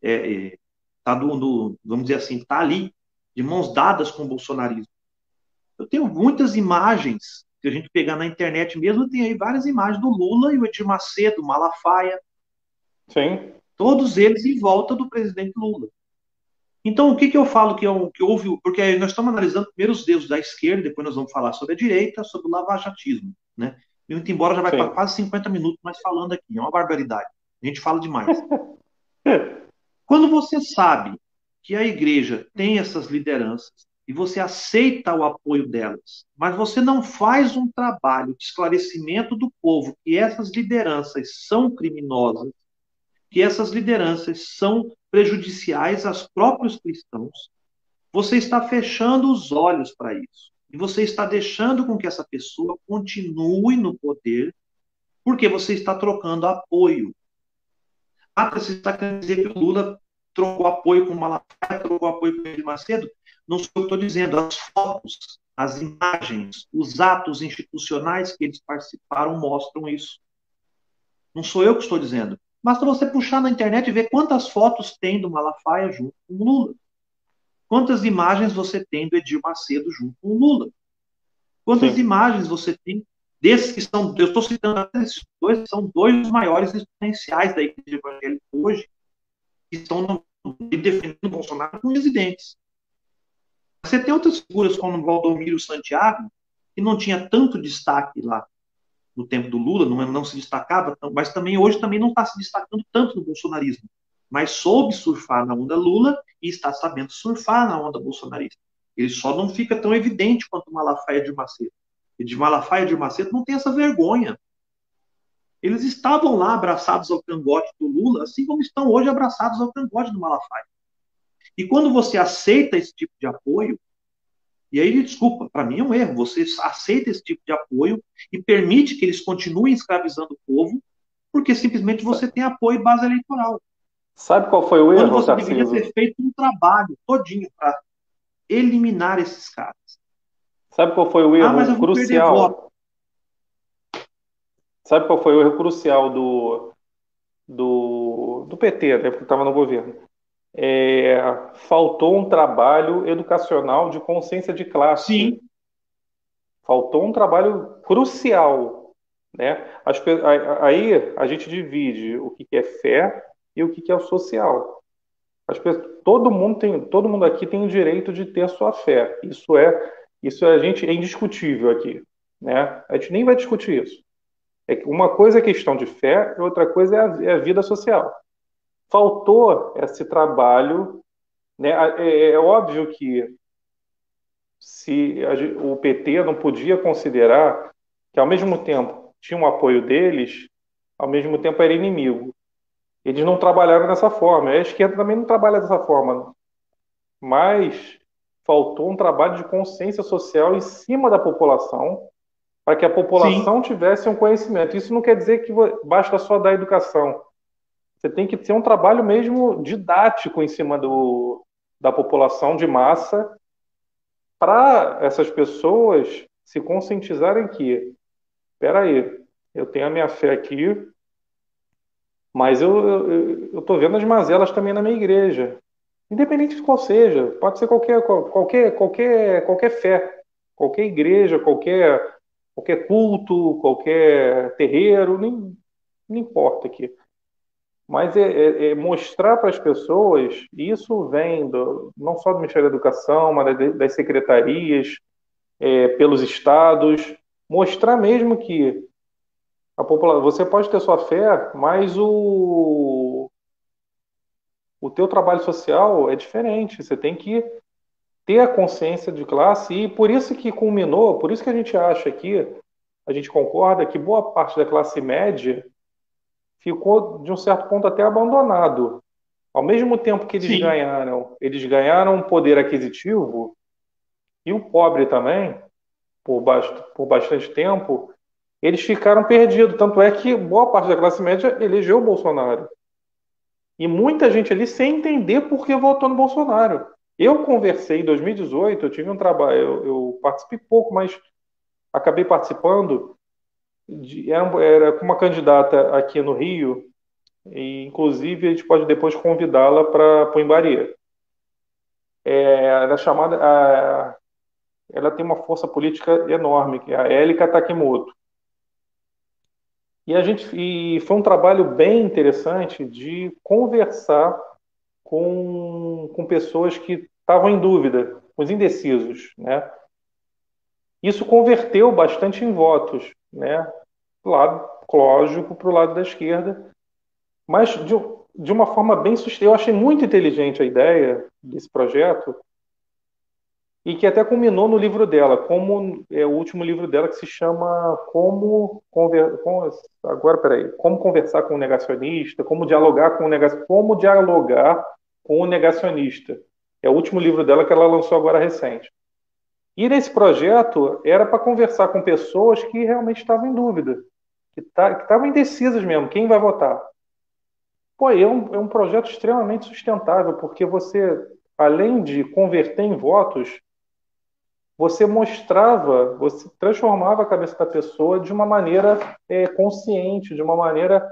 é, é, tá do, do, vamos dizer assim, está ali, de mãos dadas com o bolsonarismo. Eu tenho muitas imagens, que a gente pegar na internet mesmo, tem aí várias imagens do Lula e o Edir Macedo, Malafaia. Sim. Todos eles em volta do presidente Lula. Então, o que, que eu falo que, eu, que houve? Porque nós estamos analisando primeiro os dedos da esquerda, depois nós vamos falar sobre a direita, sobre o lavajatismo. Né? Muito embora já vai para quase 50 minutos mais falando aqui, é uma barbaridade. A gente fala demais. Quando você sabe que a igreja tem essas lideranças e você aceita o apoio delas, mas você não faz um trabalho de esclarecimento do povo que essas lideranças são criminosas, que essas lideranças são prejudiciais aos próprios cristãos, você está fechando os olhos para isso. E você está deixando com que essa pessoa continue no poder, porque você está trocando apoio. Ah, você está querendo dizer que o Lula trocou apoio com o Malafaia, trocou apoio com o Macedo? Não sou eu que estou dizendo. As fotos, as imagens, os atos institucionais que eles participaram mostram isso. Não sou eu que estou dizendo. Basta você puxar na internet e ver quantas fotos tem do Malafaia junto com o Lula. Quantas imagens você tem do Edir Macedo junto com o Lula? Quantas Sim. imagens você tem desses que são, eu estou citando esses dois, são dois dos maiores exponenciais da igreja evangélica hoje, que estão defendendo o Bolsonaro como residentes. Você tem outras figuras como Valdomiro Santiago, que não tinha tanto destaque lá no tempo do Lula, não, não se destacava, mas também hoje também não está se destacando tanto no bolsonarismo mas soube surfar na onda Lula e está sabendo surfar na onda bolsonarista. Ele só não fica tão evidente quanto Malafaia de Macedo. E de Malafaia de Macedo não tem essa vergonha. Eles estavam lá abraçados ao cangote do Lula, assim como estão hoje abraçados ao cangote do Malafaia. E quando você aceita esse tipo de apoio, e aí, desculpa, para mim é um erro. Você aceita esse tipo de apoio e permite que eles continuem escravizando o povo, porque simplesmente você tem apoio e base eleitoral. Sabe qual foi o erro, Quando você deveria ter feito um trabalho todinho para eliminar esses caras. Sabe qual foi o erro ah, crucial? Sabe qual foi o erro crucial do, do, do PT, né, porque estava no governo? É, faltou um trabalho educacional de consciência de classe. Sim. Faltou um trabalho crucial. Né? Aí a gente divide o que é fé e o que é o social. Todo mundo tem, todo mundo aqui tem o direito de ter a sua fé. Isso é, isso é, a gente é indiscutível aqui, né? A gente nem vai discutir isso. É uma coisa é questão de fé, outra coisa é a, é a vida social. Faltou esse trabalho. Né? É, é óbvio que se a, o PT não podia considerar que, ao mesmo tempo, tinha um apoio deles, ao mesmo tempo era inimigo. Eles não trabalharam dessa forma. A esquerda também não trabalha dessa forma. Mas faltou um trabalho de consciência social em cima da população para que a população Sim. tivesse um conhecimento. Isso não quer dizer que basta só dar educação. Você tem que ter um trabalho mesmo didático em cima do, da população de massa para essas pessoas se conscientizarem que, espera aí, eu tenho a minha fé aqui, mas eu estou vendo as mazelas também na minha igreja. Independente de qual seja, pode ser qualquer, qualquer, qualquer, qualquer fé, qualquer igreja, qualquer, qualquer culto, qualquer terreiro, nem, não importa aqui. Mas é, é, é mostrar para as pessoas, isso vem do, não só do Ministério da Educação, mas das secretarias, é, pelos estados, mostrar mesmo que a população, você pode ter sua fé, mas o, o teu trabalho social é diferente. Você tem que ter a consciência de classe e por isso que culminou, por isso que a gente acha aqui, a gente concorda que boa parte da classe média ficou de um certo ponto até abandonado. Ao mesmo tempo que eles Sim. ganharam, eles ganharam poder aquisitivo e o pobre também, por, bast por bastante tempo, eles ficaram perdidos. Tanto é que boa parte da classe média elegeu o Bolsonaro. E muita gente ali sem entender por que votou no Bolsonaro. Eu conversei em 2018, eu tive um trabalho, eu, eu participei pouco, mas acabei participando. De, era, era com uma candidata aqui no Rio, e inclusive a gente pode depois convidá-la para o Embaria. É, ela é chamada, a, ela tem uma força política enorme, que é a Élica Takimoto. E a gente e foi um trabalho bem interessante de conversar com, com pessoas que estavam em dúvida, os indecisos, né? Isso converteu bastante em votos, né? Lado, lógico, para o lado da esquerda, mas de, de uma forma bem sustentável. Eu achei muito inteligente a ideia desse projeto, e que até culminou no livro dela, como é o último livro dela que se chama como, conver, agora peraí, como conversar com o negacionista, como dialogar com o negacionista, como dialogar com o negacionista. É o último livro dela que ela lançou agora recente. E nesse projeto era para conversar com pessoas que realmente estavam em dúvida, que tá, estavam indecisas mesmo, quem vai votar. Pô, é um, é um projeto extremamente sustentável, porque você, além de converter em votos, você mostrava, você transformava a cabeça da pessoa de uma maneira é, consciente, de uma maneira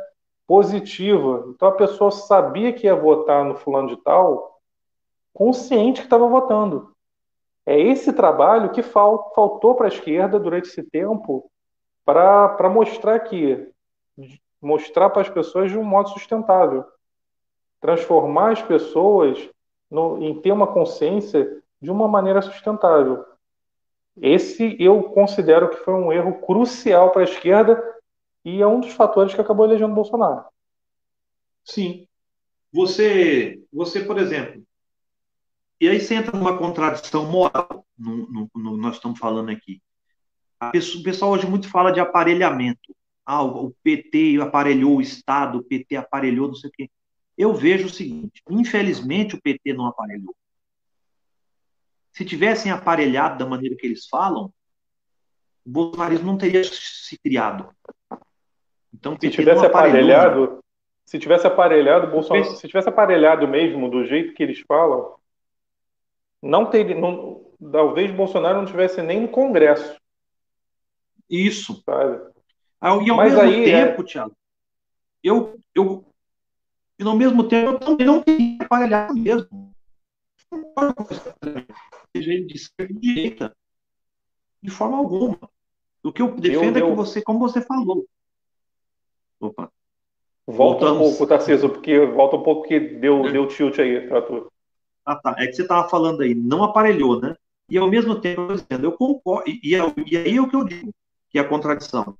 positiva. Então a pessoa sabia que ia votar no fulano de tal, consciente que estava votando. É esse trabalho que fal, faltou para a esquerda durante esse tempo para mostrar que mostrar para as pessoas de um modo sustentável, transformar as pessoas no, em ter uma consciência de uma maneira sustentável. Esse eu considero que foi um erro crucial para a esquerda e é um dos fatores que acabou elegendo Bolsonaro. Sim. Você, você, por exemplo, e aí você entra numa contradição moral, no, no, no nós estamos falando aqui. Pessoa, o pessoal hoje muito fala de aparelhamento. Ah, o, o PT aparelhou o Estado, o PT aparelhou não sei o quê. Eu vejo o seguinte: infelizmente o PT não aparelhou. Se tivessem aparelhado da maneira que eles falam, o bolsonarismo não teria se criado. Então, se tivesse aparelhado, se tivesse aparelhado, Bolsonaro, se tivesse aparelhado mesmo do jeito que eles falam, não teria, não, talvez Bolsonaro não tivesse nem no Congresso. Isso. Sabe? Ah, e ao Mas mesmo aí, tempo, é... Thiago, eu, eu, e ao mesmo tempo eu também não queria aparelhar mesmo seja ele de esquerda ou de direita. De forma alguma. O que eu defendo eu, eu... é que você, como você falou. Opa. Volta Voltamos. um pouco, Tarcísio, porque volta um pouco que deu, é. deu tilt aí pra tu. Ah, tá. É que você estava falando aí, não aparelhou, né? E ao mesmo tempo, eu, dizendo, eu concordo, e, e, e aí é o que eu digo, que é a contradição.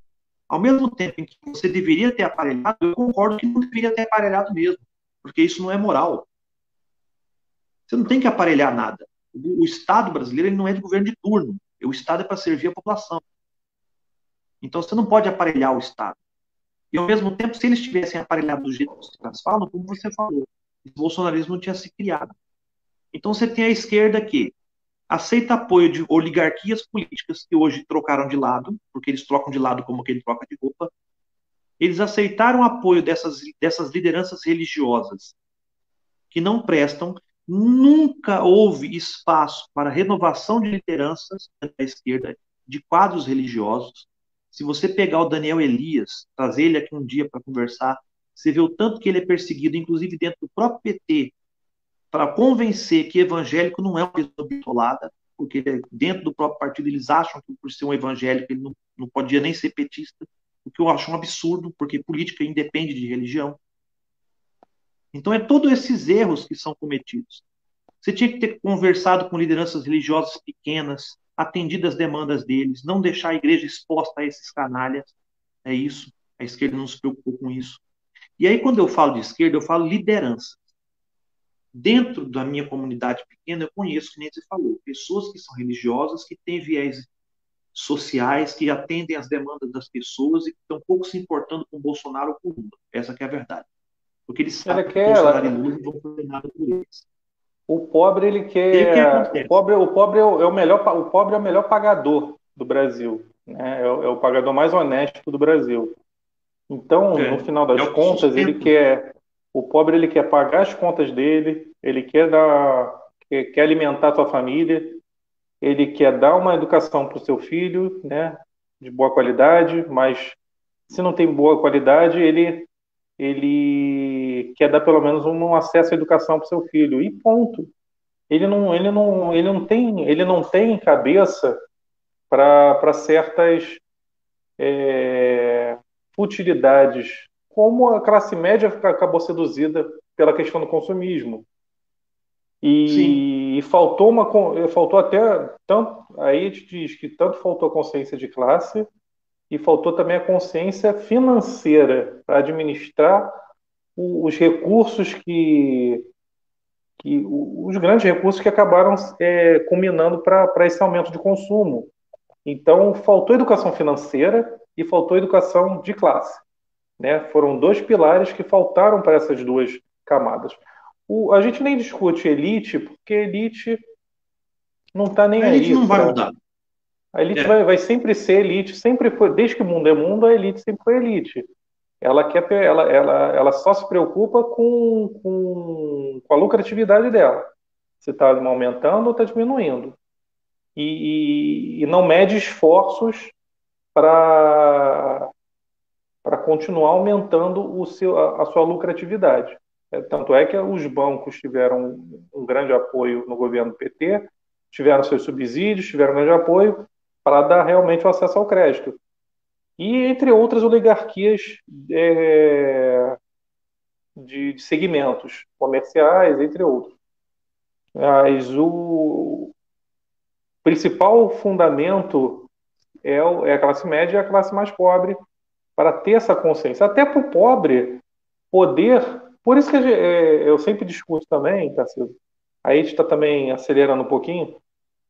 Ao mesmo tempo em que você deveria ter aparelhado, eu concordo que não deveria ter aparelhado mesmo. porque isso não é moral. Você não tem que aparelhar nada. O, Estado brasileiro não é de governo de turno. O Estado é para servir a população. Então você não pode aparelhar o Estado. E ao mesmo tempo, se eles tivessem aparelhado do jeito que os falam, como você falou, o bolsonarismo não tinha se criado. Então você tem a esquerda que aceita apoio de oligarquias políticas que hoje trocaram de lado, porque eles trocam de lado como quem troca de roupa. Eles aceitaram apoio dessas, dessas lideranças religiosas que não prestam. Nunca houve espaço para renovação de lideranças da esquerda, de quadros religiosos. Se você pegar o Daniel Elias, trazer ele aqui um dia para conversar, você vê o tanto que ele é perseguido, inclusive dentro do próprio PT, para convencer que evangélico não é uma pessoa bitolada, porque dentro do próprio partido eles acham que por ser um evangélico ele não, não podia nem ser petista, o que eu acho um absurdo, porque política independe de religião. Então é todos esses erros que são cometidos. Você tinha que ter conversado com lideranças religiosas pequenas, atendido as demandas deles, não deixar a igreja exposta a esses canalhas. É isso. A esquerda não se preocupou com isso. E aí, quando eu falo de esquerda, eu falo liderança. Dentro da minha comunidade pequena, eu conheço, que nem você falou, pessoas que são religiosas, que têm viés sociais, que atendem às demandas das pessoas e que estão pouco se importando com Bolsonaro ou com Lula. Essa é a verdade. Porque eles sabem que Bolsonaro e Lula não vão fazer nada por eles. O pobre ele quer. O, pobre, o pobre é o, é o melhor. O pobre é o melhor pagador do Brasil. Né? É, o, é o pagador mais honesto do Brasil. Então, é. no final das é contas, ele quer o pobre ele quer pagar as contas dele, ele quer dar, quer, alimentar a sua família, ele quer dar uma educação para o seu filho, né, de boa qualidade, mas se não tem boa qualidade, ele ele quer dar pelo menos um acesso à educação para o seu filho e ponto. Ele não, ele não, ele não tem, ele não tem cabeça para certas é, futilidades como a classe média acabou seduzida pela questão do consumismo. E, e faltou uma faltou até tanto aí a gente diz que tanto faltou a consciência de classe e faltou também a consciência financeira para administrar os recursos que, que os grandes recursos que acabaram é, culminando para esse aumento de consumo. Então faltou educação financeira e faltou educação de classe. Né? Foram dois pilares que faltaram para essas duas camadas. O, a gente nem discute elite, porque elite não está nem a aí. A elite não vai mudar. A elite é. vai, vai, sempre ser elite, sempre foi, desde que o mundo é mundo, a elite sempre foi elite. Ela quer, ela, ela, ela só se preocupa com, com, com a lucratividade dela. Se está aumentando ou está diminuindo. E, e, e, não mede esforços para para continuar aumentando o seu, a, a sua lucratividade. É, tanto é que os bancos tiveram um grande apoio no governo PT, tiveram seus subsídios, tiveram grande apoio para dar realmente o acesso ao crédito. E entre outras oligarquias é, de, de, segmentos comerciais, entre outros. Mas o principal fundamento é, é a classe média e a classe mais pobre, para ter essa consciência. Até para o pobre poder. Por isso que é, eu sempre discuto também, Tarcísio, aí a gente está também acelerando um pouquinho,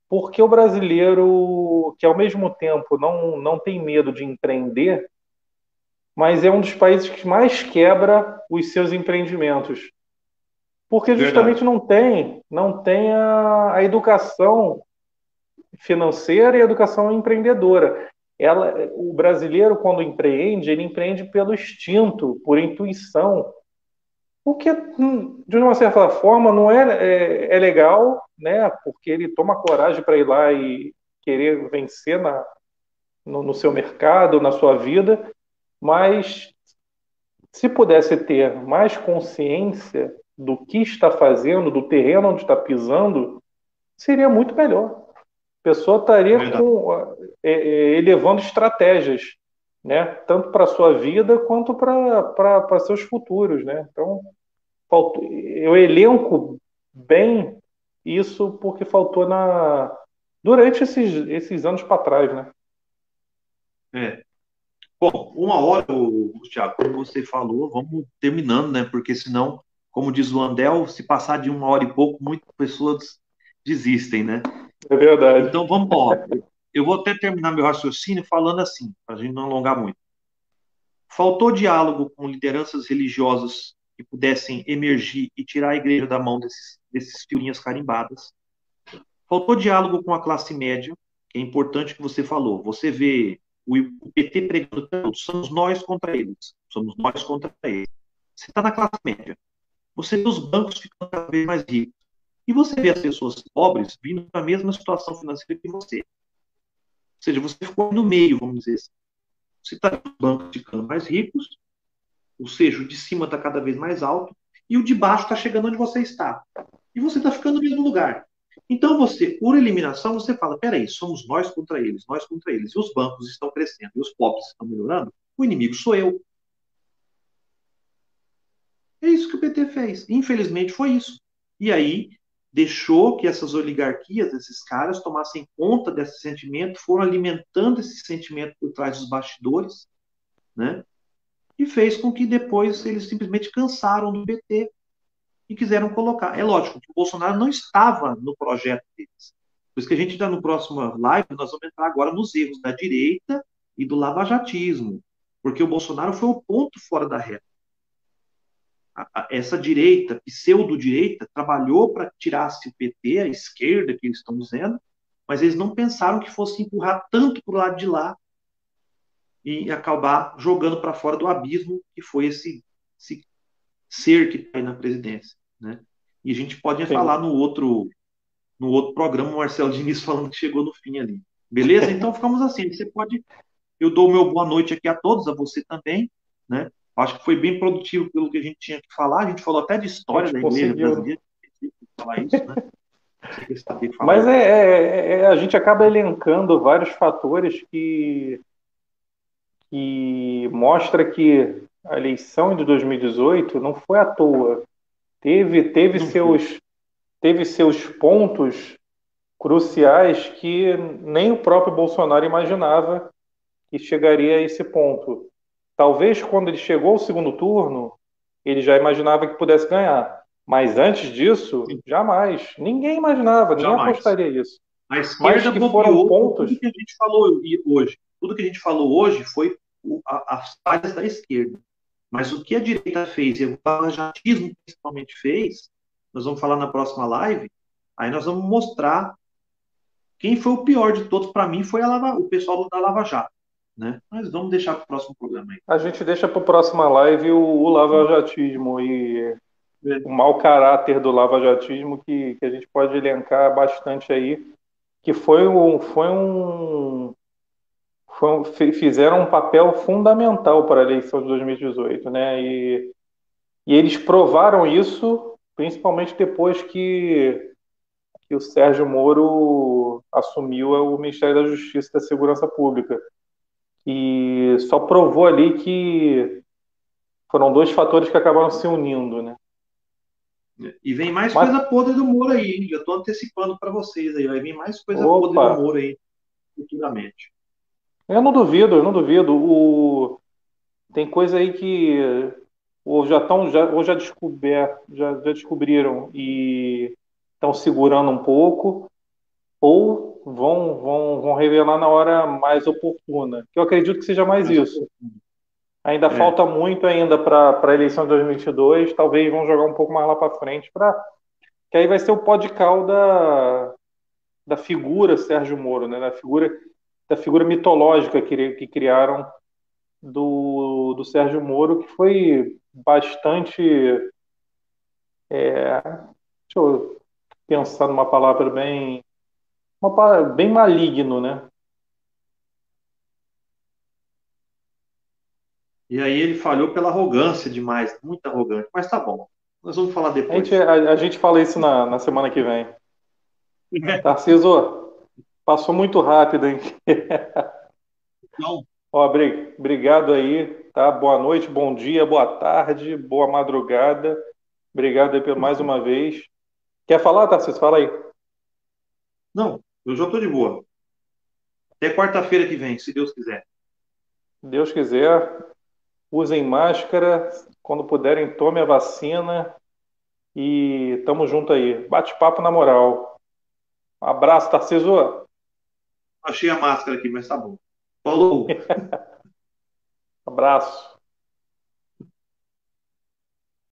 porque o brasileiro, que ao mesmo tempo não, não tem medo de empreender, mas é um dos países que mais quebra os seus empreendimentos. Porque justamente Verdade. não tem, não tem a, a educação financeira e a educação empreendedora ela, o brasileiro, quando empreende, ele empreende pelo instinto, por intuição. O que, hum, de uma certa forma, não é, é, é legal, né? porque ele toma coragem para ir lá e querer vencer na, no, no seu mercado, na sua vida, mas se pudesse ter mais consciência do que está fazendo, do terreno onde está pisando, seria muito melhor pessoa estaria com, é, é, elevando estratégias, né? tanto para a sua vida quanto para seus futuros. Né? Então, faltou, eu elenco bem isso porque faltou na durante esses, esses anos para trás. Né? É. Bom, uma hora, Thiago, como você falou, vamos terminando, né? Porque senão como diz o Andel, se passar de uma hora e pouco, muitas pessoas desistem, né? É verdade. Então vamos lá. Eu vou até terminar meu raciocínio falando assim, para a gente não alongar muito. Faltou diálogo com lideranças religiosas que pudessem emergir e tirar a igreja da mão desses, desses figurinhas carimbadas. Faltou diálogo com a classe média, que é importante que você falou. Você vê o PT pregando tanto, somos nós contra eles, somos nós contra eles. Você está na classe média. Você vê os bancos ficando cada vez mais ricos. E você vê as pessoas pobres vindo na mesma situação financeira que você. Ou seja, você ficou no meio, vamos dizer assim. Você está nos bancos ficando mais ricos, ou seja, o de cima está cada vez mais alto, e o de baixo está chegando onde você está. E você está ficando no mesmo lugar. Então você, por eliminação, você fala, peraí, somos nós contra eles, nós contra eles. E os bancos estão crescendo, e os pobres estão melhorando, o inimigo sou eu. É isso que o PT fez. Infelizmente foi isso. E aí deixou que essas oligarquias, esses caras, tomassem conta desse sentimento, foram alimentando esse sentimento por trás dos bastidores, né? E fez com que depois eles simplesmente cansaram do PT e quiseram colocar. É lógico que o Bolsonaro não estava no projeto deles. Por isso que a gente está no próximo live, nós vamos entrar agora nos erros da direita e do lavajatismo, porque o Bolsonaro foi o ponto fora da reta essa direita, pseudo-direita, trabalhou para tirar-se o PT, a esquerda, que eles estão dizendo, mas eles não pensaram que fosse empurrar tanto para o lado de lá e acabar jogando para fora do abismo que foi esse, esse ser que está aí na presidência. Né? E a gente pode Sim. falar no outro, no outro programa, o Marcelo Diniz falando que chegou no fim ali. Beleza? Então ficamos assim. Você pode. Eu dou o meu boa noite aqui a todos, a você também. Né? Acho que foi bem produtivo pelo que a gente tinha que falar. A gente falou até de história da igreja brasileira. Falar isso, né? Mas é, é, é, a gente acaba elencando vários fatores que, que mostra que a eleição de 2018 não foi à toa. Teve, teve, seus, teve seus pontos cruciais que nem o próprio Bolsonaro imaginava que chegaria a esse ponto. Talvez quando ele chegou ao segundo turno, ele já imaginava que pudesse ganhar. Mas antes disso, jamais. Ninguém imaginava, jamais. nem apostaria isso. A esquerda Mas que foram pontos. Tudo que a gente falou hoje, tudo que a gente falou hoje foi as falhas da esquerda. Mas o que a direita fez, e o lavajatismo principalmente fez, nós vamos falar na próxima live, aí nós vamos mostrar quem foi o pior de todos. Para mim, foi Lava, o pessoal da Lava Jato. Né? Mas vamos deixar para o próximo programa aí. A gente deixa para a próxima live o, o lavajatismo e é. o mau caráter do lavajatismo que, que a gente pode elencar bastante aí, que foi um, foi um, foi um fizeram um papel fundamental para a eleição de 2018, né? E, e eles provaram isso principalmente depois que, que o Sérgio Moro assumiu o Ministério da Justiça e da Segurança Pública e só provou ali que foram dois fatores que acabaram se unindo, né? E vem mais Mas... coisa podre do Moro aí, hein? Já estou antecipando para vocês aí, vai vir mais coisa Opa. podre do Moro aí futuramente. Eu não duvido, eu não duvido. O... Tem coisa aí que ou já estão já, ou já descoberto, já, já descobriram e estão segurando um pouco, ou vão, vão, vão revelar na hora mais oportuna. Que eu acredito que seja mais isso. Ainda é. falta muito ainda para a eleição de 2022. Talvez vão jogar um pouco mais lá para frente, para que aí vai ser o pó de cal da, da figura Sérgio Moro, né? Da figura da figura mitológica que, que criaram do, do Sérgio Moro, que foi bastante é, deixa eu pensar numa palavra bem uma, bem maligno, né? E aí ele falhou pela arrogância demais, muito arrogante. Mas tá bom, nós vamos falar depois. A gente, a, a gente fala isso na, na semana que vem. É. Tarciso, passou muito rápido, hein? Não. Ó, obrigado aí, tá? Boa noite, bom dia, boa tarde, boa madrugada. Obrigado aí por mais uma vez. Quer falar, Tarcísio? Fala aí. Não, eu já estou de boa. Até quarta-feira que vem, se Deus quiser. Deus quiser, usem máscara, quando puderem, tome a vacina e tamo junto aí. Bate-papo na moral. Um abraço, Tarciso. Achei a máscara aqui, mas tá bom. Falou. abraço.